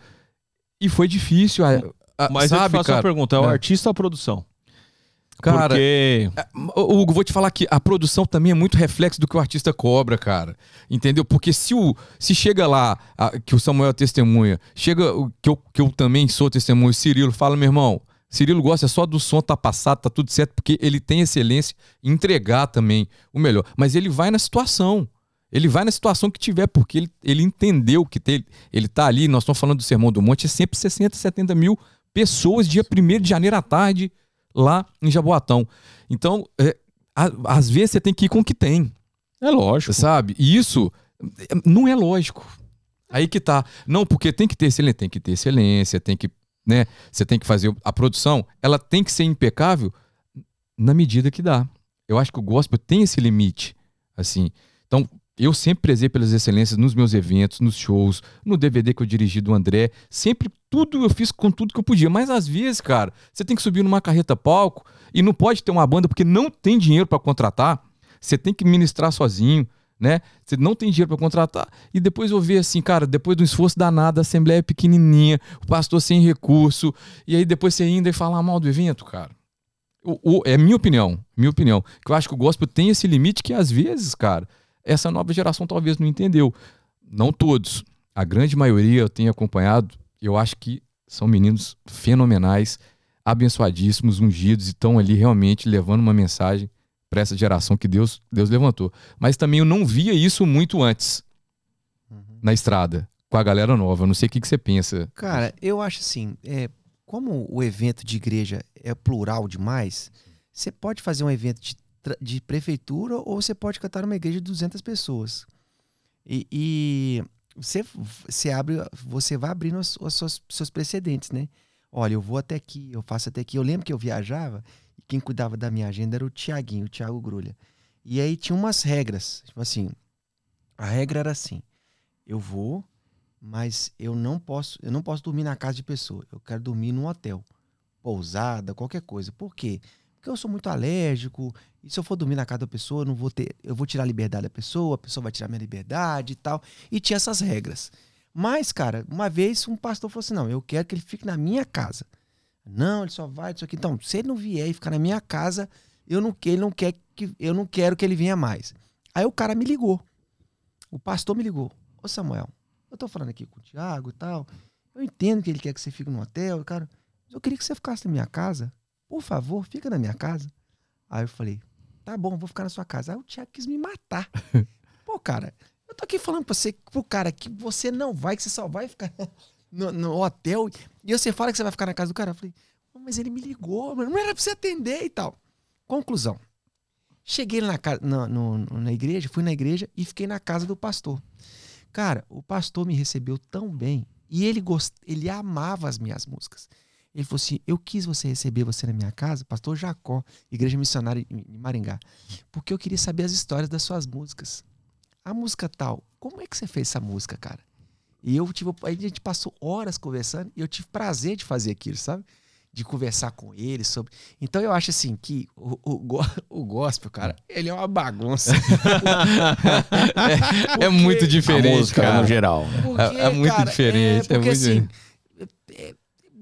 E foi difícil. a- a-
Mas eu te
sabe,
faço uma
cara?
pergunta: é o
É.
artista ou a produção?
Cara,
Porque.
Ô, Hugo, vou te falar que a produção também é muito reflexo do que o artista cobra, cara. Entendeu? Porque se o se chega lá, a- que o Samuel é testemunha, chega o- que eu, que eu também sou testemunha, o Cirilo fala, meu irmão, Cirilo gosta só do som tá passado, tá tudo certo, porque ele tem excelência em entregar também o melhor. Mas ele vai na situação. Ele vai na situação que tiver, porque ele, ele entendeu que tem, ele tá ali, nós estamos falando do Sermão do Monte, é sempre 60, 70 mil pessoas, dia 1 de janeiro à tarde, lá em Jaboatão. Então, é, a- às vezes você tem que ir com o que tem,
É lógico.
sabe? E isso não é lógico. Aí que tá. Não, porque tem que ter excelência, tem que ter excelência, tem que, né? Você tem que fazer a produção, ela tem que ser impecável na medida que dá. Eu acho que o gospel tem esse limite, assim. Então, eu sempre prezei pelas excelências nos meus eventos, nos shows, no DVD que eu dirigi do André. Sempre tudo eu fiz com tudo que eu podia. Mas às vezes, cara, você tem que subir numa carreta palco e não pode ter uma banda porque não tem dinheiro para contratar. Você tem que ministrar sozinho, né? Você não tem dinheiro para contratar. E depois eu ver assim, cara, depois do esforço danado, a assembleia é pequenininha, o pastor sem recurso, e aí depois você ainda falar mal do evento, cara. O, o, é minha opinião, minha opinião. Que eu acho que o gospel tem esse limite que às vezes, cara, essa nova geração talvez não entendeu. Não todos. A grande maioria eu tenho acompanhado, eu acho que são meninos fenomenais, abençoadíssimos, ungidos e estão ali realmente levando uma mensagem para essa geração que Deus, Deus levantou. Mas também eu não via isso muito antes uhum. na estrada, com a galera nova. Eu não sei o que, que você pensa.
Cara, eu acho assim, é, como o evento de igreja é plural demais, você pode fazer um evento de de prefeitura ou você pode cantar numa igreja de 200 pessoas. E, e você, você abre, você vai abrindo os, os seus, precedentes, né? Olha, eu vou até aqui, eu faço até aqui. Eu lembro que eu viajava e quem cuidava da minha agenda era o Tiaguinho, o Tiago Grulha. E aí tinha umas regras, tipo assim, a regra era assim: eu vou, mas eu não posso, eu não posso dormir na casa de pessoa. Eu quero dormir num hotel, pousada, qualquer coisa. Por quê? Porque eu sou muito alérgico, e se eu for dormir na casa da pessoa, eu não vou ter, eu vou tirar a liberdade da pessoa, a pessoa vai tirar minha liberdade e tal. E tinha essas regras. Mas, cara, uma vez um pastor falou assim: "Não, eu quero que ele fique na minha casa". Não, ele só vai isso aqui. Então, se ele não vier e ficar na minha casa, eu não, ele não quer que eu não quero que ele venha mais. Aí o cara me ligou. O pastor me ligou. Ô Samuel, eu tô falando aqui com o Tiago e tal. Eu entendo que ele quer que você fique no hotel, cara. Mas eu queria que você ficasse na minha casa. Por favor, fica na minha casa. Aí eu falei, tá bom, vou ficar na sua casa. Aí o Thiago quis me matar. [LAUGHS] Pô, cara, eu tô aqui falando pra você, pro cara, que você não vai, que você só vai ficar [LAUGHS] no, no hotel. E você fala que você vai ficar na casa do cara. Eu falei, mas ele me ligou, não era pra você atender e tal. Conclusão. Cheguei na, na, no, na igreja, fui na igreja e fiquei na casa do pastor. Cara, o pastor me recebeu tão bem e ele, gost... ele amava as minhas músicas. Ele falou assim: Eu quis você receber você na minha casa, pastor Jacó, igreja missionária em Maringá, porque eu queria saber as histórias das suas músicas. A música tal, como é que você fez essa música, cara? E eu tive, a gente passou horas conversando e eu tive prazer de fazer aquilo, sabe? De conversar com ele sobre. Então eu acho assim que o, o, [LAUGHS] o gospel, cara, ele é uma bagunça.
é, [LAUGHS] é, muito diferente, música, cara.
no geral.
Porque, é, é, muito cara, diferente. É, porque, é muito...
assim,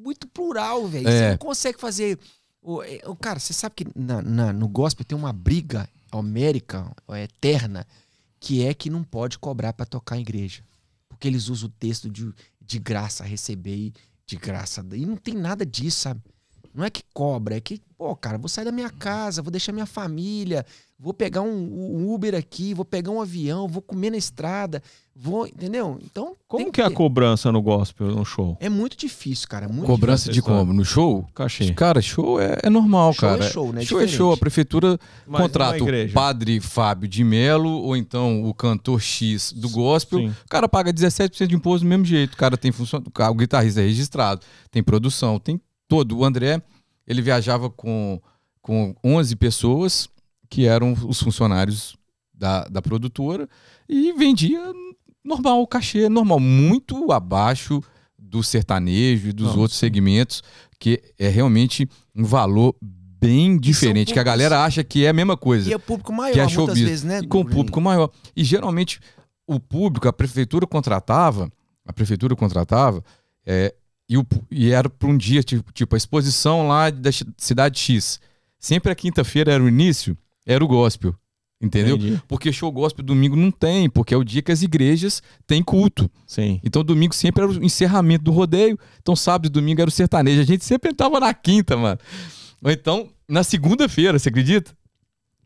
muito plural, velho. É. Você não consegue fazer. O, é, o, cara, você sabe que na, na, no gospel tem uma briga homérica, eterna, que é que não pode cobrar para tocar em igreja. Porque eles usam o texto de, de graça, receber de graça. E não tem nada disso, sabe? Não é que cobra, é que, pô, cara, vou sair da minha casa, vou deixar minha família, vou pegar um, um Uber aqui, vou pegar um avião, vou comer na estrada, vou, entendeu? Então.
Como que, é a cobrança no gospel, no show?
É muito difícil, cara. É muito
cobrança difícil. de como? No show?
Cachê.
Cara, show é, é normal,
show
é cara.
É show, né?
Show é show. A prefeitura Mas contrata o padre Fábio de Melo ou então o cantor X do gospel. Sim. O cara paga 17% de imposto do mesmo jeito. O cara tem função. O guitarrista é registrado, tem produção, tem todo. O André, ele viajava com, com 11 pessoas que eram os funcionários da, da produtora e vendia normal, o cachê normal, muito abaixo do sertanejo e dos Não, outros sim. segmentos, que é realmente um valor bem diferente, que a galera acha que é a mesma coisa.
E é público maior, que é muitas vezes, né?
E com público maior. E geralmente o público, a prefeitura contratava, a prefeitura contratava, é, e, o, e era para um dia, tipo, tipo, a exposição lá da cidade X. Sempre a quinta-feira era o início, era o gospel. Entendeu? Entendi. Porque show gospel domingo não tem, porque é o dia que as igrejas têm culto.
Sim.
Então domingo sempre era o encerramento do rodeio. Então sábado e domingo era o sertanejo. A gente sempre entrava na quinta, mano. Ou então na segunda-feira, você acredita?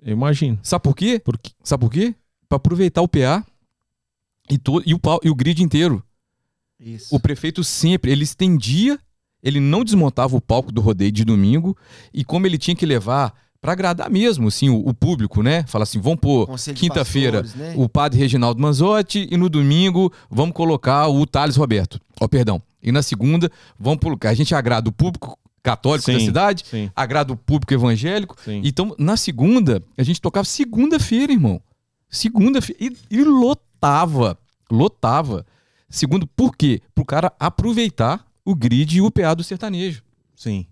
Eu imagino.
Sabe por quê?
Por quê?
Sabe por quê? Pra aproveitar o PA e, to, e, o, e o grid inteiro.
Isso.
O prefeito sempre, ele estendia, ele não desmontava o palco do rodeio de domingo e como ele tinha que levar para agradar mesmo, assim, o, o, público, né? Fala assim, vamos pôr quinta-feira né? o padre Reginaldo Manzotti e no domingo vamos colocar o Thales Roberto. Ó, oh, perdão. E na segunda, vamos colocar. A gente agrada o público católico da
Sim,
cidade,
Sim,
agrada o público evangélico.
sim.
Então, na segunda, a gente tocava segunda-feira, irmão. Segunda-feira. E, e lotava. Lotava. Segundo, por quê? Pro cara aproveitar o grid e o PA do sertanejo.
sim.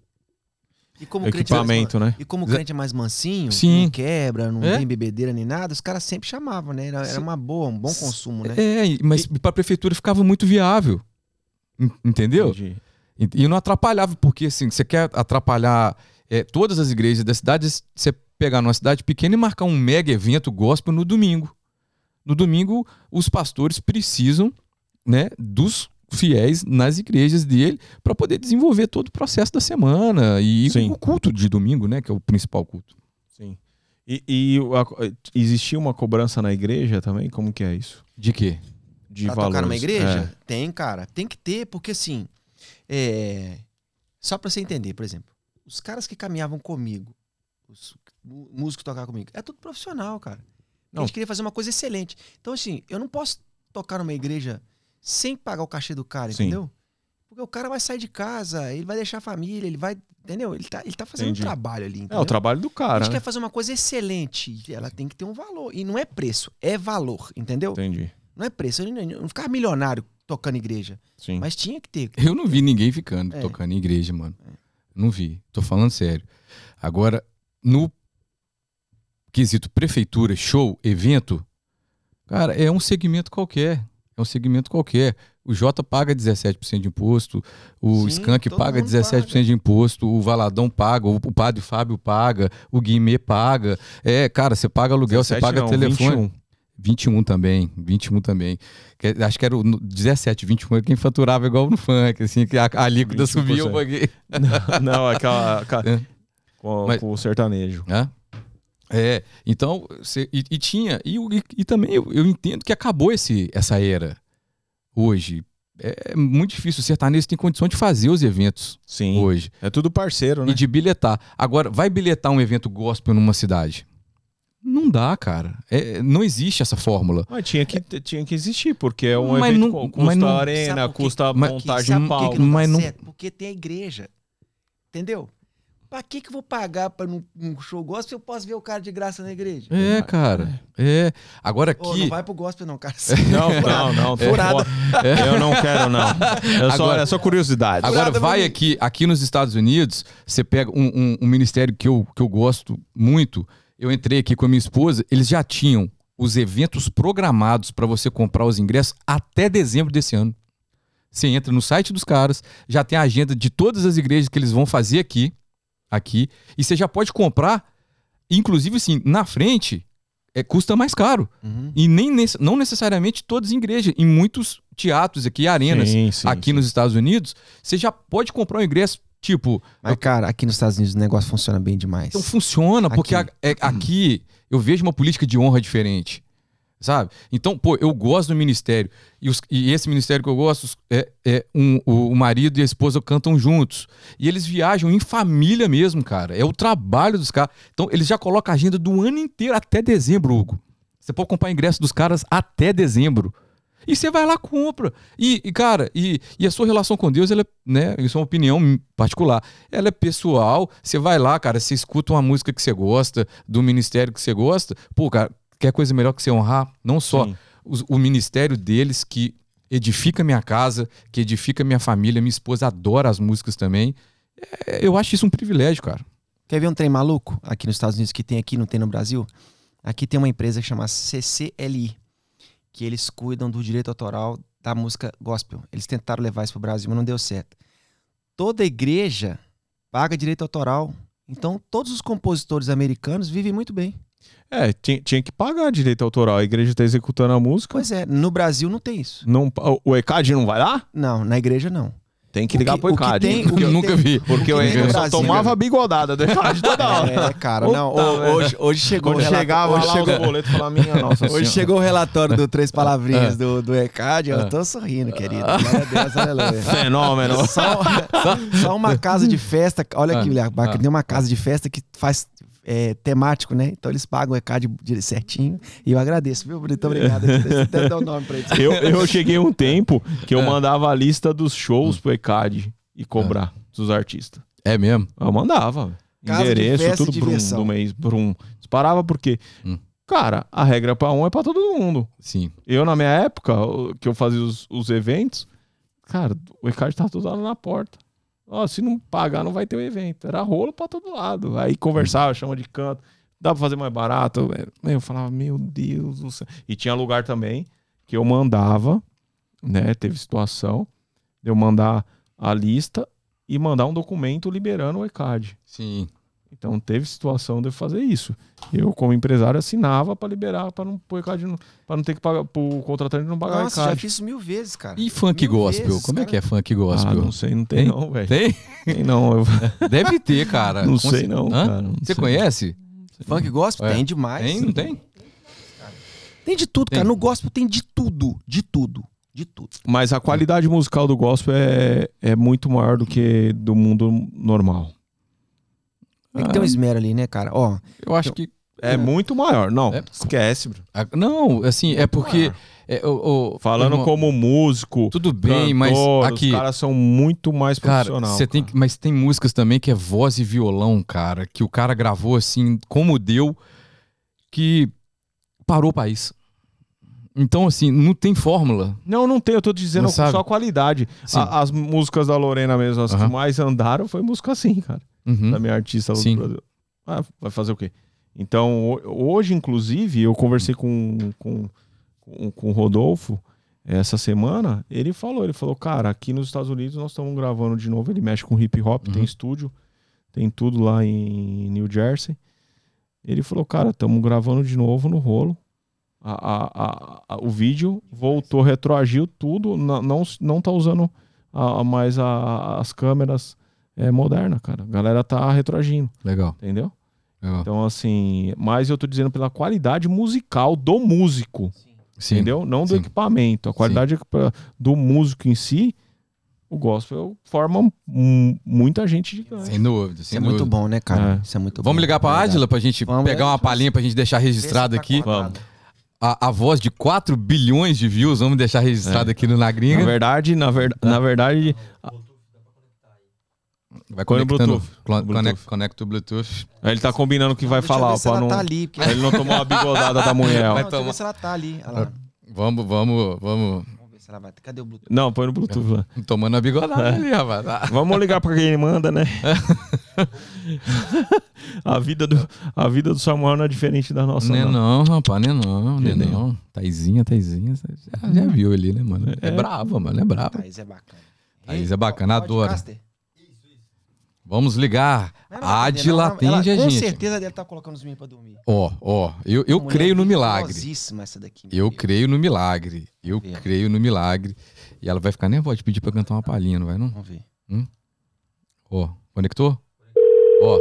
E como o crente é mais
Equipamento, né?
E como crente é mais mansinho,
Sim.
não quebra, não
É.
tem bebedeira nem nada, os caras sempre chamavam, né? Era, era uma boa, um bom consumo, né?
É, mas pra prefeitura ficava muito viável. En- Entendeu?
Entendi.
E, e não atrapalhava, porque assim, você quer atrapalhar é, todas as igrejas da cidade, você pegar numa cidade pequena e marcar um mega evento gospel no domingo. No domingo, os pastores precisam né, dos fiéis nas igrejas dele para poder desenvolver todo o processo da semana e
Sim.
o culto de domingo, né, que é o principal culto.
Sim. E, e a- existia uma cobrança na igreja também? Como que é isso?
De quê?
De
pra
valores.
tocar numa igreja?
É.
Tem, cara. Tem que ter, porque assim. é, Só pra você entender, por exemplo, os caras que caminhavam comigo, os mú- músicos que tocavam comigo, é tudo profissional, cara. A
Não.
gente queria fazer uma coisa excelente. Então, assim, eu não posso tocar numa igreja sem pagar o cachê do cara,
Sim.
entendeu? Porque o cara vai sair de casa, ele vai deixar a família, ele vai. Entendeu? Ele tá, ele tá fazendo
Entendi.
um trabalho ali.
É
Entendeu?
o trabalho do
A
cara,
gente
né?
quer fazer uma coisa excelente. Ela tem que ter um valor. E não é preço, é valor, entendeu?
Entendi.
Não é preço. Eu não, eu não ficava milionário tocando igreja.
Sim.
Mas tinha que ter.
Eu não vi ninguém ficando
É.
tocando em igreja, mano. Não vi. Tô falando sério. Agora, no quesito prefeitura, show, evento, cara, é um segmento qualquer. É um segmento qualquer. O Jota paga 17% de imposto, o
Sim,
Skank paga
mundo
17%
paga.
de imposto, o Valadão paga, o o Padre Fábio paga, o Guimê paga. É, cara, você paga aluguel, você
17
paga
não,
telefone.
21.
21 também, 21 também. Que- acho que era o no- 17, 21 era quem faturava igual no funk, assim, que a, a alíquota
21%.
subia um pouquinho. [LAUGHS]
Não, aquela. aquela-
É.
com,
Mas-
com o sertanejo.
É, então, cê- e, e tinha, e, e- e também eu, eu entendo que acabou esse, essa era hoje. É muito difícil, o sertanejo tem condição de fazer os eventos
Sim.
hoje
É tudo parceiro, né?
e de bilhetar. Agora, vai bilhetar um evento gospel numa cidade? Não dá, cara. É, não existe essa fórmula.
Mas tinha que, tinha que existir, porque é um
Mas
evento
não-
custa
mas não-
arena, custa
Mas-
montagem
sabe que,
palco.
que não
mas não-
certo? Porque tem a igreja. Entendeu? Pra que, que eu vou pagar pra um, um show gospel se eu posso ver o cara de graça na igreja?
É, cara. É. Agora aqui.
não vai pro gospel, não, cara. [LAUGHS]
Não, não, não.
Furada.
Eu não quero, não. É só,
Agora-
é só curiosidade.
Agora
Furada
vai aqui, aqui nos Estados Unidos, você pega um, um- um ministério que eu, que eu gosto muito. Eu entrei aqui com a minha esposa, eles já tinham os eventos programados para você comprar os ingressos até dezembro desse ano. Você entra no site dos caras, já tem a agenda de todas as igrejas que eles vão fazer aqui, aqui, e você já pode comprar, inclusive assim, na frente, é, custa mais caro.
Uhum.
E nem não necessariamente todas em igreja, em muitos teatros aqui, arenas
Sim, sim,
aqui
sim.
nos Estados Unidos, você já pode comprar um ingresso, tipo,
Mas, cara, aqui nos Estados Unidos o negócio funciona bem demais.
então funciona, porque
Aqui.
a- é- aqui eu vejo uma política de honra diferente. Sabe? Então, pô, eu gosto do ministério. E, os- e esse ministério que eu gosto os- é, é um- o, o marido e a esposa cantam juntos. E eles viajam em família mesmo, cara. É o trabalho dos caras. Então, eles já colocam a agenda do ano inteiro até dezembro, Hugo. Você pode comprar ingresso dos caras até dezembro. E você vai lá, compra. E, e, cara, e, e a sua relação com Deus, ela é, né? Isso é uma opinião particular. Ela é pessoal. Você vai lá, cara, você escuta uma música que você gosta, do ministério que você gosta. Pô, cara, quer coisa melhor que você honrar não só os- o ministério deles, que edifica minha casa, que edifica minha família. Minha esposa adora as músicas também. É, eu acho isso um privilégio, cara.
Quer ver um trem maluco aqui nos Estados Unidos que tem aqui, não tem no Brasil? Aqui tem uma empresa que chama CCLI, que eles cuidam do direito autoral da música gospel. Eles tentaram levar isso pro Brasil, mas não deu certo. Toda igreja paga direito autoral. Então, todos os compositores americanos vivem muito bem.
É, tinha, tinha que pagar direito autoral. A igreja tá executando a música.
Pois é, no Brasil não tem isso.
Não, o ECAD não vai lá?
Não, na igreja não.
Tem que ligar
que-
pro ECAD.
tem- o
Eu
que
nunca
tem-
vi.
Porque eu,
tem
eu só tomava a bigodada do ECAD toda hora.
É, cara, não. Hoje, hoje chegou
Quando
o relato-
chegava
hoje
lá
chegou-
falava, minha nossa
Hoje
senhora.
chegou o relatório do Três Palavrinhas
Ah.
do, do ECAD, eu
Ah.
tô sorrindo, querido. Glória a Deus, aleluia.
Fenômeno.
Só, só uma casa de festa, olha aqui,
Ah,
William,
ah.
tem uma casa de festa que faz é, temático, né? Então eles pagam o ECAD certinho e eu agradeço, viu? Muito obrigado. Até dar o nome pra eles.
Eu, eu cheguei um tempo que eu
É.
mandava a lista dos shows pro ECAD e cobrar dos artistas.
É mesmo?
Eu mandava.
Casa de
Endereço, tudo brum,
diversão.
do mês, brum. Disparava porque,
Hum.
cara, a regra pra um é pra todo mundo.
Sim.
Eu, na minha época, que eu fazia os, os eventos, cara, o e-card tá tudo lá na porta. Ó, se não pagar, não vai ter o evento. Era rolo pra todo lado. Aí conversava, chama de canto. Dá pra fazer mais barato. Eu, eu falava, meu Deus do céu. E tinha lugar também que eu mandava, né? Teve situação de eu mandar a lista e mandar um documento liberando o e-card.
Sim.
Então teve situação de eu fazer isso. Eu, como empresário, assinava pra liberar, pra não pôr pra não ter que pagar, pro contratante não pagar
Nossa, já
e-card.
fiz isso mil vezes, cara.
E funk
Mil
gospel?
vezes,
Como é
cara.
que é funk
Ah,
gospel?
não sei, não tem,
Tem?
não, velho.
Tem?
Tem não. Eu [LAUGHS]
Deve ter, cara.
não sei
cer-
não,
Hã?
cara. não
Você
sei.
conhece?
Funk gospel?
É.
Tem demais.
Tem? Não tem?
Tem de tudo,
Tem.
cara. No gospel tem de tudo. De tudo. De tudo.
Mas a qualidade musical do gospel é, é muito maior do que do mundo normal.
Tem que ter um esmero ali, né, cara? Ó,
Eu acho que.
É muito maior. Não,
É.
esquece, bro.
a- Não, assim, é porque. é, o- o-
Falando
irmão,
como músico,
Tudo bem, mas
cantor,
aqui.
os caras são muito mais profissionais.
tem mas tem músicas também que é voz e violão, cara, que o cara gravou assim, como deu, que parou o país. Então, assim, não tem fórmula.
Não, não tem, eu tô dizendo só a qualidade. A- as músicas da Lorena mesmo, as
Aham.
que mais andaram, foi música assim, cara.
Uhum.
Da minha artista
Sim.
do Brasil. Ah, vai fazer o quê? Então, ho- hoje, inclusive, eu conversei com, com, com, com o Rodolfo essa semana. Ele falou, ele falou, cara, aqui nos Estados Unidos nós estamos gravando de novo. Ele mexe com hip hop, tem
Uhum.
estúdio, tem tudo lá em New Jersey. Ele falou, cara, estamos gravando de novo no rolo. A, a- a- o vídeo voltou, retroagiu tudo, não, não, não tá usando mais as câmeras é, modernas, cara. A galera tá retroagindo,
Legal.
entendeu?
legal.
Então, assim, mas eu tô dizendo pela qualidade musical do músico,
Sim.
entendeu? Não do
Sim.
equipamento. A qualidade do músico em si, o gospel forma mu- muita gente gigante.
Sem dúvida,
isso
sem
é muito
dúvida.
bom, né, cara?
É.
Isso é muito
Vamos
bom.
ligar pra. Ádila pra gente
Vamos,
pegar uma palhinha pra gente deixar registrado
tá
aqui.
conectado.
A, a voz de 4 bilhões de views, vamos deixar registrado aqui no Na
Na
Gringa.
verdade, na, ver, na verdade,
Vai
Põe no
conectando.
Bluetooth. Bluetooth.
Conecta, conecta o Bluetooth.
ele tá combinando o que vai
Deixa
falar,
ver se
pra
ela
não,
tá ali, porque-
ele não tomar uma bigodada da mulher. ó.
Não,
tomar.
se ela tá ali.
Vamos, vamos, vamos.
Vamos ver se ela vai. Cadê o Bluetooth?
Não, põe no Bluetooth lá. [LAUGHS]
Tomando a bigodada
É.
ali, rapaz. Ah,
Vamos ligar pra quem manda, né? [LAUGHS] a, vida do, a vida do Samuel não é diferente da nossa.
Não é
não.
não, rapaz, não é não, não é
Entendeu?
não. Taizinha, Taizinha, já, já viu ali, né, mano? É,
É.
brava, mano, é brava.
Thaís é bacana.
Thaís é bacana.
Caster.
Vamos ligar.
Não
A. Adila atende a
Com
gente.
certeza deve estar colocando os meninos pra dormir.
Ó, ó, eu, eu creio no milagre.
vigorosíssima essa daqui.
Eu creio no milagre. Eu
Vamos ver.
creio no milagre. E ela vai ficar nervosa de pedir pra cantar uma palhinha, não vai não?
Vamos ver.
Ó, conectou? Ó.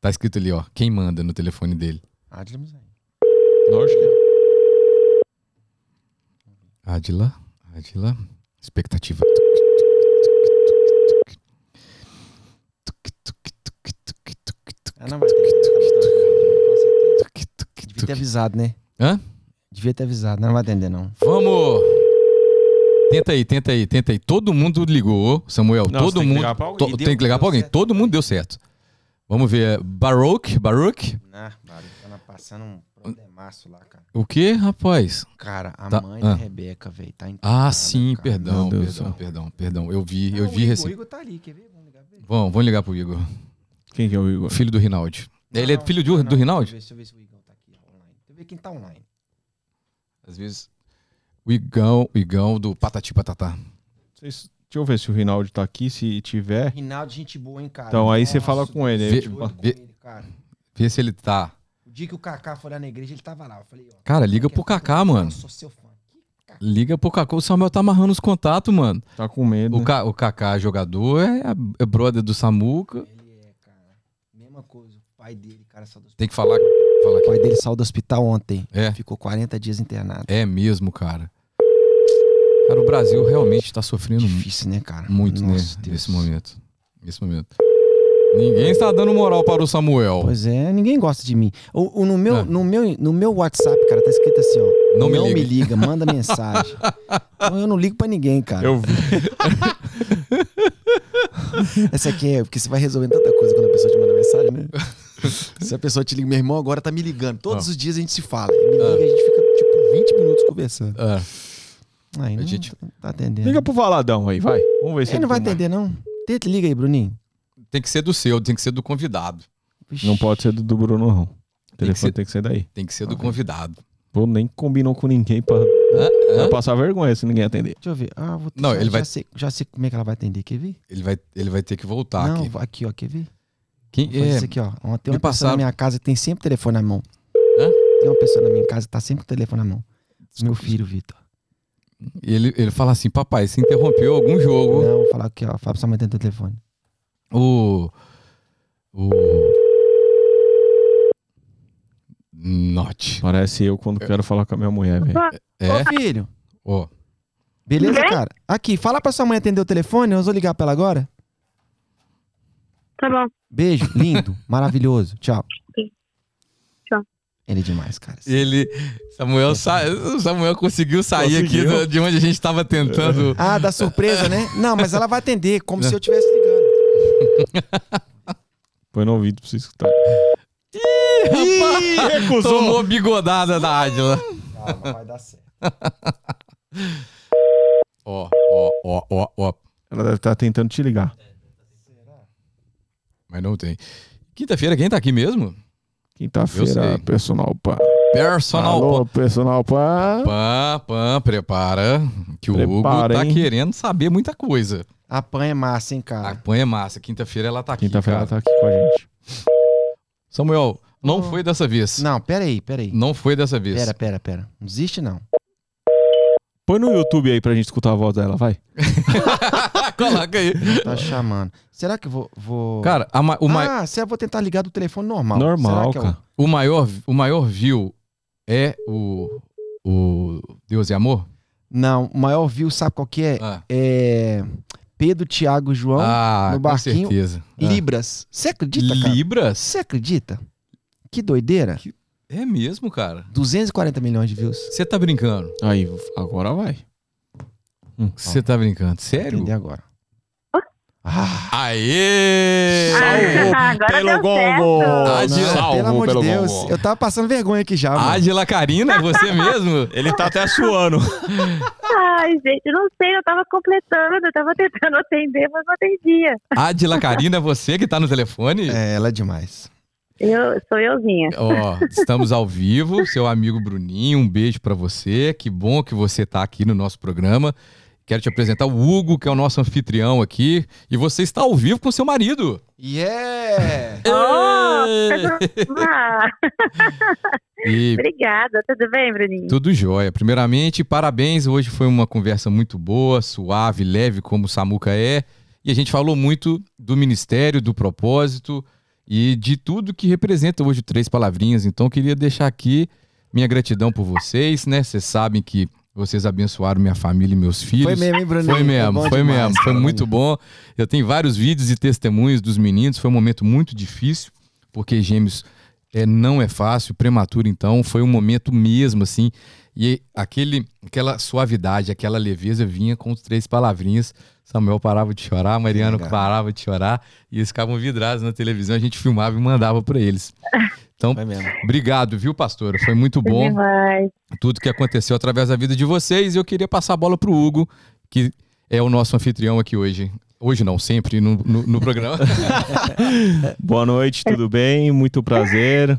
Tá escrito ali, ó. Quem manda no telefone dele?
Adila.
Lógico que é.
Adila, Adila, expectativa.
Ah, não vai ter. Com certeza. Devia ter avisado, né?
Hã?
Devia ter avisado. Não vai atender, não.
Vamos! Tenta aí, tenta aí, tenta aí. Todo mundo ligou, Samuel.
Não, você
todo
tem que
mundo.
ligar pra alguém.
to-
deu-
tem que ligar
deu
pra alguém.
certo.
Todo mundo deu certo. Vamos ver. Baruch, Baruch.
Nah, barulho. Tá passando um problemaço lá, cara.
O que, rapaz?
Cara, a
Tá-
mãe
ah.
da Rebeca, velho, tá em
Ah, sim, perdão,
Meu Deus do
perdão, perdão, perdão. Eu vi,
Não,
eu vi.
O Igor tá ali, quer ver? Vamos,
vamos ligar pro Igor.
Quem que é o Igor?
Filho do Rinaldi. Ele é
Não,
filho
não,
do,
não,
do Rinaldi?
Deixa eu, ver, se o Igor tá aqui online. Deixa eu ver quem tá online.
Às vezes. O Igão, o Igão do Patati Patatá.
Vocês- Deixa eu ver se o Rinaldi tá aqui. Se tiver,
Rinaldo, gente boa, hein, cara?
Então, aí você
Nossa,
fala com ele, aí,
Deus,
tipo, vê-
ele, cara.
Vê se ele tá.
O dia que o Kaká foi lá na igreja, ele tava lá. Eu falei, ó.
Cara, liga pro? Kaká, mano.
Eu sou seu?
Liga pro Kaká. O Samuel tá amarrando os contatos, mano.
tá com medo.
O,
né?
Ka, o Kaká, jogador, é, é brother do Samuca.
Ele é, cara. Mesma coisa. O pai dele, cara, saiu do hospital.
Tem que falar, falar
O pai dele saiu do hospital ontem.
É.
Ficou 40 dias internado.
É mesmo, cara. Cara, o Brasil realmente tá sofrendo
Difícil, né, cara?
muito, né?
Nossa, Deus.
Nesse momento. Nesse momento. Ninguém está dando moral para o Samuel.
Pois é, ninguém gosta de mim. O, o- no, meu,
É.
no, meu, no meu WhatsApp, cara, tá escrito assim, ó.
Não me liga.
liga, manda mensagem. [LAUGHS] então eu não ligo pra ninguém, cara.
Eu vi. [LAUGHS]
Essa aqui é porque você vai resolvendo tanta coisa quando a pessoa te manda mensagem, né? [LAUGHS] Se a pessoa te liga, meu irmão agora tá me ligando. Todos
Ah.
os dias a gente se fala. Ele me liga e a gente fica, tipo, 20 minutos conversando.
Ah,
Aí não
gente-
tá atendendo.
Liga pro Valadão aí, vai. Vamos ver se
Ele não vai atender, não. Tenta, liga aí, Bruninho.
Tem que ser do seu, tem que ser do convidado.
Não pode ser do, do Bruno, não. O
que
telefone
ser-
tem que ser daí.
Tem que ser do convidado.
Pô, nem combinou com ninguém pra?
Hã?
pra passar vergonha se ninguém atender.
Deixa eu ver. Ah, vou
Não,
já,
ele
já
vai-
Sei, já sei como é que ela vai atender. Quer ver?
Ele vai, ele vai ter que voltar
não,
aqui.
aqui. aqui, ó. Quer ver?
Quem é?
isso aqui, ó. Tem
me
uma pessoa
passaram-
na minha casa que tem sempre telefone na mão.
Hã?
Tem uma pessoa na minha casa que tá sempre com o telefone na mão. Meu filho, Vitor.
Ele, ele fala assim, papai, você interrompeu algum jogo.
Não, vou falar aqui, ó. Fala pra sua mãe atender o telefone.
O. O. Note.
Parece eu quando quero falar com a minha mulher, velho.
É?
Ô, filho.
Ó.
Beleza,
Quem?
cara? Aqui, fala pra sua mãe atender o telefone. Eu vou ligar pra ela agora.
Tá bom.
Beijo, lindo, [LAUGHS] maravilhoso. Tchau.
Tchau.
Ele é demais, cara.
Ele. Samuel, sa... Samuel conseguiu sair
Conseguiu.
aqui do- de onde a gente tava tentando.
Ah, da surpresa, né? Não, mas ela vai atender, como se eu [LAUGHS] estivesse ligando. [LAUGHS]
Põe no ouvido pra você escutar.
Ih,
recusou.
Tomou bigodada da Adila.
Calma, vai dar certo. [LAUGHS]
Ó, ó, ó, ó, ó.
Ela deve estar tentando te ligar.
Mas não tem. Quinta-feira, quem tá aqui mesmo?
Quinta-feira, personal pan.
Personal
Alô, personal pan.
Pan, pan, prepara. Que o Hugo
Prepara,
tá
hein?
querendo saber muita coisa.
A pan é massa, hein,
A
cara?
pan é massa. Quinta-feira ela tá aqui.
Quinta-feira ela tá aqui com a gente.
Samuel, não
Oh.
foi dessa vez.
Não, pera aí, pera aí.
Não foi dessa vez.
Pera, pera, pera. Não desiste, não.
Põe no YouTube aí pra gente escutar a voz dela, vai. [LAUGHS]
Coloca aí.
Tá chamando. Será que eu vou. vou...
Cara, ma- o, ma-
Ah, se eu vou tentar ligar do telefone normal.
Normal,
Será que é o-
cara.
o maior, o maior view é o, o Deus e Amor?
Não, o maior view, sabe qual que é?
Ah,
É. Pedro, Thiago e João,
Ah,
no
com
barquinho,
certeza. Ah.
Libras. Você acredita, cara?
Libras?
Você acredita? Que doideira.
É mesmo, cara.
240 milhões de views.
Você tá brincando?
Aí, agora vai.
Você tá brincando? Sério?
Entender agora. Ah,
Aê!
Salvo
agora
pelo.
Adila,
não,
salvo
pelo amor de Deus. Eu tava passando vergonha aqui já, mano.
Adila Karina, você [LAUGHS] mesmo?
Ele tá até suando.
Ai, gente, não sei, eu tava completando, eu tava tentando atender, mas não atendia.
Adila Karina, você que tá no telefone?
É, ela é demais.
Eu sou euzinha.
Ó, estamos ao vivo, seu amigo Bruninho, um beijo pra você. Que bom que você tá aqui no nosso programa. Quero te apresentar o Hugo, que é o nosso anfitrião aqui, e você está ao vivo com seu marido.
Yeah! [LAUGHS]
Oh, [LAUGHS] ah,
E
obrigada, tudo bem, Bruninho?
tudo jóia. Primeiramente, parabéns. Hoje foi uma conversa muito boa, suave, leve, como o Samuca é. E a gente falou muito do ministério, do propósito e de tudo que representa hoje Três Palavrinhas. Então, queria deixar aqui minha gratidão por vocês, né? Vocês sabem que vocês abençoaram minha família e meus filhos.
Foi mesmo, hein, Bruninho?
Foi mesmo,
bom
foi
demais,
mesmo. Foi muito bom. Eu tenho vários vídeos e testemunhos dos meninos. Foi um momento muito difícil, porque gêmeos é, não é fácil, prematuro, então foi um momento mesmo, assim. E aquele, aquela suavidade, aquela leveza vinha com os três palavrinhas. Samuel parava de chorar, Mariano
legal.
parava de chorar, e eles ficavam vidrados na televisão, a gente filmava e mandava para eles. Então, obrigado, viu, pastora? Foi muito bom
demais.
tudo que aconteceu através da vida de vocês. E eu queria passar a bola pro Hugo, que é o nosso anfitrião aqui hoje. Hoje não, sempre no, no, no programa. [LAUGHS]
Boa noite, tudo bem? Muito prazer.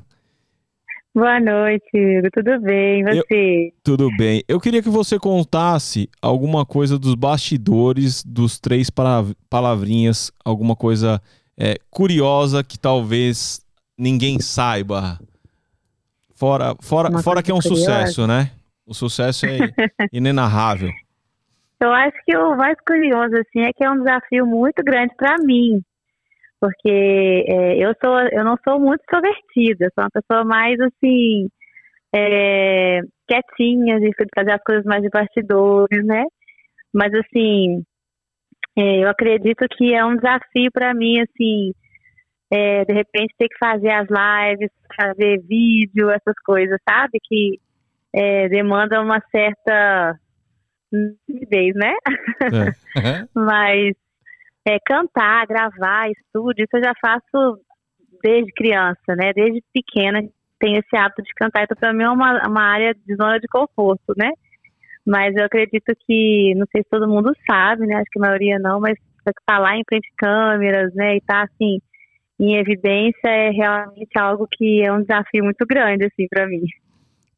Boa noite, Hugo, tudo bem? Você?
Tudo bem. Eu queria que você contasse alguma coisa dos bastidores dos três pala- palavrinhas, alguma coisa é, curiosa que talvez ninguém saiba. Fora, fora,
Uma
fora que é um
curiosa?
sucesso, né? O sucesso é [LAUGHS] inenarrável.
Eu acho que o mais curioso, assim, é que é um desafio muito grande para mim. Porque é, eu, sou, eu não sou muito extrovertida, sou uma pessoa mais, assim, é, quietinha, de fazer as coisas mais de bastidores, né? Mas, assim, é, eu acredito que é um desafio para mim, assim, é, de repente ter que fazer as lives, fazer vídeo, essas coisas, sabe? Que é, demanda uma certa timidez, né?
É. [LAUGHS]
Mas, é, cantar, gravar, estúdio, isso eu já faço desde criança, né? Desde pequena tenho esse hábito de cantar, então para mim é uma, uma área de zona de conforto, né? Mas eu acredito que, não sei se todo mundo sabe, né? Acho que a maioria não, mas falar em frente de câmeras, né? E estar tá, assim em evidência é realmente algo que é um desafio muito grande, assim, para mim.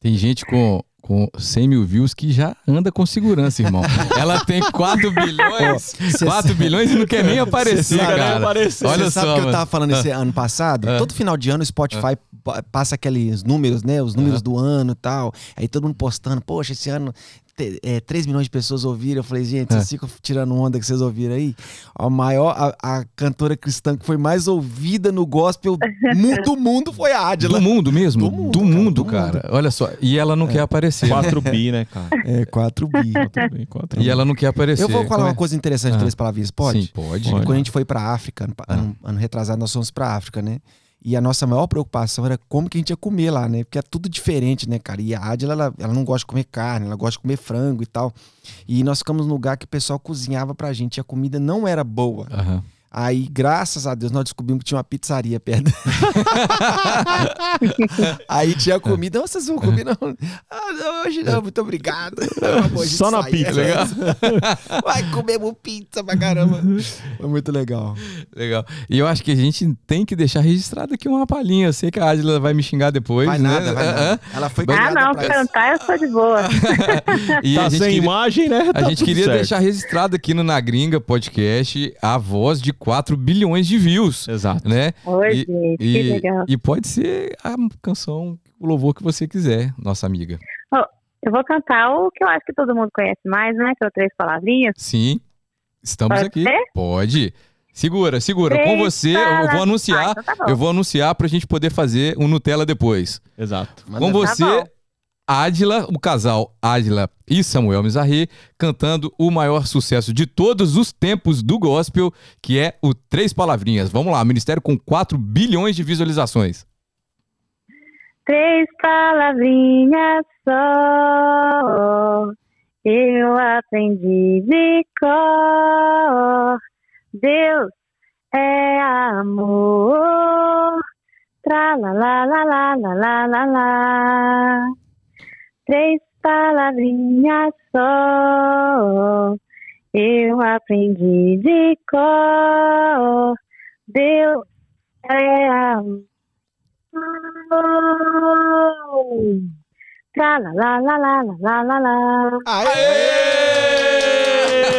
Tem gente com, com 100 mil views que já anda com segurança, irmão. [LAUGHS] Ela tem 4 bilhões, 4 bilhões e não quer nem aparecer,
sabe,
cara.
Aparecer. Olha Você só, sabe que eu tava falando esse ah. ano passado? Ah. Todo final de ano o Spotify ah. passa aqueles números, né? Os números do ano e tal. Aí todo mundo postando, poxa, esse ano é, 3 milhões de pessoas ouviram. Eu falei, gente, vocês é. ficam tirando onda que vocês ouviram aí. A maior, a, a cantora cristã que foi mais ouvida no gospel [LAUGHS] do mundo foi a Adila.
Do mundo mesmo? Do mundo, do cara, mundo, cara. Mundo. Olha só. E ela não é. quer aparecer.
4 bi, né, [LAUGHS] cara?
É, 4 bi. 4
bi 4 e ela não quer aparecer.
Eu vou falar uma coisa interessante, ah. três palavrinhas. Pode?
Sim, pode.
Quando a gente foi pra África, ano, ah. ano, ano retrasado, nós fomos pra África, né? E a nossa maior preocupação era como que a gente ia comer lá, né? Porque é tudo diferente, né, cara? E a Adila, ela, ela não gosta de comer carne, ela gosta de comer frango e tal. E nós ficamos num lugar que o pessoal cozinhava pra gente e a comida não era boa. Uhum. Aí, graças a Deus, nós descobrimos que tinha uma pizzaria perto. [LAUGHS] aí tinha comida. Vocês vão comer? Não. Ah, não, hoje não, muito obrigado.
Só na pizza. Legal. [LAUGHS]
Vai comer pizza pra caramba. Foi muito legal.
Legal. E eu acho que a gente tem que deixar registrado aqui uma palhinha. Eu sei que a Adila vai me xingar depois.
Vai
né?
nada, vai nada. Ela foi
Ah, não, cantar eu sou de boa. [LAUGHS]
e tá sem queria, imagem, né?
Tá a gente queria certo. deixar registrado aqui no Na Gringa Podcast a voz de 4 bilhões de views.
Exato.
Né?
Oi, e, gente,
e,
que legal.
E pode ser a canção, o louvor que você quiser, nossa amiga.
Oh, eu vou cantar o que eu acho que todo mundo conhece mais, né? Que é o Três Palavrinhas.
Sim, estamos pode aqui. Ser? Pode. Segura, segura. Três Com você, eu vou anunciar. Ah, então tá eu vou anunciar pra gente poder fazer um Nutella depois.
Exato.
Com você, tá Adila, o casal Adila e Samuel Mizarri, cantando o maior sucesso de todos os tempos do gospel, que é o Três Palavrinhas. Vamos lá, ministério com 4 bilhões de visualizações.
Três palavrinhas só, eu aprendi de cor. Deus é amor. Tra la la la la la la la três palavrinhas só. Eu aprendi de cor. Deus é amor. Tra.
Aê! lá.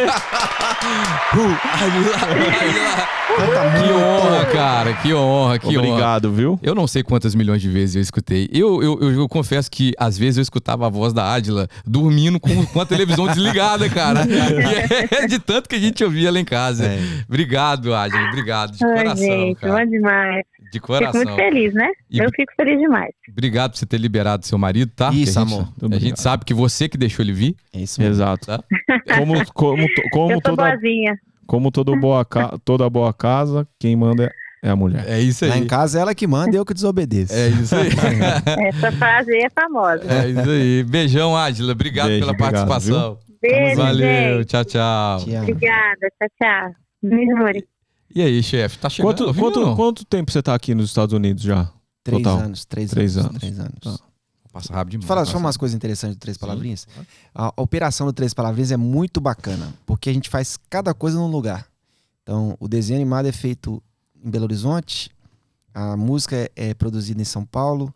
[LAUGHS]
Que honra, cara, que honra, que
Obrigado, honra. Obrigado, viu?
Eu não sei quantas milhões de vezes eu escutei. Eu, eu, eu, eu confesso que às vezes eu escutava a voz da Adila dormindo com, com a televisão desligada, cara. [LAUGHS] E é de tanto que a gente ouvia lá em casa. É. Obrigado, Adila, obrigado, de
Ai,
coração,
gente,
cara.
Bom demais.
De coração.
Fico muito feliz, né? E... Eu fico feliz demais.
Obrigado por você ter liberado seu marido, tá?
Isso,
a
gente,
amor. A gente sabe que você que deixou ele vir.
É isso mesmo.
Exato. Tá? [LAUGHS] Como, como, como
eu
toda...
boazinha.
Como toda boa, toda boa casa, quem manda é a mulher.
É isso aí.
Lá em casa é ela que manda e eu que desobedeço.
É isso aí. [LAUGHS]
Essa frase aí é famosa.
É isso aí. Beijão, Adila. Obrigado Beijo, pela obrigado, participação.
Viu? Beijo,
Valeu.
Gente.
Tchau, tchau.
Obrigada. Tchau, tchau. Beijo,
E aí, chefe? Tá chegando?
Quanto, quanto, quanto, tempo você tá aqui nos Estados Unidos já?
Três Total? anos. Três, três anos, anos. Três anos. Ah.
Passa rápido demais.
Fala só umas coisas interessantes do Três Palavrinhas. A, a operação do Três Palavrinhas é muito bacana, porque a gente faz cada coisa num lugar. Então, o desenho animado é feito em Belo Horizonte, a música é, é produzida em São Paulo.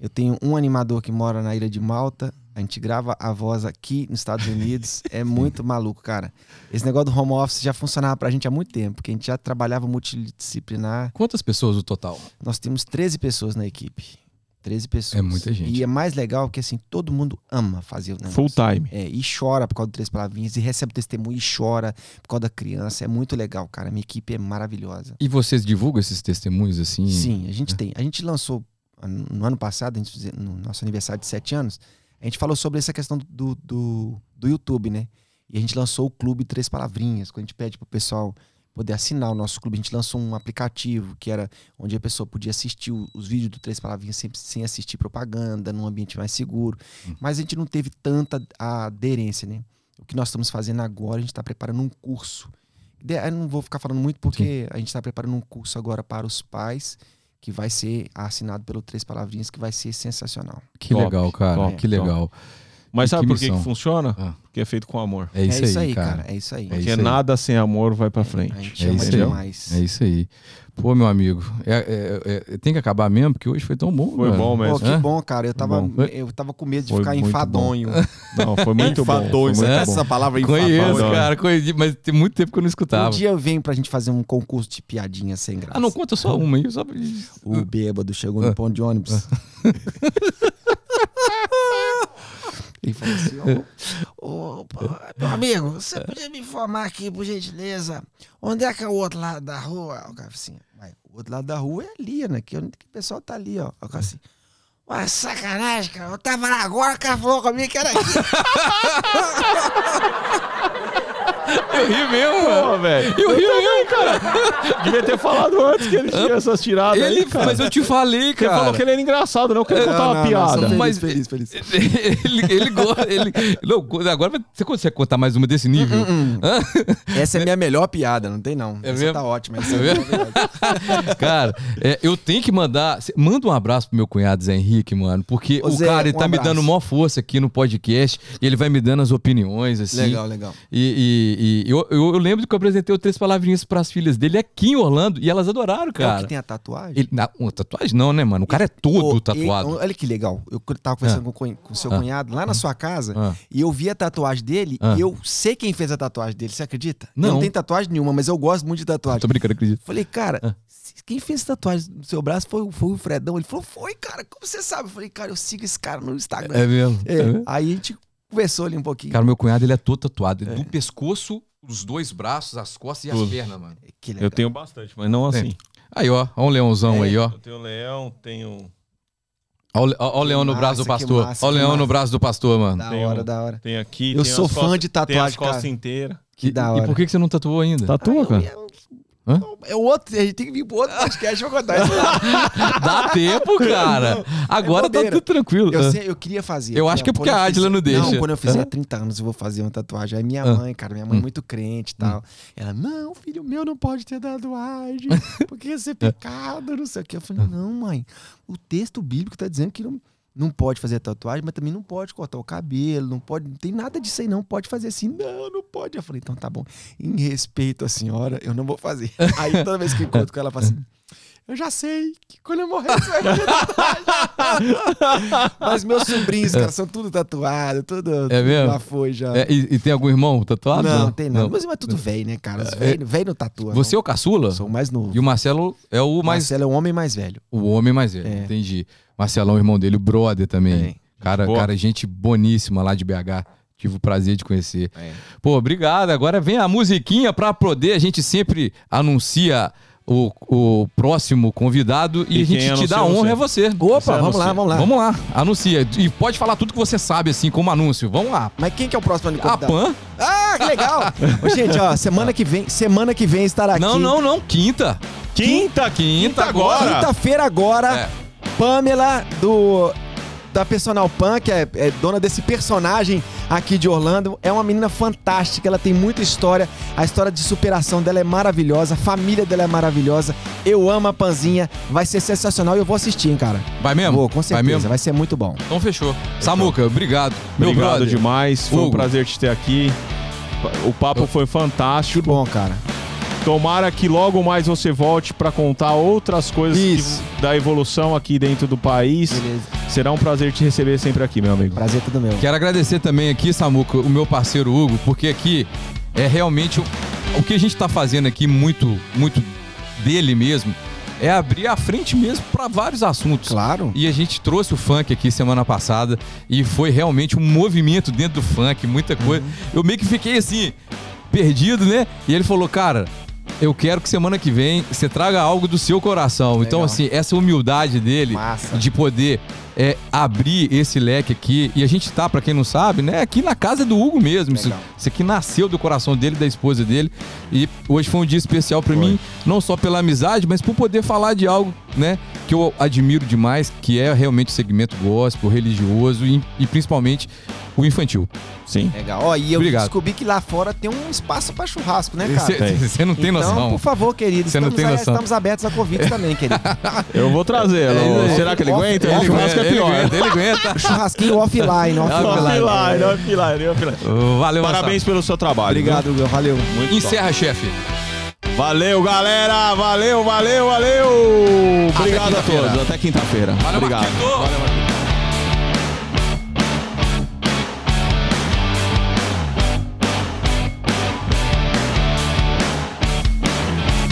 Eu tenho um animador que mora na Ilha de Malta. A gente grava a voz aqui nos Estados Unidos. É muito maluco, cara. Esse negócio do home office já funcionava pra gente há muito tempo, porque a gente já trabalhava multidisciplinar.
Quantas pessoas o total?
Nós temos 13 pessoas na equipe. 13 pessoas.
É muita gente.
E é mais legal que assim, todo mundo ama fazer o negócio.
Full time.
É, e chora por causa do Três Palavrinhas, e recebe testemunho e chora por causa da criança. É muito legal, cara. Minha equipe é maravilhosa.
E vocês divulgam esses testemunhos assim?
Sim, a gente é. tem. A gente lançou no ano passado, a gente, no nosso aniversário de 7 anos, a gente falou sobre essa questão do, do, do YouTube, né? E a gente lançou o Clube Três Palavrinhas, quando a gente pede pro pessoal poder assinar o nosso clube. A gente lançou um aplicativo que era onde a pessoa podia assistir os vídeos do Três Palavrinhas sem, sem assistir propaganda, num ambiente mais seguro. Uhum. Mas a gente não teve tanta aderência, né? O que nós estamos fazendo agora, a gente está preparando um curso Eu não vou ficar falando muito porque a gente está preparando um curso agora para os pais que vai ser assinado pelo Três Palavrinhas, que vai ser sensacional.
Que
Top,
legal, cara.
top,
que legal.
Mas sabe
que
por que, que funciona?
Ah.
Porque é feito com amor.
É isso,
é isso
aí,
aí,
cara.
É isso aí.
É
Porque
isso aí.
nada sem amor vai pra
A
frente.
gente
É
ama
isso aí.
demais.
É isso aí. Pô, meu amigo, é- é- é- tem que acabar mesmo, porque hoje foi tão bom.
Foi
mano.
bom
Pô,
mesmo.
que
Hã?
bom, cara. Eu tava,
Bom.
eu tava com medo de
Foi
ficar enfadonho. [LAUGHS]
Não, foi muito bom. Foi
Enfadonho,
né?
bom.
essa palavra
Conheço,
enfadonho.
cara, conheci, mas tem muito tempo que eu não escutava.
Um dia eu venho pra gente fazer um concurso de piadinha sem graça.
Ah, não conta só uma aí, só.
O bêbado chegou
Ah.
no ponto de ônibus. [LAUGHS] Falou assim: ô, pô, meu amigo, você podia me informar aqui, por gentileza, onde é que é o outro lado da rua? O cara assim: "Ué, o outro lado da rua é ali, né? Que, que o pessoal tá ali, ó. O cara assim. Ué, sacanagem, cara. Eu tava lá agora, o cara falou comigo que era aqui. [LAUGHS]
Eu ri mesmo, mano.
Pô, velho.
Eu ri mesmo, cara.
Devia ter falado antes que ele tinha essas tiradas
Ele,
aí, cara.
mas eu te falei,
Você
cara.
falou que ele era engraçado, não que ele
Não,
contava
não, não,
piada.
feliz,
Mas-
feliz, feliz.
ele, ele gosta. Ele, não, agora você consegue contar mais uma desse nível?
Hum,
Hã?
Essa é a minha melhor piada, não tem não.
É
Essa
mesmo?
tá ótima. Essa
É
é
mesmo?
verdade. [LAUGHS]
Cara, é, eu tenho que mandar. Manda um abraço pro meu cunhado Zé Henrique, mano. Porque
Ô,
o
Zé,
cara, ele
um
tá me
abraço.
dando maior força aqui no podcast. E ele vai me dando as opiniões, assim.
Legal, legal.
E, e- e eu, eu, eu lembro que eu apresentei o Três Palavrinhas pras filhas dele aqui em Orlando e elas adoraram,
É o
cara.
que tem a tatuagem?
Ele, na, uma tatuagem não, né, mano? O cara é todo
Ô,
tatuado.
e- olha que legal. Eu tava conversando com, o cunha- com o seu
Ah.
cunhado lá na sua casa
Ah.
e eu vi a tatuagem dele
Ah.
e eu sei quem fez a tatuagem dele. Você acredita? Eu
Não.
não tenho tatuagem nenhuma, mas eu gosto muito de tatuagem.
Tô brincando, acredito.
Falei, cara,
Ah.
quem fez tatuagem no seu braço foi, o- foi o Fredão. Ele falou, foi, cara. Como você sabe? Eu falei, cara, eu sigo esse cara no Instagram.
É mesmo.
É,
É mesmo?
Aí a gente conversou ali um pouquinho.
Cara, meu cunhado, ele é todo tatuado.
É.
Do pescoço, os dois braços, as costas e as
Tudo.
pernas, mano.
que legal.
Eu tenho bastante, mas não assim.
Aí, ó. Ó um leãozão
É.
aí, ó.
Eu tenho leão, tenho.
Ó, o leão no braço do pastor. Ó o leão no braço do pastor, mano.
Da
Tem
hora,
um-
da hora.
Tem aqui.
Eu
tem
sou
as
fã
costas-
de
Tem
tatuagem,
as costas
cara.
inteiras.
Que
E-
da
E
hora.
por que que você não tatuou ainda?
Tatua,
Aí,
cara.
eu-
Hã?
É o outro, a gente tem que vir pro outro podcast pra contar isso. [LAUGHS]
Dá tempo, cara. Agora tá
bobeira.
tudo tranquilo.
Eu, sei, eu queria fazer.
Eu acho que é porque a Adila não deixa.
Não, quando eu fizer
Ah.
30 anos eu vou fazer uma tatuagem. Aí minha
Ah.
mãe, cara, minha mãe é
Hum.
muito crente e tal. Ela, não, filho meu não pode ter tatuagem, [LAUGHS] porque ia ser pecado, não sei o que. Eu falei, não, mãe, o texto bíblico tá dizendo que não, não pode fazer tatuagem, mas também não pode cortar o cabelo, não pode, não tem nada disso aí não, pode fazer assim. Não, não pode. Eu falei, então tá bom. Em respeito à senhora, eu não vou fazer. [LAUGHS] Aí toda vez que eu encontro com ela, ela fala assim, eu já sei que quando eu morrer você vai fazer tatuagem. [LAUGHS] Mas meus sobrinhos, cara, são tudo tatuado, tudo,
É mesmo?
já foi, já.
É, e, e tem algum irmão tatuado?
não, tem não. Mas é tudo velho, né, cara? Os velho, velho não tatua.
Você é
não.
o caçula?
Sou o mais novo.
E o Marcelo é o
O
mais.
Marcelo é o homem mais velho.
O homem mais velho.
É.
Entendi. Marcelão, irmão dele, o brother também.
É.
Cara,
Boa.
cara, gente boníssima lá de BH. Tive o prazer de conhecer.
É.
Pô, obrigado. Agora vem a musiquinha pra poder. A gente sempre anuncia o, o próximo convidado e,
E
a gente te dá honra é você.
Opa,
Você
vamos lá, vamos lá.
Vamos lá, anuncia. E pode falar tudo que você sabe, assim, como anúncio. Vamos lá.
Mas quem que é o próximo me
A? Pan?
Ah, que legal! [LAUGHS] Ô, gente, ó, semana que vem, semana que vem estará aqui.
Não, não, não. Quinta.
Quinta,
Quinta agora.
Quinta-feira agora,
É.
Pamela do da Personal Pan, que é, é dona desse personagem aqui de Orlando, é uma menina fantástica, ela tem muita história, a história de superação dela é maravilhosa, a família dela é maravilhosa, eu amo a Panzinha, vai ser sensacional e eu vou assistir, hein, cara.
Vai mesmo?
Vou, com
Vai
certeza,
mesmo?
vai ser muito bom.
Então fechou. Samuca, obrigado. Meu
Obrigado
brother.
demais. Foi um prazer te ter aqui. O papo foi
Que
fantástico.
bom, cara.
Tomara que logo mais você volte para contar outras coisas que- da evolução aqui dentro do país.
Beleza.
Será um prazer te receber sempre aqui, meu amigo.
Prazer é tudo meu.
Quero agradecer também aqui, Samuca, o meu parceiro Hugo, porque aqui é realmente o, o que a gente tá fazendo aqui muito, muito dele mesmo, é abrir a frente mesmo para vários assuntos.
Claro.
E a gente trouxe o funk aqui semana passada e foi realmente um movimento dentro do funk, muita coisa.
Uhum.
Eu meio que fiquei assim, perdido, né? E ele falou, cara, eu quero que semana que vem você traga algo do seu coração. Então,
Legal.
assim, essa humildade dele
Massa.
de poder é, abrir esse leque aqui. E a gente tá, pra quem não sabe, né, aqui na casa do Hugo mesmo. Isso, isso aqui nasceu do coração dele, da esposa dele. E hoje foi um dia especial pra mim, não só pela amizade, mas por poder falar de algo né? Que eu admiro demais, que é realmente o segmento gospel, religioso e, e principalmente o infantil.
Sim.
Legal. Ó, e eu
Obrigado.
descobri que lá fora tem um espaço pra churrasco, né, cara?
Você não tem
então,
noção.
por favor, querido,
Você não
estamos,
tem
a-
noção.
estamos abertos a convite também, querido. [LAUGHS]
Eu vou trazê-lo.
É.
Será que ele aguenta? churrasco é
ele
pior.
aguenta, ele aguenta. [LAUGHS]
Churrasquinho [LAUGHS] offline, offline.
Offline, offline, offline.
Valeu,
Parabéns pelo seu trabalho.
Obrigado, Hugo. Valeu.
Muito top.
Encerra, chefe.
Valeu, galera. Valeu, valeu, valeu. Obrigado a todos. Até quinta-feira.
Valeu,
Obrigado. Valeu.